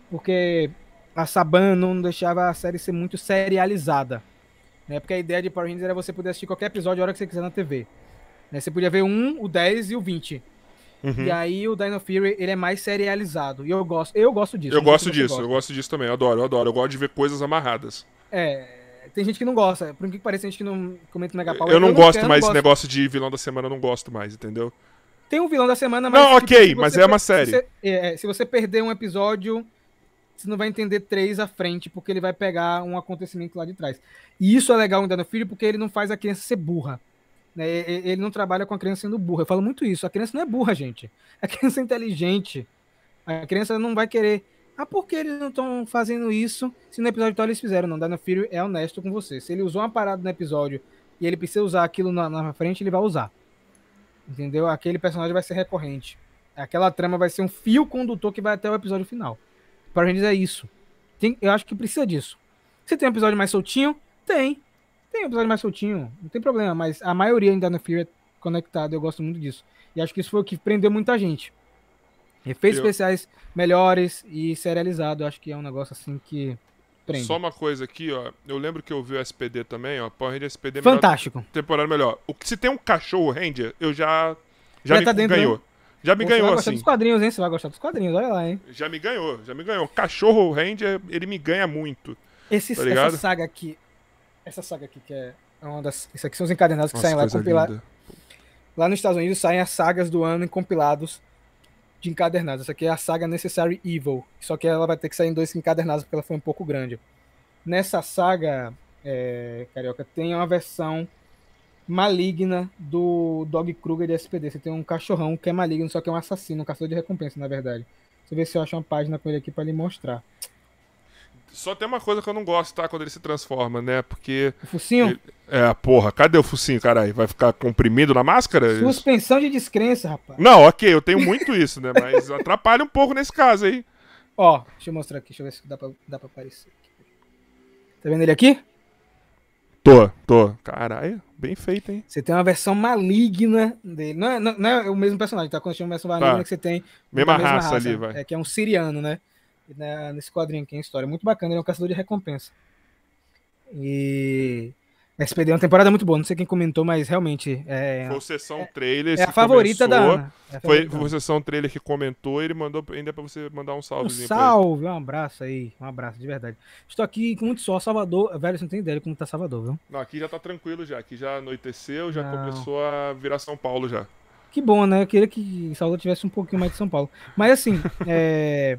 Porque a Saban não deixava a série ser muito serializada. Né? Porque a ideia de Power Rangers era você poder assistir qualquer episódio a hora que você quiser na TV. Né? Você podia ver um, o 10 e o 20. Uhum. E aí o Dino Fury, ele é mais serializado. E eu gosto, eu gosto disso. Eu gosto disso, eu gosto disso também. Eu adoro, eu adoro. Eu gosto de ver coisas amarradas. É, tem gente que não gosta. Por que parece, tem gente que não comenta Mega Power. Eu não eu gosto não mais desse negócio de vilão da semana, eu não gosto mais, entendeu? Tem um vilão da semana, mas. Não, tipo, ok, mas é uma série. Se você, é, se você perder um episódio, você não vai entender três à frente, porque ele vai pegar um acontecimento lá de trás. E isso é legal em Dino Fury, porque ele não faz a criança ser burra. Né? Ele não trabalha com a criança sendo burra. Eu falo muito isso. A criança não é burra, gente. A criança é inteligente. A criança não vai querer. Ah, por que eles não estão fazendo isso se no episódio tal eles fizeram? Não, Dino Fury é honesto com você. Se ele usou uma parada no episódio e ele precisa usar aquilo na, na frente, ele vai usar. Entendeu? Aquele personagem vai ser recorrente. Aquela trama vai ser um fio condutor que vai até o episódio final. Para gente é isso. Tem, eu acho que precisa disso. Você tem um episódio mais soltinho? Tem. Tem um episódio mais soltinho, não tem problema, mas a maioria ainda no Fear é conectado, eu gosto muito disso. E acho que isso foi o que prendeu muita gente. Efeitos eu... especiais melhores e serializado, acho que é um negócio assim que prende. Só uma coisa aqui, ó. Eu lembro que eu vi o SPD também, ó. Power Ranger SPD Fantástico. Melhor, temporada melhor. O, se tem um cachorro Ranger, eu já. Já, já me tá dentro, ganhou. Né? Já me Pô, ganhou, você vai assim. dos quadrinhos, hein? Você vai gostar dos quadrinhos, olha lá, hein? Já me ganhou, já me ganhou. Cachorro Ranger, ele me ganha muito. Esse, tá essa saga aqui. Essa saga aqui que é uma das. Isso aqui são os encadenados que Nossa, saem lá compilados. Lá nos Estados Unidos saem as sagas do ano em compilados de encadernados. Essa aqui é a saga Necessary Evil. Só que ela vai ter que sair em dois encadernados porque ela foi um pouco grande. Nessa saga, é, Carioca, tem uma versão maligna do Dog Kruger de SPD. Você tem um cachorrão que é maligno, só que é um assassino, um caçador de recompensa, na verdade. Deixa eu ver se eu acho uma página com ele aqui para lhe mostrar. Só tem uma coisa que eu não gosto, tá? Quando ele se transforma, né? Porque. O focinho? Ele... É, porra, cadê o focinho, caralho? Vai ficar comprimido na máscara? Suspensão de descrença, rapaz. Não, ok, eu tenho muito isso, né? Mas atrapalha um pouco nesse caso aí. Ó, deixa eu mostrar aqui, deixa eu ver se dá pra, dá pra aparecer. Tá vendo ele aqui? Tô, tô. Caralho, bem feito, hein? Você tem uma versão maligna dele. Não é, não, não é o mesmo personagem, tá? Quando uma versão maligna tá. que você tem. Mesma, mesma raça, raça, ali, vai. É, que é um siriano, né? Né, nesse quadrinho aqui, em história. Muito bacana, ele é um caçador de recompensa. E. SPD é uma temporada muito boa, não sei quem comentou, mas realmente. É, foi sessão é, trailer. É a favorita começou, da Ana. É foi, foi sessão trailer que comentou, ele mandou ainda pra você mandar um salve. Um salve, um abraço aí, um abraço, de verdade. Estou aqui com muito sol, Salvador. Velho, você não tem ideia de como tá Salvador, viu? Não, aqui já tá tranquilo já. Aqui já anoiteceu, já não. começou a virar São Paulo já. Que bom, né? Eu queria que Salvador tivesse um pouquinho mais de São Paulo. Mas assim, é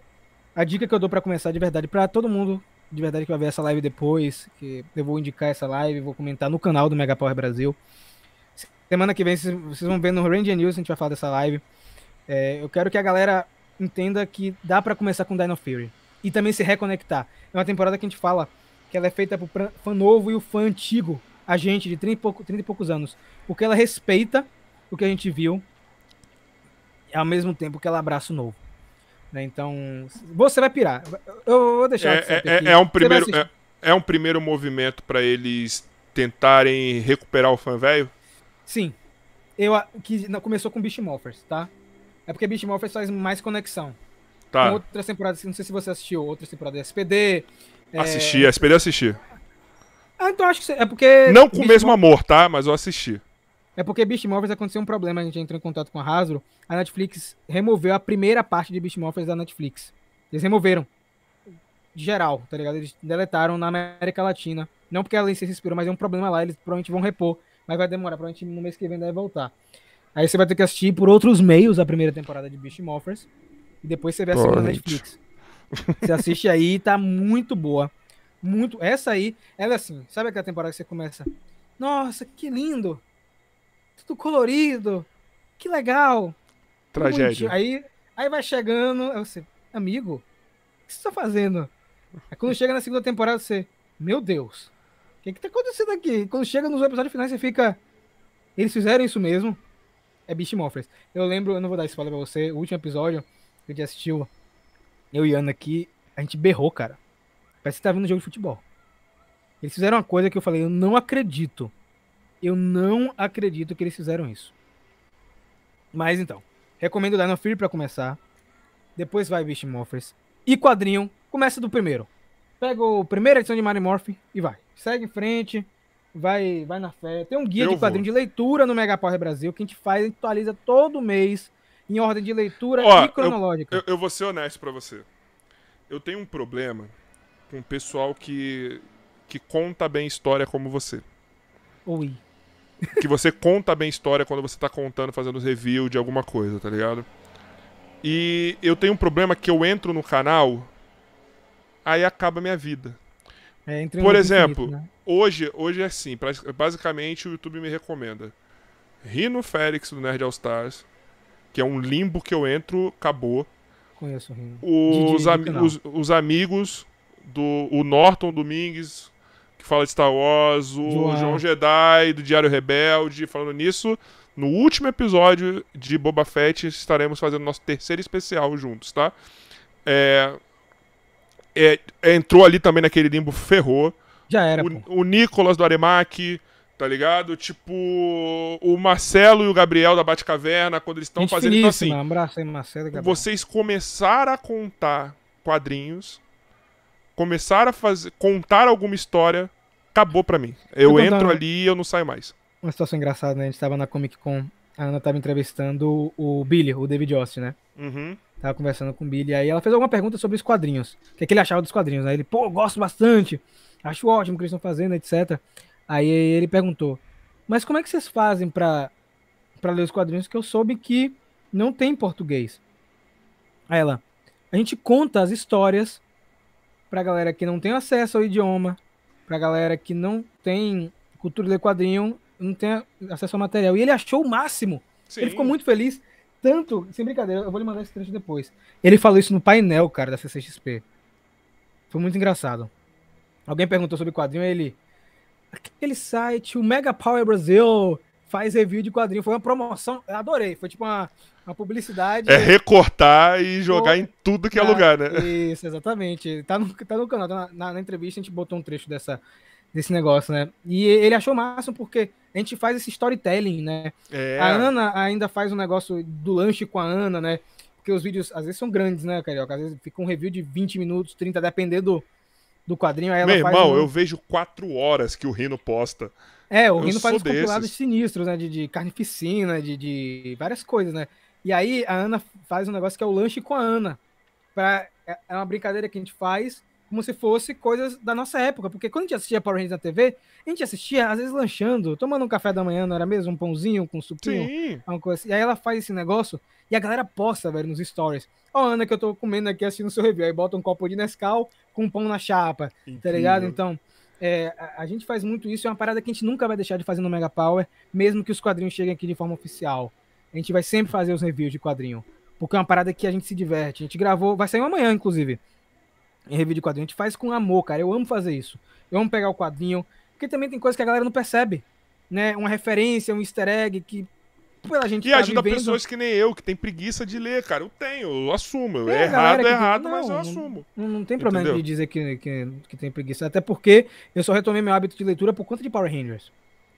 a dica que eu dou para começar de verdade, para todo mundo de verdade que vai ver essa live depois, que eu vou indicar essa live, vou comentar no canal do Mega Power Brasil. Semana que vem vocês vão ver no Ranger News, a gente vai falar dessa live. É, eu quero que a galera entenda que dá para começar com Dino Fury e também se reconectar. É uma temporada que a gente fala que ela é feita pro fã novo e o fã antigo, a gente de 30 e, pouco, 30 e poucos anos, porque ela respeita o que a gente viu ao mesmo tempo que ela abraça o novo. Né? Então, você vai pirar. Eu vou deixar. É, é, é, um primeiro, é, é, um primeiro movimento para eles tentarem recuperar o fã velho? Sim. eu, que não, começou com Beast Morphers, tá? É porque Beast Morphers faz mais conexão. Com Tá. outras temporadas, não sei se você assistiu, outras temporadas de SPD. é- Assisti, SPD assisti. Ah, então acho que é porque. Não com o mesmo Mor- amor, tá? Mas eu assisti. É porque Beast Morphers aconteceu um problema, a gente entrou em contato com a Hasbro. A Netflix removeu a primeira parte de Beast Morphers da Netflix. Eles removeram. De geral, tá ligado? Eles deletaram na América Latina. Não porque a licença expirou, mas é um problema lá. Eles provavelmente vão repor. Mas vai demorar, provavelmente no mês que vem deve voltar. Aí você vai ter que assistir por outros meios a primeira temporada de Beast Morphers. E depois você vê a segunda na Torrent. Netflix. Você assiste aí, tá muito boa. Muito. Essa aí, ela é assim, sabe aquela temporada que você começa? Nossa, que lindo! Tudo colorido! Que legal! Tragédia. Aí, aí vai chegando, aí você, amigo, o que você tá fazendo? Aí quando chega na segunda temporada, você, meu Deus, o que que tá acontecendo aqui? Quando chega nos episódios finais, você fica, eles fizeram isso mesmo? É Beast Morphers. Eu lembro, eu não vou dar spoiler pra você, o último episódio que a gente assistiu, eu e Ana aqui, a gente berrou, cara. Parece que tá vendo um jogo de futebol. Eles fizeram uma coisa que eu falei, eu não acredito. Eu não acredito que eles fizeram isso. Mas então, recomendo Dino Fury pra começar. Depois vai Beast Morphers. E quadrinho, começa do primeiro. Pega o primeira edição de Mario Morph e vai. Segue em frente, vai, vai na fé. Tem um guia Eu de quadrinho de leitura no Mega Power Brasil que a gente faz, a gente atualiza todo mês em ordem de leitura Ó, e cronológica. Eu, eu vou ser honesto pra você. Eu tenho um problema com o pessoal que, que conta bem história como você. Oi. que você conta bem história quando você tá contando, fazendo review de alguma coisa, tá ligado? E eu tenho um problema que eu entro no canal, aí acaba a minha vida. É, Por exemplo, infinito, né? Hoje, hoje é assim, basicamente o YouTube me recomenda Rino Félix do Nerd All Stars, que é um limbo que eu entro, acabou. Conheço o Rino. Os, canal. os, os amigos do o Norton Domingues, que fala de Star Wars, o João. João Jedi do Diário Rebelde. Falando nisso, no último episódio de Boba Fett estaremos fazendo nosso terceiro especial juntos, tá? É, é, entrou ali também naquele limbo, ferrou. Já era, pô. O, o Nicolas do Aremac, tá ligado? Tipo, o Marcelo e o Gabriel da Batcaverna, quando eles estão fazendo. Então, assim, Um abraço aí, Marcelo. e Gabriel. vocês começaram a contar quadrinhos, começaram a fazer, contar alguma história, acabou pra mim. Eu entro contar- ali e eu não saio mais. Uma situação engraçada, né? A gente tava na Comic Con, a Ana tava entrevistando o Billy, o David Austin, né? Uhum. Tava conversando com o Billy, aí ela fez alguma pergunta sobre os quadrinhos. O que, é que ele achava dos quadrinhos? Aí ele, pô, gosto bastante, acho ótimo o que eles estão fazendo, etc. Aí ele perguntou, mas como é que vocês fazem pra, pra ler os quadrinhos que eu soube que não tem em português? Aí ela, a gente conta as histórias pra galera que não tem acesso ao idioma, pra galera que não tem cultura de quadrinho, não tem acesso ao material. E ele achou o máximo. Sim. Ele ficou muito feliz. Tanto, sem brincadeira, eu vou lhe mandar esse trecho depois. Ele falou isso no painel, cara, da CCXP. Foi muito engraçado. Alguém perguntou sobre quadrinho, ele. Aquele site, o Mega Power Brasil, faz review de quadrinho. Foi uma promoção. Eu adorei. Foi tipo uma, uma publicidade. É recortar e jogar Pô, em tudo que é Ah, lugar, né? Isso, exatamente. Tá no, tá no canal. tá na, na- entrevista a gente botou um trecho dessa, desse negócio, né? E ele achou massa porque a gente faz esse storytelling, né? É. A Ana ainda faz um negócio do lanche com a Ana, né? Porque os vídeos às vezes são grandes, né, Carioca? Às vezes fica um review de 20 minutos, 30, dependendo do, do quadrinho. Aí ela Meu irmão, um- eu vejo quatro horas que o Rino posta. É, o Rino faz uns compilados sinistros, né? De, de carnificina, de, de várias coisas, né? E aí a Ana faz um negócio que é o lanche com a Ana. Pra, é é uma brincadeira que a gente faz como se fosse coisas da nossa época. Porque quando a gente assistia Power Rangers na TV, a gente assistia, às vezes, lanchando, tomando um café da manhã, não era mesmo? Um pãozinho com supinho. Sim. Uma coisa assim. E aí ela faz esse negócio e a galera posta, velho, nos stories. Ó, Ana, que eu tô comendo aqui assistindo o seu review. Aí bota um copo de Nescau com um pão na chapa, tá ligado? Então, é, a, a gente faz muito isso. É uma parada que a gente nunca vai deixar de fazer no Mega Power, mesmo que os quadrinhos cheguem aqui de forma oficial. A gente vai sempre fazer os reviews de quadrinho. Porque é uma parada que a gente se diverte. A gente gravou, vai sair amanhã, inclusive. Em review de quadrinho. A gente faz com amor, cara. Eu amo fazer isso. Eu amo pegar o quadrinho. Porque também tem coisa que a galera não percebe. Né? Uma referência, um easter egg que. Pela gente E tá ajuda vivendo- pessoas que nem eu, que tem preguiça de ler, cara. Eu tenho, eu assumo. É, É, errado, é errado, não, mas eu assumo. Não, não tem problema Entendeu? de dizer que, que, que tem preguiça. Até porque eu só retomei meu hábito de leitura por conta de Power Rangers.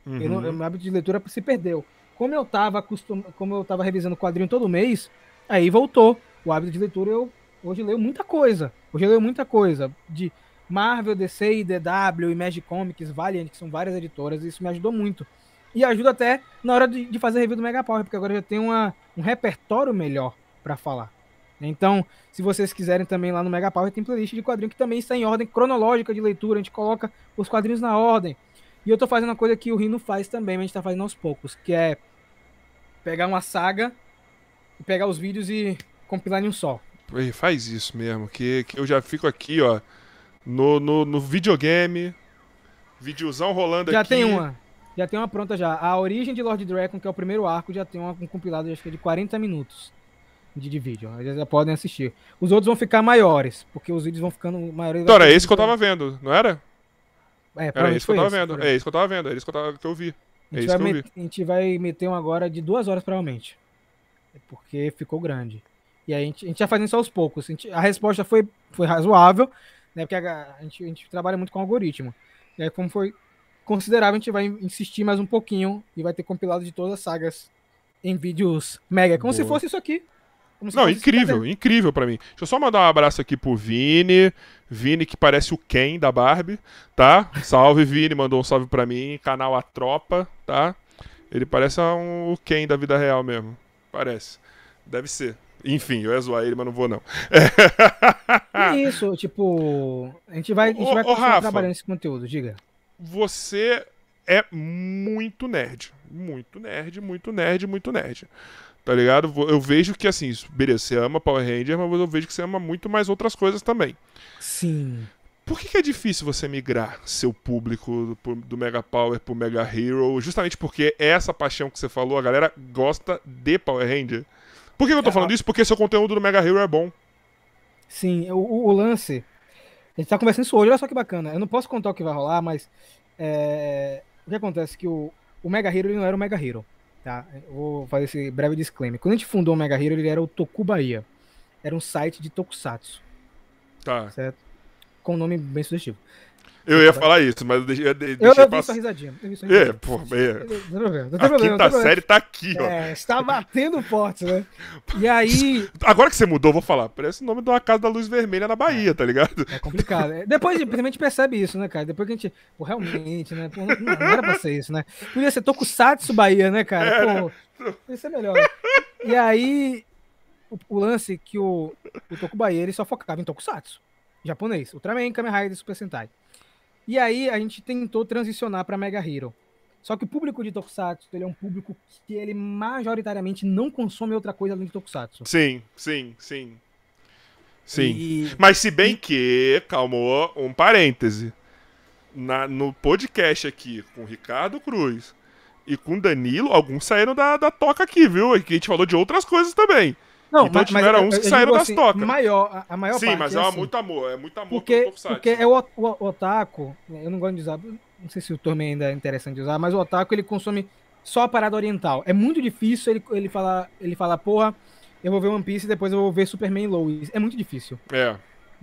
Não- Uhum. meu hábito de leitura se perdeu como eu tava acostum... como eu tava revisando o quadrinho todo mês, aí voltou o hábito de leitura. Eu hoje leio muita coisa. Hoje eu leio muita coisa de Marvel, DC, IDW, Image Comics, Valiant, que são várias editoras, e isso me ajudou muito. E ajuda até na hora de, de fazer review do Mega Power, porque agora já tem uma, um repertório melhor para falar. Então, se vocês quiserem também lá no Mega Power, tem playlist de quadrinho que também está em ordem cronológica de leitura. A gente coloca os quadrinhos na ordem. E eu tô fazendo uma coisa que o Rino faz também, mas a gente tá fazendo aos poucos, que é pegar uma saga e pegar os vídeos e compilar em um só. Faz isso mesmo, que, que eu já fico aqui, ó, no, no, no videogame, videozão rolando já aqui. Já tem uma. Já tem uma pronta já. A origem de Lord Dragon, que é o primeiro arco, já tem uma, um compilado acho que é de 40 minutos de, de vídeo. Eles já podem assistir. Os outros vão ficar maiores, porque os vídeos vão ficando maiores. Então, era esse que eu tava vendo, não era? É, era isso que eu tava esse, vendo. É isso que eu tava vendo, é isso que eu, tava, que eu vi. É a, gente vai met... a gente vai meter um agora de duas horas, provavelmente. Porque ficou grande. E aí a gente, a gente já fazendo isso aos poucos. A, gente, a, resposta foi, foi razoável, né? Porque a, a, gente, a gente trabalha muito com algoritmo. E aí, como foi considerável, a gente vai insistir mais um pouquinho e vai ter compilado de todas as sagas em vídeos mega. Como Boa. se fosse isso aqui. Não, incrível, incrível para mim. Deixa eu só mandar um abraço aqui pro Vini. Vini, que parece o Ken da Barbie, tá? Salve, Vini, mandou um salve pra mim. Canal A Tropa, tá? Ele parece um, Ken da vida real mesmo. Parece. Deve ser. Enfim, eu ia zoar ele, mas não vou, não. É isso, tipo. A gente vai, a gente vai continuar Rafa, trabalhando esse conteúdo, diga. Você é muito nerd. Muito nerd, muito nerd, muito nerd. Tá ligado? Eu vejo que, assim, beleza, você ama Power Ranger, mas eu vejo que você ama muito mais outras coisas também. Sim. Por que, que é difícil você migrar seu público do, do Mega Power pro Mega Hero? Justamente porque essa paixão que você falou, a galera gosta de Power Ranger. Por que, que eu tô é, falando isso? Porque seu conteúdo do Mega Hero é bom. Sim, o, o, lance. A gente tá conversando isso hoje, olha só que bacana. Eu não posso contar o que vai rolar, mas. É, o que acontece? Que o, o Mega Hero ele não era o Mega Hero. Tá? Eu vou fazer esse breve disclaimer. Quando a gente fundou o Mega Hero, ele era o Toku Bahia. Era um site de tokusatsu. Tá. Certo? Com um nome bem sugestivo. Eu ia falar isso, mas eu deixei, eu, deixei eu, eu vi sua risadinha. Eu vi sua risadinha. É, pô, é. Não tem problema, a quinta série tá aqui, ó. É, está batendo forte, né? E aí... Agora que você mudou, vou falar. Parece o nome de uma casa da luz vermelha na Bahia, tá ligado? É complicado. É, depois a gente percebe isso, né, cara? Depois que a gente... Pô, realmente, né? Pô, não, não, era pra ser isso, né? Podia ser Tokusatsu Bahia, né, cara? É, pô, podia ser melhor. E aí... O, o lance que o, o Toku Bahia, ele só focava em Tokusatsu. Japonês. Ultraman, Kamen Rider, Super Sentai. E aí a gente tentou transicionar para Mega Hero. Só que o público de Tokusatsu, ele é um público que ele majoritariamente não consome outra coisa além de Tokusatsu. Sim, sim, sim. Sim. E... Mas se bem que, calmou, um parêntese. Na, no podcast aqui com o Ricardo Cruz e com o Danilo, alguns saíram da, da toca aqui, viu? Aqui a gente falou de outras coisas também. Não, então mas, tiveram uns que saíram das assim, tocas. Maior, a maior Sim, parte mas é, assim, muito amor, é muito amor porque, porque é o, o, o, otaku, eu não gosto de usar, não sei se o termo ainda é interessante de usar, mas o otaku ele consome só a parada oriental. É muito difícil ele, ele falar, ele falar, porra, eu vou ver One Piece e depois eu vou ver Superman e Lois. É muito difícil. É.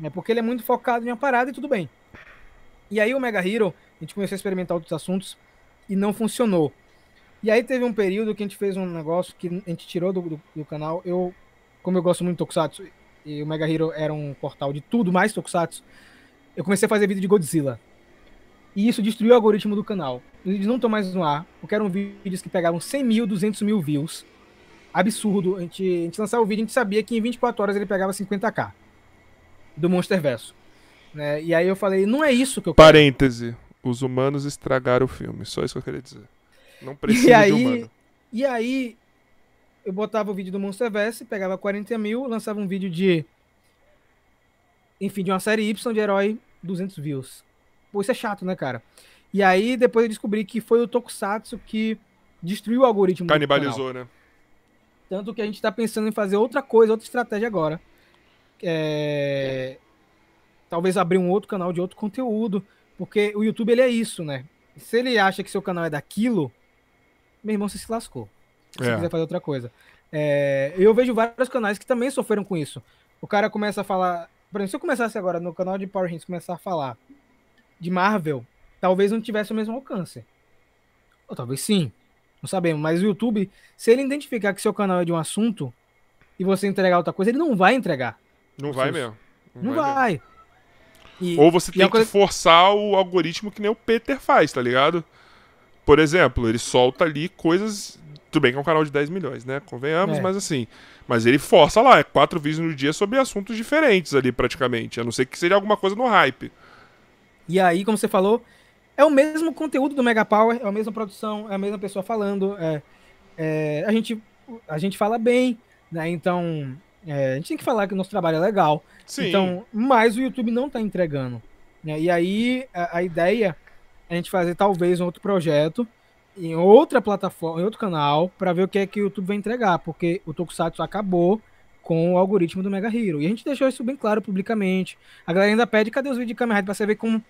É porque ele é muito focado em uma parada e tudo bem. E aí o Mega Hero, a gente começou a experimentar outros assuntos e não funcionou. E aí teve um período que a gente fez um negócio que a gente tirou do, do, do canal. Eu como eu gosto muito de Tokusatsu e o Mega Hero era um portal de tudo mais Tokusatsu, eu comecei a fazer vídeo de Godzilla. E isso destruiu o algoritmo do canal. Vídeos não estão mais no ar, porque eram vídeos que pegavam 100 mil, 200 mil views. Absurdo. A gente, a gente lançava o vídeo, a gente sabia que em 24 horas ele pegava 50k do Monster Verso. Né? E aí eu falei, não é isso que eu quero. Parêntese. Os humanos estragaram o filme. Só isso que eu queria dizer. Não precisa e aí, de humano. E aí, eu botava o vídeo do Monsterverse, pegava 40 mil, lançava um vídeo de. Enfim, de uma série Y de herói, 200 views. Pô, isso é chato, né, cara? E aí depois eu descobri que foi o Tokusatsu que destruiu o algoritmo. Canibalizou, né? Tanto que a gente tá pensando em fazer outra coisa, outra estratégia agora. É... Talvez abrir um outro canal de outro conteúdo. Porque o YouTube ele é isso, né? Se ele acha que seu canal é daquilo, meu irmão, você se lascou se é. quiser fazer outra coisa. É, eu vejo vários canais que também sofreram com isso. O cara começa a falar. Por exemplo, se eu começasse agora no canal de Power Rangers começar a falar de Marvel, talvez não tivesse o mesmo alcance. Ou talvez sim. Não sabemos. Mas o YouTube, se ele identificar que seu canal é de um assunto e você entregar outra coisa, ele não vai entregar. Não vai mesmo. Não, não vai. vai. E, Ou você tem que coisa... forçar o algoritmo que nem o Peter faz, tá ligado? Por exemplo, ele solta ali coisas. Tudo bem que é um canal de 10 milhões, né? Convenhamos, é. mas assim. Mas ele força lá, é quatro vídeos no dia sobre assuntos diferentes ali, praticamente. A não ser que seja alguma coisa no hype. E aí, como você falou, é o mesmo conteúdo do Mega Power, é a mesma produção, é a mesma pessoa falando. É, é, a, gente, a gente fala bem, né? Então, é, a gente tem que falar que o nosso trabalho é legal. Sim. Então, mas o YouTube não está entregando. Né? E aí, a, a ideia é a gente fazer talvez um outro projeto em outra plataforma, em outro canal, para ver o que é que o YouTube vai entregar, porque o Tokusatsu acabou com o algoritmo do Mega Hero. E a gente deixou isso bem claro publicamente. A galera ainda pede, cadê os vídeos de Kamen Rider? Pra você ver como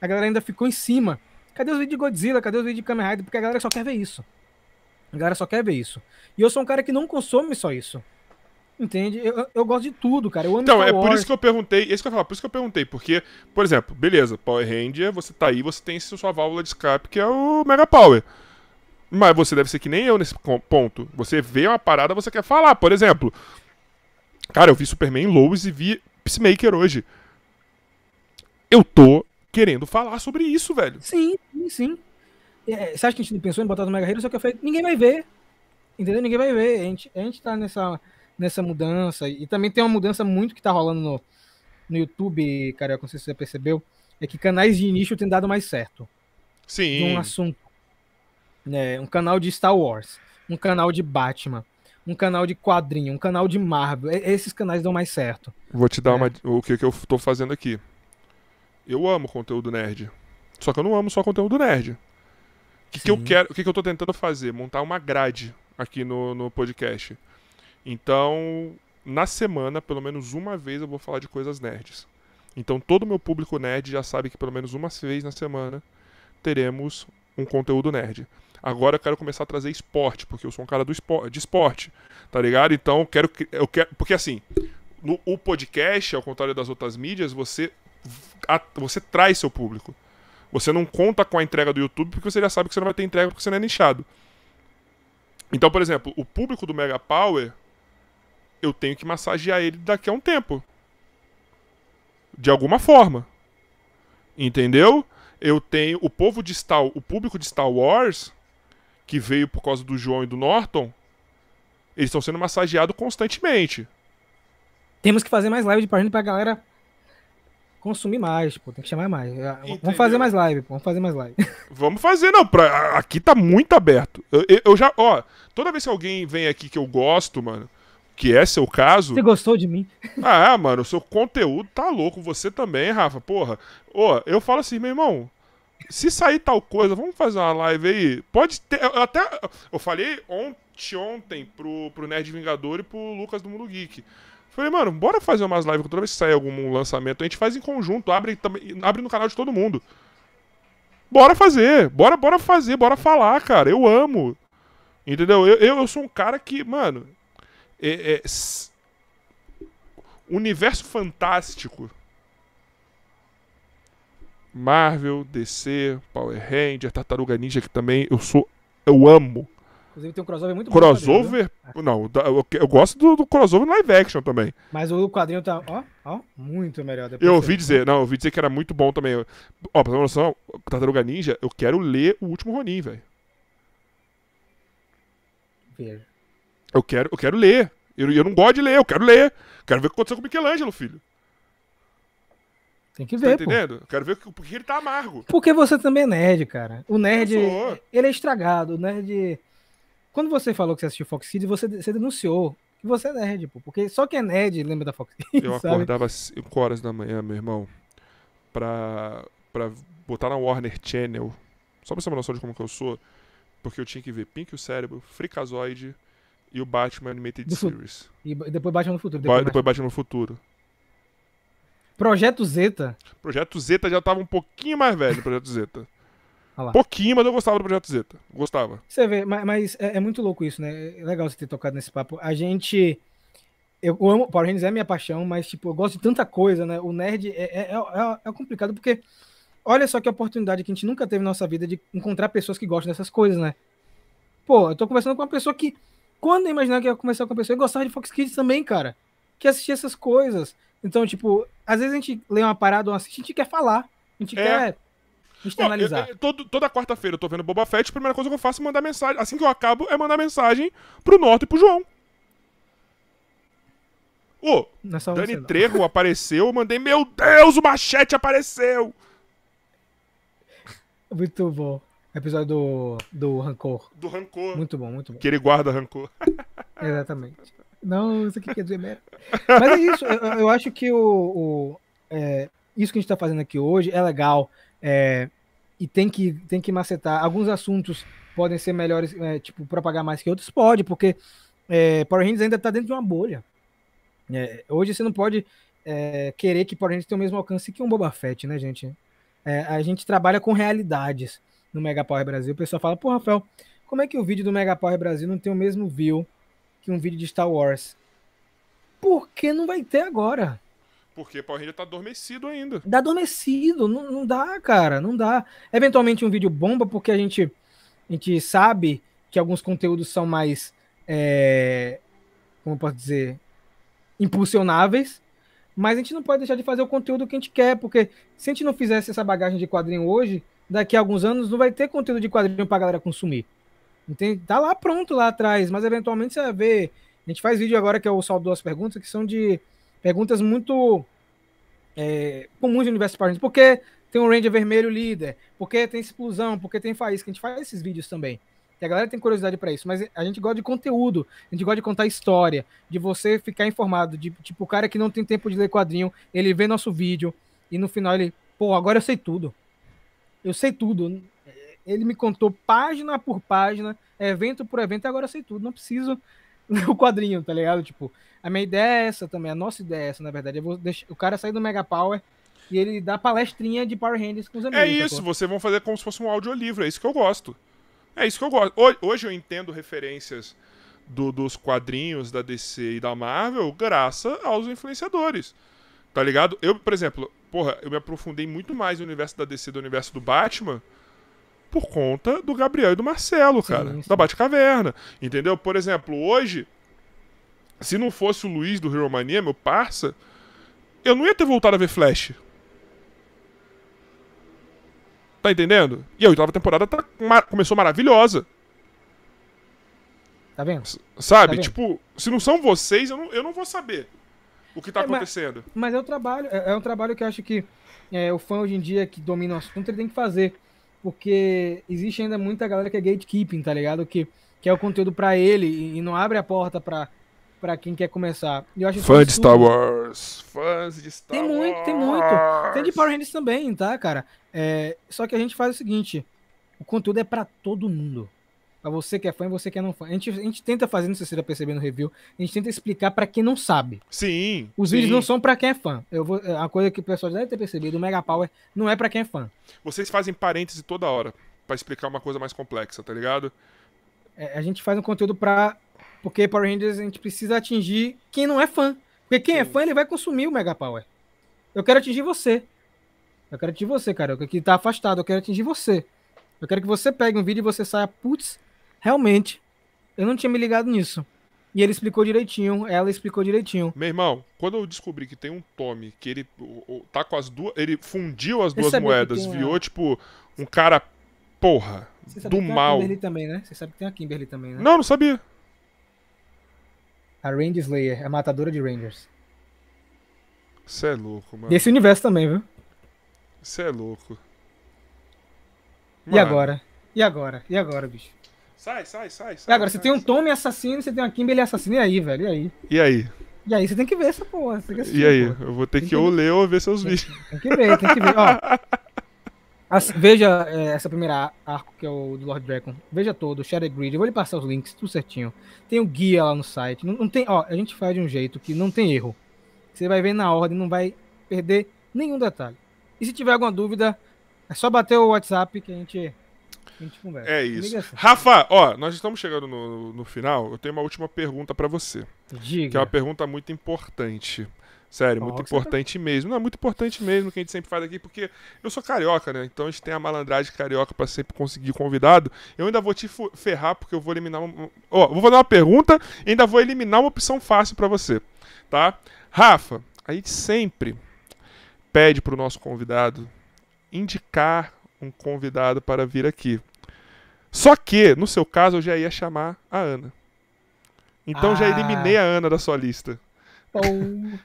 a galera ainda ficou em cima. Cadê os vídeos de Godzilla? Cadê os vídeos de Kamen Rider? Porque a galera só quer ver isso. A galera só quer ver isso. E eu sou um cara que não consome só isso. Entende? Eu, eu gosto de tudo, cara. Eu amo então, Star é por isso que eu perguntei. Esse que eu falar, por isso que eu perguntei. Porque, por exemplo, beleza, Power Ranger, você tá aí, você tem sua válvula de escape, que é o Mega Power. Mas você deve ser que nem eu nesse ponto. Você vê uma parada, você quer falar. Por exemplo, cara, eu vi Superman Lois e vi Peacemaker hoje. Eu tô querendo falar sobre isso, velho. Sim, sim. É, você acha que a gente não pensou em botar no Mega Hero? Só que eu falei, ninguém vai ver. Entendeu? Ninguém vai ver. A gente, a gente tá nessa, nessa mudança. E também tem uma mudança muito que tá rolando no, no YouTube, cara, não sei se você percebeu. É que canais de nicho têm dado mais certo. Sim. De um assunto né, um canal de Star Wars, um canal de Batman, um canal de quadrinho, um canal de Marvel. Esses canais dão mais certo. Vou te dar é. uma, o que, que eu tô fazendo aqui. Eu amo conteúdo nerd. Só que eu não amo só conteúdo nerd. O que, que eu quero, o que, que eu tô tentando fazer? Montar uma grade aqui no, no podcast. Então, na semana, pelo menos uma vez, eu vou falar de coisas nerds. Então, todo o meu público nerd já sabe que pelo menos uma vez na semana teremos um conteúdo nerd. Agora eu quero começar a trazer esporte, porque eu sou um cara do esporte, de esporte, tá ligado? Então eu quero, eu quero porque assim, no o podcast, ao contrário das outras mídias, você a, você traz seu público. Você não conta com a entrega do YouTube porque você já sabe que você não vai ter entrega porque você não é nichado. Então, por exemplo, o público do Mega Power, eu tenho que massagear ele daqui a um tempo. De alguma forma. Entendeu? Eu tenho o povo de Star, o público de Star Wars que veio por causa do João e do Norton, eles estão sendo massageados constantemente. Temos que fazer mais live de página pra galera consumir mais, pô. Tem que chamar mais. Ah, Entendeu? Vamos fazer mais live, pô. Vamos fazer mais live. Vamos fazer, não. Pra, aqui tá muito aberto. Eu, eu, eu, já, ó, toda vez que alguém vem aqui que eu gosto, mano, que é seu caso. Você gostou de mim? Ah, mano, o seu conteúdo tá louco. Você também, Rafa. Porra. Ó, eu falo assim, meu irmão, se sair tal coisa, vamos fazer uma live aí. Pode ter. Eu até. Eu falei ontem, ontem pro, pro Nerd Vingador e pro Lucas do Mundo Geek. Falei, mano, bora fazer umas lives toda vez que sair algum lançamento. A gente faz em conjunto, abre, abre no canal de todo mundo. Bora fazer, bora, bora fazer, bora falar, cara. Eu amo. Entendeu? Eu, eu, eu sou um cara que, mano. É, é, universo fantástico Marvel, DC, Power Ranger, Tartaruga Ninja, que também eu sou. Eu amo. Inclusive tem um crossover muito crossover, bom. Crossover? Não, eu, eu gosto do, do, crossover live action também. Mas o quadrinho tá, ó, ó, muito melhor. Eu ouvi dizer, não, eu ouvi dizer que era muito bom também. Ó, pra ter uma noção, Tartaruga Ninja, eu quero ler o último Ronin, velho. Eu quero, eu quero ler. Eu, eu não gosto de ler, eu quero ler. Quero ver o que aconteceu com o Michelangelo, filho. Tem que ver, tá entendendo? Pô. Quero ver porque ele tá amargo. Porque você também é nerd, cara. O nerd, ele é estragado. O nerd... Quando você falou que você assistiu Fox Kids, você, você denunciou que você é nerd, pô. Porque só quem é nerd lembra da Fox Kids, Eu sabe? acordava 5 horas da manhã, meu irmão, pra, pra botar na Warner Channel, só pra você ter uma noção de como que eu sou, porque eu tinha que ver Pink o Cérebro, Freakazoid e o Batman Animated Do Series. E depois Batman no Futuro. Depois, depois Batman no Futuro. Projeto Zeta. Projeto Zeta já tava um pouquinho mais velho, Projeto Zeta. Pouquinho, mas eu gostava do Projeto Zeta. Gostava. Você vê, mas, mas é, é, muito louco isso, né? É legal você ter tocado nesse papo. A gente. Eu amo. Power Rangers é minha paixão, mas, tipo, eu gosto de tanta coisa, né? O nerd é, é, é, é complicado porque. Olha só que oportunidade que a gente nunca teve na nossa vida de encontrar pessoas que gostam dessas coisas, né? Pô, eu tô conversando com uma pessoa que, quando eu imaginar que ia conversar com uma pessoa, eu gostava de Fox Kids também, cara. Que assistia essas coisas. Então, tipo, às vezes a gente lê uma parada ou assiste, a gente quer falar. A gente É. quer externalizar. Todo- toda quarta-feira eu tô vendo Boba Fett, a primeira coisa que eu faço é mandar mensagem. Assim que eu acabo, é mandar mensagem pro Norte e pro João. Ô, é Dani. Trejo apareceu, eu mandei, meu Deus, o machete apareceu! Muito bom. Episódio do, do Rancor. Do rancor. Muito bom, muito bom. Que ele guarda rancor. Exatamente. Não, isso aqui quer dizer merda. Mas é isso, eu, eu acho que o, o- é, isso que a gente está fazendo aqui hoje é legal é, e tem que, tem que macetar. Alguns assuntos podem ser melhores, é, tipo, propagar mais que outros? Pode, porque é, Power Rangers ainda está dentro de uma bolha. É, hoje você não pode é, querer que Power Rangers tenha o mesmo alcance que um Boba Fett, né, gente? É, a gente trabalha com realidades no Mega Power Brasil. O pessoal fala, pô, Rafael, como é que o vídeo do Mega Power Brasil não tem o mesmo view que um vídeo de Star Wars? Porque não vai ter agora. Porque Power Ranger tá adormecido ainda. Dá adormecido, não, não dá, cara, não dá. Eventualmente um vídeo bomba, porque a gente, a gente sabe que alguns conteúdos são mais, é, como eu posso dizer, impulsionáveis, mas a gente não pode deixar de fazer o conteúdo que a gente quer, porque se a gente não fizesse essa bagagem de quadrinho hoje, daqui a alguns anos não vai ter conteúdo de quadrinho pra galera consumir. Entende? Tá lá pronto lá atrás, mas eventualmente você vai ver. A gente faz vídeo agora que é o saldo das perguntas, que são de perguntas muito é, comuns de universo Rangers. Por que tem um Ranger vermelho líder? Por que tem explosão? Por que tem faísca? A gente faz esses vídeos também. Que a galera tem curiosidade pra isso, mas a gente gosta de conteúdo, a gente gosta de contar história, de você ficar informado, de tipo o cara que não tem tempo de ler quadrinho, ele vê nosso vídeo e no final ele, pô, agora eu sei tudo. Eu sei tudo. Ele me contou página por página, evento por evento, e agora eu sei tudo. Não preciso ler o quadrinho, tá ligado? Tipo, a minha ideia é essa também, a nossa ideia é essa, na verdade. Eu vou deixar o cara sair do Mega Power e ele dá palestrinha de Power Rangers com os amigos. É isso, sacou? vocês vão fazer como se fosse um audiolivro, é isso que eu gosto. É isso que eu gosto. Ho- Hoje eu entendo referências do- dos quadrinhos da DC e da Marvel graças aos influenciadores. Tá ligado? Eu, por exemplo, porra, eu me aprofundei muito mais no universo da DC do universo do Batman por conta do Gabriel e do Marcelo, Sim, cara. sim. Da Batcaverna. Entendeu? Por exemplo, hoje, se não fosse o Luiz do Hero Mania, meu parça, eu não ia ter voltado a ver Flash. Tá entendendo? E a oitava temporada tá mar- começou maravilhosa. Tá vendo? s- Sabe? Tá vendo? tipo, se não são vocês, eu não, eu não vou saber o que tá É, mas- acontecendo. Mas é um trabalho, é, é um trabalho que eu acho que é, o fã hoje em dia que domina o assunto, ele tem que fazer. Porque existe ainda muita galera que é gatekeeping, tá ligado? Que, que é o conteúdo pra ele e, e não abre a porta pra, pra quem quer começar. Eu acho Fã de Star. Wars. Fãs de Star Tem Wars. muito, tem muito. Tem de Power Rangers também, tá, cara? É, só que a gente faz o seguinte: o conteúdo é pra todo mundo. Pra você que é fã e você que é não fã. A gente, a gente tenta fazer, não sei se você já percebeu no review, a gente tenta explicar pra quem não sabe. Sim. Os sim. vídeos não são pra quem é fã. Eu vou, é uma coisa que o pessoal já deve ter percebido: o Mega Power não é pra quem é fã. Vocês fazem parêntese toda hora pra explicar uma coisa mais complexa, tá ligado? É, a gente faz um conteúdo pra. Porque Power Rangers a gente precisa atingir quem não é fã. Porque quem é Sim. fã, ele vai consumir o Mega Power. Eu quero atingir você. Eu quero atingir você, cara. Que tá afastado. Eu quero atingir você. Eu quero que você pegue um vídeo e você saia, putz, realmente, eu não tinha me ligado nisso. E ele explicou direitinho, ela explicou direitinho. Meu irmão, quando eu descobri que tem um Tommy que ele tá com as duas. Ele fundiu as Você duas moedas, tem virou tipo um cara. Porra. Você sabe Do que tem mal. a Kimberly também, né? Você sabe que tem a Kimberly também, né? Não, não sabia. A Ranger Slayer, a matadora de Rangers. Você é louco, mano. Desse universo também, viu? Você é louco. E Mano, agora? E agora? E agora, bicho? Sai, sai, sai. E sai agora, você sai, tem um sai. Tommy assassino e você tem uma Kimberly assassino. E aí, velho? E aí? E aí? E aí, você tem que ver essa porra. Você tem que assistir, E aí? porra. Eu vou ter Tem que que ou ver. ler ou ver seus vídeos. Tem que ver, tem que ver. Ó, as- veja é, essa primeira arco que é o do Lord Dragon. Veja todo, Shadow Grid. Eu vou lhe passar os links, tudo certinho. Tem o guia lá no site. Não, não tem, ó, a gente faz de um jeito que não tem erro. Você vai ver na ordem, não vai perder nenhum detalhe. E se tiver alguma dúvida, é só bater o WhatsApp que a gente, a gente conversa. É Liga isso. assim. Rafa, ó, nós estamos chegando no, no final. Eu tenho uma última pergunta pra você. Que é Diga. uma pergunta muito importante. Sério, muito tá- importante mesmo. Não, é muito importante mesmo que a gente sempre faz aqui, porque eu sou carioca, né? Então a gente tem a malandragem carioca pra sempre conseguir convidado. Eu ainda vou te ferrar, porque eu vou eliminar uma. Ó, vou fazer uma pergunta e ainda vou eliminar uma opção fácil pra você, tá? Rafa, a gente sempre pede pro nosso convidado indicar um convidado para vir aqui. Só que, no seu caso, eu já ia chamar a Ana. Então já Ah. eliminei a Ana da sua lista. Ou-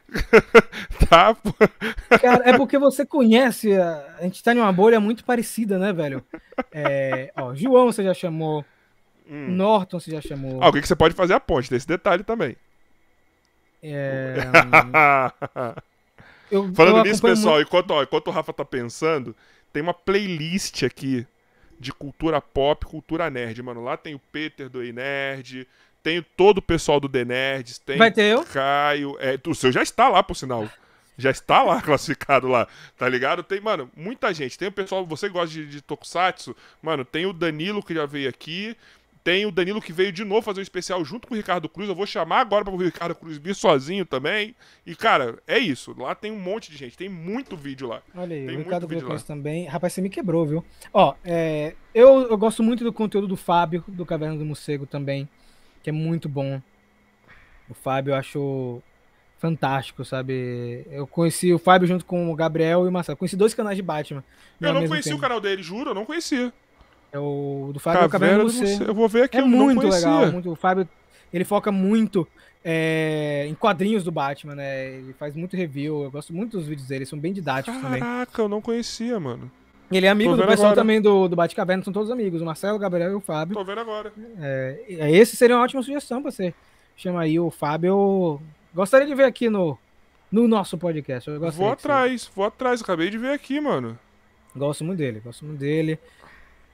Tá? Cara, é porque você conhece. A, gente tá em uma bolha muito parecida, né, velho? É, ó, João você já chamou. Hum. Norton você já chamou. Ah, o que, que você pode fazer a ponte desse detalhe também. É, eu, Falando eu nisso, pessoal, muito- enquanto, ó, enquanto o Rafa tá pensando, tem uma playlist aqui de cultura pop, cultura nerd, mano. Lá tem o Peter do Ei Nerd, tem todo o pessoal do The Nerds, tem Vai ter eu? Caio. É, o seu já está lá, por sinal. Já está lá classificado lá, tá ligado? Tem, mano, muita gente. Tem o pessoal, você gosta de, de Tokusatsu? Mano, tem o Danilo que já veio aqui. Tem o Danilo que veio de novo fazer um especial junto com o Ricardo Cruz. Eu vou chamar agora para o Ricardo Cruz vir sozinho também. E, cara, é isso. Lá tem um monte de gente. Tem muito vídeo lá. Olha aí, Tem o muito Ricardo isso também. Rapaz, você me quebrou, viu? Ó, é, eu, eu gosto muito do conteúdo do Fábio, do Caverna do Morcego também, que é muito bom. O Fábio eu acho fantástico, sabe? Eu conheci o Fábio junto com o Gabriel e o Marcelo. Conheci dois canais de Batman. Eu não mesmo conhecia tempo. o canal dele, juro, eu não conhecia. É o do Fábio é Caverna do. Morcego. Eu vou ver aqui, É eu muito legal. Muito, o Fábio, ele foca muito é, em quadrinhos do Batman, né? Ele faz muito review. Eu gosto muito dos vídeos dele, são bem didáticos também. Caraca, eu não conhecia, mano. Ele é amigo do pessoal agora. também do, do Batcaverna, são todos amigos. O Marcelo, o Gabriel e o Fábio. Tô vendo agora. É, e- esse seria uma ótima sugestão pra você. Chama aí o Fábio. Gostaria de ver aqui no, no nosso podcast. Eu Vou que você- atrás, vou atrás. Acabei de ver aqui, mano. Gosto muito dele, gosto muito dele.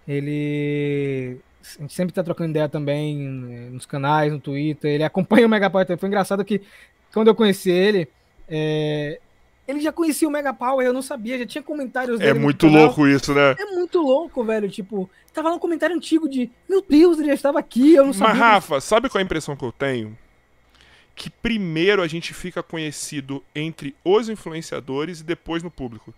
Ele. A gente sempre tá trocando ideia também né, nos canais, no Twitter. Ele acompanha o Megapower. Foi engraçado que quando eu conheci ele, é, ele já conhecia o Megapower, eu não sabia, já tinha comentários É dele. no muito louco isso, né? É muito louco, velho. Tipo, tava lá um comentário antigo de Meu Deus, ele já estava aqui, eu não Mas, sabia. Rafa, sabe qual é a impressão que eu tenho? Que primeiro a gente fica conhecido entre os influenciadores e depois no público.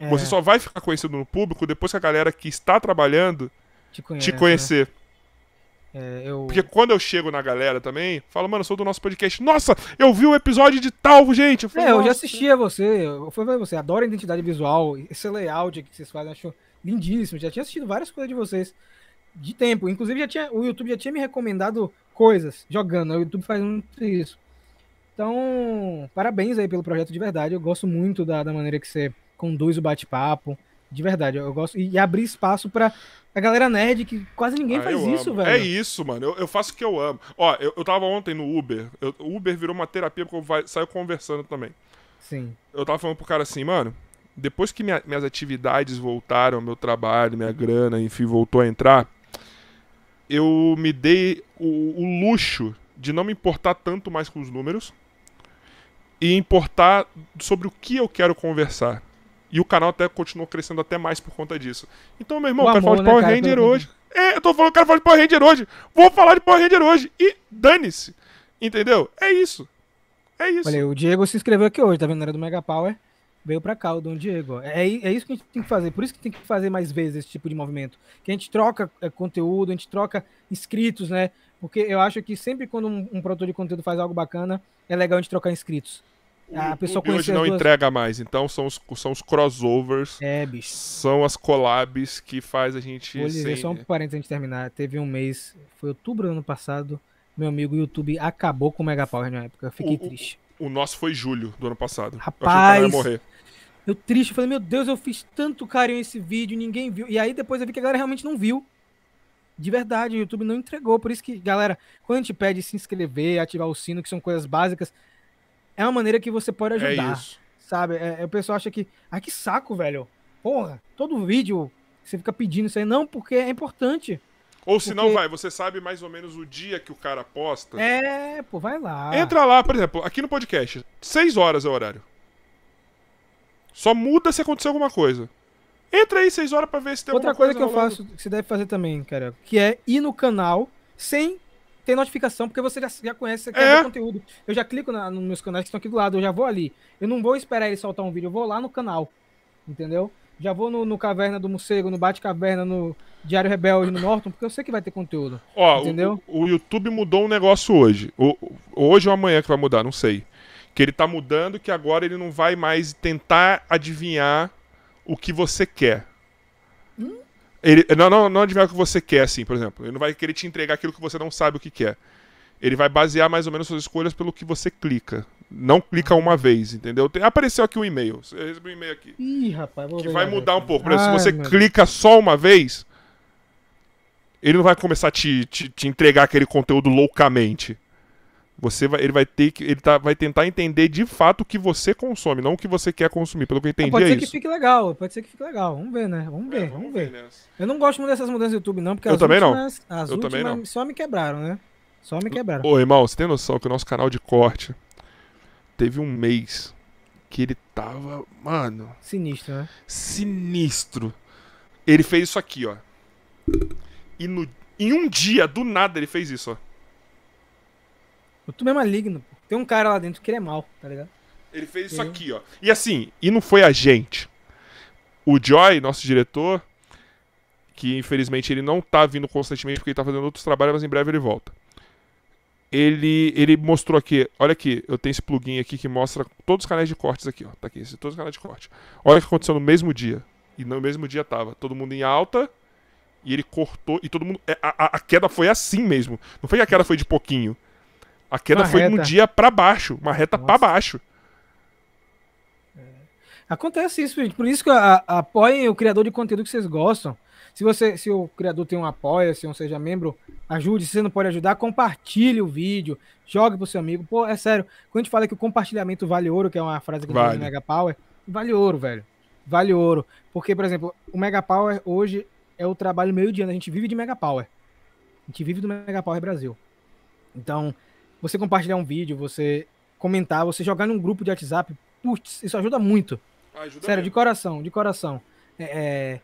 É, Você só vai ficar conhecido no público depois que a galera que está trabalhando te, conhece, te né? conhecer. É, eu... Porque quando eu chego na galera também, falo, mano, eu sou do nosso podcast. Nossa, eu vi o episódio de tal, gente. Eu, falei, É, eu já "Nossa." assisti a você, eu fui ver você, adoro a identidade visual, esse layout que vocês fazem, acho lindíssimo. Já tinha assistido várias coisas de vocês de tempo. Inclusive, já tinha, o YouTube já tinha me recomendado coisas jogando. O YouTube faz muito isso. Então, parabéns aí pelo projeto de verdade. Eu gosto muito da, da maneira que você conduz o bate-papo. De verdade, eu gosto. E, abrir espaço pra a galera nerd, que quase ninguém Ah, faz isso, amo. velho. É isso, mano. Eu, eu faço o que eu amo. Ó, eu, eu tava ontem no Uber. Eu- O Uber virou uma terapia porque eu vai, saio conversando também. Sim. Eu tava falando pro cara assim, mano, depois que minha- minhas atividades voltaram, meu trabalho, minha grana, enfim, voltou a entrar, eu me dei o, o luxo de não me importar tanto mais com os números e importar sobre o que eu quero conversar. E o canal até continuou crescendo até mais por conta disso. Então, meu irmão, O eu quero amor, falar de né, Power cara, Ranger hoje. É, eu tô falando eu quero falar de Power Ranger hoje. Vou falar de Power Ranger hoje. E dane-se. Entendeu? É isso. É isso. Olha, o Diego se inscreveu aqui hoje, tá vendo? Era do Mega Power. Veio pra cá, o Dom Diego. É, é isso que a gente tem que fazer. Por isso que tem que fazer mais vezes esse tipo de movimento. Que a gente troca é, conteúdo, a gente troca inscritos, né? Porque eu acho que sempre quando um, um produtor de conteúdo faz algo bacana, é legal a gente trocar inscritos. O A pessoa YouTube hoje não as duas... entrega mais, então são os, são os crossovers, É, bicho. são as collabs que faz a gente. Vou dizer sem- só um parênteses antes de terminar. Teve um mês, foi outubro do ano passado, meu amigo o YouTube acabou com o Mega Power na época. Eu fiquei O- o- triste. O nosso foi julho do ano passado. Eu achei que o Rapaz, ia morrer. Eu triste, eu falei, meu Deus, eu fiz tanto carinho nesse vídeo, ninguém viu. E aí depois eu vi que a galera realmente não viu. De verdade, o YouTube não entregou. Por isso que, galera, quando a gente pede se inscrever, ativar o sino, que são coisas básicas, é uma maneira que você pode É ajudar. isso. Sabe? É, é, o pessoal acha que. Ai, que saco, velho. Porra, todo vídeo você fica pedindo isso aí. Não, porque é importante. Ou se não, Porque- vai, você sabe mais ou menos o dia que o cara posta. É, pô, vai lá. Entra lá, por exemplo, aqui no podcast. 6 horas é o horário. Só muda se acontecer alguma coisa. Entra aí 6 horas pra ver se tem Outra alguma coisa que eu rolando. faço, que você deve fazer também, cara, que é ir no canal sem ter notificação, porque você já, já conhece, você quer É. conteúdo. Eu já clico na- nos meus canais que estão aqui do lado, eu já vou ali. Eu não vou esperar ele soltar um vídeo, eu vou lá no canal. Entendeu? Já vou no, no Caverna do Morcego, no Bate Caverna, no Diário Rebelde, no Norton, porque eu sei que vai ter conteúdo. Ó, Entendeu? O, o YouTube mudou um negócio hoje. O- hoje ou amanhã que vai mudar, não sei. Que ele tá mudando que agora ele não vai mais tentar adivinhar o que você quer. Ele, não, não, não adivinhar o que você quer, assim, por exemplo. Ele não vai querer te entregar aquilo que você não sabe o que quer. Ele vai basear mais ou menos suas escolhas pelo que você clica. Não clica uma vez, entendeu? Tem- apareceu aqui um e-mail. Você recebeu um e-mail aqui. Ih, rapaz, vou Que vai mudar um pouco. Por exemplo, Ai, se você meu clica só uma vez, ele não vai começar a te, te, te entregar aquele conteúdo loucamente. Você vai, ele vai ter que. Ele tá, vai tentar entender de fato o que você consome, não o que você quer consumir. Pelo que eu entendi, pode é ser que isso. fique legal, pode ser que fique legal. Vamos ver, né? Vamos ver, É, vamos ver. nessa. Eu não gosto muito dessas mudanças do YouTube, não, porque Eu as também não. últimas, As Eu últimas também não. só me quebraram, né? Só me quebraram. Ô, irmão, você tem noção que o nosso canal de corte teve um mês que ele tava. Mano. Sinistro, né? sinistro. Ele fez isso aqui, ó. E no, em um dia, do nada, ele fez isso, ó. O é maligno, pô. Tem um cara lá dentro que ele é mal, tá ligado? Ele fez isso aqui, ó. E assim, e não foi a gente. O Joy, nosso diretor, que infelizmente ele não tá vindo constantemente porque ele tá fazendo outros trabalhos, mas em breve ele volta. Ele, ele mostrou aqui, olha aqui, eu tenho esse plugin aqui que mostra todos os canais de cortes aqui, ó. Tá aqui, esse- todos os canais de corte. Olha o que aconteceu no mesmo dia. E no mesmo dia tava todo mundo em alta e ele cortou e todo mundo. é, A, a- a queda foi assim mesmo. Não foi que a queda foi de pouquinho. A queda Uma foi no reta. dia pra baixo, uma reta pra Nossa. baixo. Acontece isso, gente. Por isso que a- a- apoiem o criador de conteúdo que vocês gostam. Se você, se o criador tem um apoia, se não seja membro, ajude. Se você não pode ajudar, compartilhe o vídeo, jogue pro seu amigo. Pô, é sério. Quando a gente fala que o compartilhamento vale ouro, que é uma frase que Vale. no Mega Power, vale ouro, velho. Vale ouro. Porque, por exemplo, o Mega Power hoje é o trabalho meio de ano. A gente vive de Mega Power. A gente vive do Mega Power Brasil. Então, você compartilhar um vídeo, você comentar, você jogar num grupo de WhatsApp, putz, isso ajuda muito. Ajuda Sério, de mesmo. coração, de coração. É, é,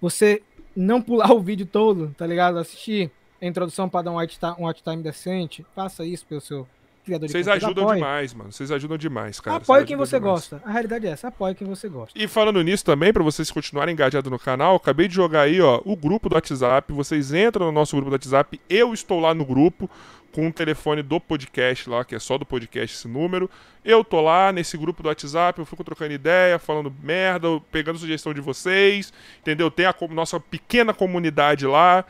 você não pular o vídeo todo, tá ligado? Assistir a introdução para dar um watch time, um watch time decente, faça isso pelo seu criador de Vocês ajudam demais, mano. Vocês ajudam demais, cara. Apoie Vocês quem você demais. gosta. A realidade é essa, apoie quem você gosta. E falando nisso também, pra vocês continuarem engajados no canal, acabei de jogar aí, ó, o grupo do WhatsApp. Vocês entram no nosso grupo do WhatsApp. Eu estou lá no grupo com o telefone do podcast lá, que é só do podcast esse número. Eu tô lá nesse grupo do WhatsApp, eu fico trocando ideia, falando merda, pegando sugestão de vocês, entendeu? Tem a nossa pequena comunidade lá,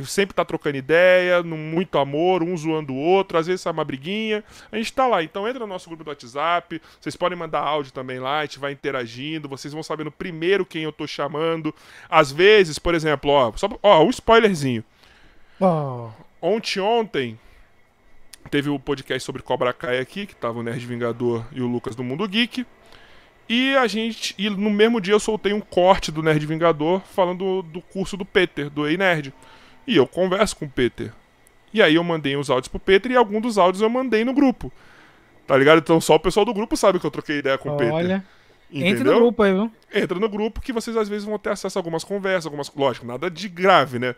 que sempre tá trocando ideia, num muito amor, um zoando o outro, às vezes sai uma briguinha. A gente tá lá, então entra no nosso grupo do WhatsApp, vocês podem mandar áudio também lá, a gente vai interagindo, vocês vão sabendo primeiro quem eu tô chamando. Às vezes, por exemplo, ó, só, ó um spoilerzinho. Oh, Ontem, ontem, teve o podcast sobre Cobra Kai aqui, que tava o Nerd Vingador e o Lucas do Mundo Geek. E a gente. E no mesmo dia eu soltei um corte do Nerd Vingador falando do curso do Peter, do Ei Nerd. E eu converso com o Peter. E aí eu mandei os áudios pro Peter e algum dos áudios eu mandei no grupo. Tá ligado? Então só o pessoal do grupo sabe que eu troquei ideia com o Peter. olha, Entendeu? entre no grupo aí, viu? entra no grupo que vocês às vezes vão ter acesso a algumas conversas, algumas. Lógico, nada de grave, né?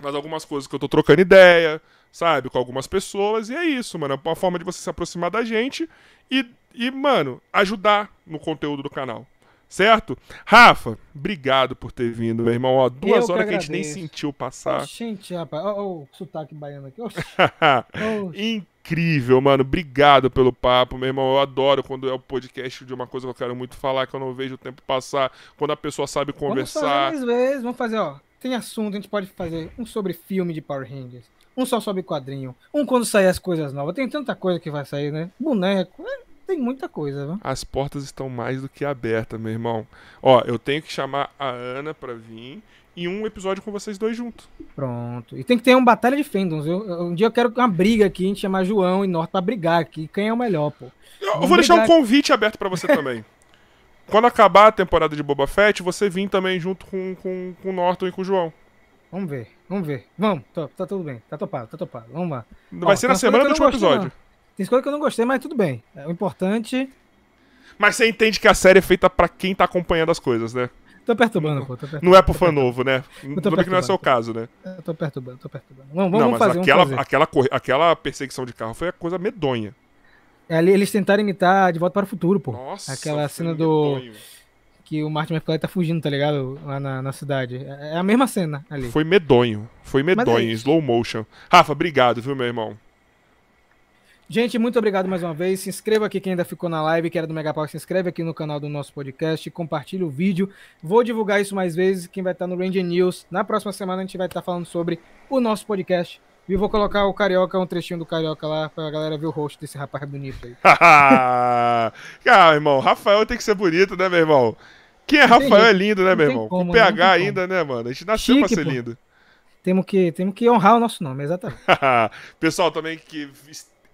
Mas algumas coisas que eu tô trocando ideia, sabe? Com algumas pessoas. E é isso, mano. É uma forma de você se aproximar da gente e, e mano, ajudar no conteúdo do canal. Certo? Rafa, obrigado por ter vindo, meu irmão. Ó, duas que horas que a gente nem agradeço. sentiu passar. Gente, rapaz, ó, ó, o sotaque baiano aqui. Incrível, mano. Obrigado pelo papo, meu irmão. Eu adoro quando é o podcast de uma coisa que eu quero muito falar, que eu não vejo o tempo passar, quando a pessoa sabe Vamos conversar. fazer mais vezes, vamos fazer, ó. Tem assunto, a gente pode fazer um sobre filme de Power Rangers, um só sobre quadrinho, um quando sair as coisas novas. Tem tanta coisa que vai sair, né? Boneco, é, tem muita coisa, viu? As portas estão mais do que abertas, meu irmão. Ó, eu tenho que chamar a Ana pra vir e um episódio com vocês dois juntos. Pronto. E tem que ter uma batalha de fandoms, viu? Um dia eu quero uma briga aqui, a gente chamar João e Norte pra brigar aqui. Quem é o melhor, pô? Eu, vou deixar um convite aberto pra você também. Quando acabar a temporada de Boba Fett, você vir também junto com, com, com o Norton e com o João. Vamos ver, vamos ver. Vamos, tô- tá tudo bem, tá topado, tá topado. Vamos lá. Vai Ó, ser na semana do último não episódio. Tem coisa que eu não gostei, mas tudo bem. É, O importante. Mas você entende que a série é feita pra quem tá acompanhando as coisas, né? Tô perturbando, pô. Tô perturbando, Não é pro fã novo, né? Tudo bem que não é seu caso, né? Eu tô perturbando, tô perturbando. Vamos, vamos não, mas fazer, aquela, fazer. aquela, aquela perseguição de carro foi a coisa medonha. É, ali eles tentaram imitar De Volta para o Futuro, pô. Nossa, Aquela cena do... medonho. Que o Martin McFly tá fugindo, tá ligado? Lá na, na cidade. É é a mesma cena ali. Foi medonho. Foi medonho, é isso. slow motion. Rafa, obrigado, viu, meu irmão? Gente, muito obrigado mais uma vez. Se inscreva aqui quem ainda ficou na live, que era do Megapau, se inscreve aqui no canal do nosso podcast, compartilha o vídeo. Vou divulgar isso mais vezes, quem vai estar no Ranger News. Na próxima semana a gente vai estar falando sobre o nosso podcast. E vou colocar o Carioca, um trechinho do Carioca lá, pra galera ver o rosto desse rapaz bonito aí. ah, irmão, Rafael tem que ser bonito, né, meu irmão? Quem é Não Rafael é lindo, né, meu irmão? como, Com né? Não PH tem como. ainda, né, mano? A gente nasceu pra Chique, ser pô. lindo. Temos que, temos que honrar o nosso nome, exatamente. Pessoal também que,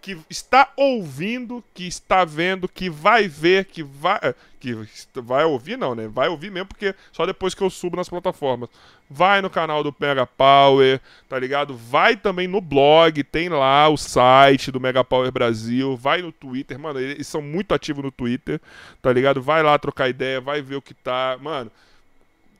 que está ouvindo, que está vendo, que vai ver, que vai. Que vai ouvir, não, né? Vai ouvir mesmo, porque só depois que eu subo nas plataformas. Vai no canal do Mega Power, tá ligado? Vai também no blog, tem lá o site do Mega Power Brasil. Vai no Twitter, mano, eles são muito ativos no Twitter, tá ligado? Vai lá trocar ideia, vai ver o que tá. Mano,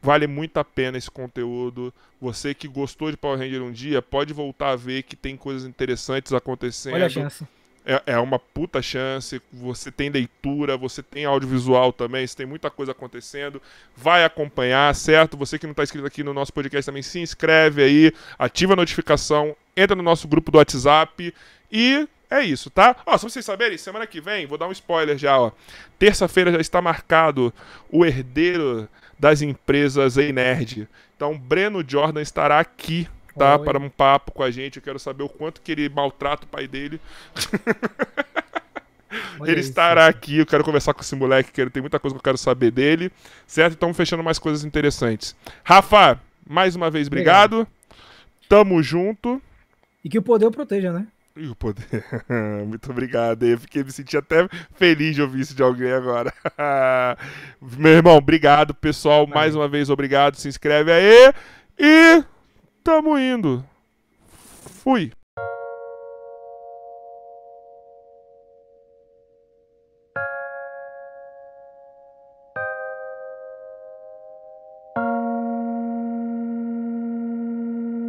Vale muito a pena esse conteúdo. Você que gostou de Power Ranger um dia, pode voltar a ver que tem coisas interessantes acontecendo. Olha a chance. É, é uma puta chance. Você tem leitura, você tem audiovisual também, você tem muita coisa acontecendo. Vai acompanhar, certo? Você que não está inscrito aqui no nosso podcast também, se inscreve aí, ativa a notificação, entra no nosso grupo do WhatsApp e é isso, tá? Ó, só pra vocês saberem, semana que vem, vou dar um spoiler já, ó. Terça-feira já está marcado o herdeiro das empresas Ei Nerd. Então, Breno Jordan estará aqui, tá? Oi. Para um papo com a gente. Eu quero saber o quanto que ele maltrata o pai dele. Ele isso. estará aqui, eu quero conversar com esse moleque, que ele tem muita coisa que eu quero saber dele, certo? Então, fechando mais coisas interessantes. Rafa, mais uma vez, obrigado. Tamo junto. E que o poder o proteja, né? Ih, o poder. Muito obrigado. Eu fiquei me senti até feliz de ouvir isso de alguém agora. Meu irmão, obrigado, pessoal. Mais uma vez, obrigado. Se inscreve aí. E tamo indo. Fui.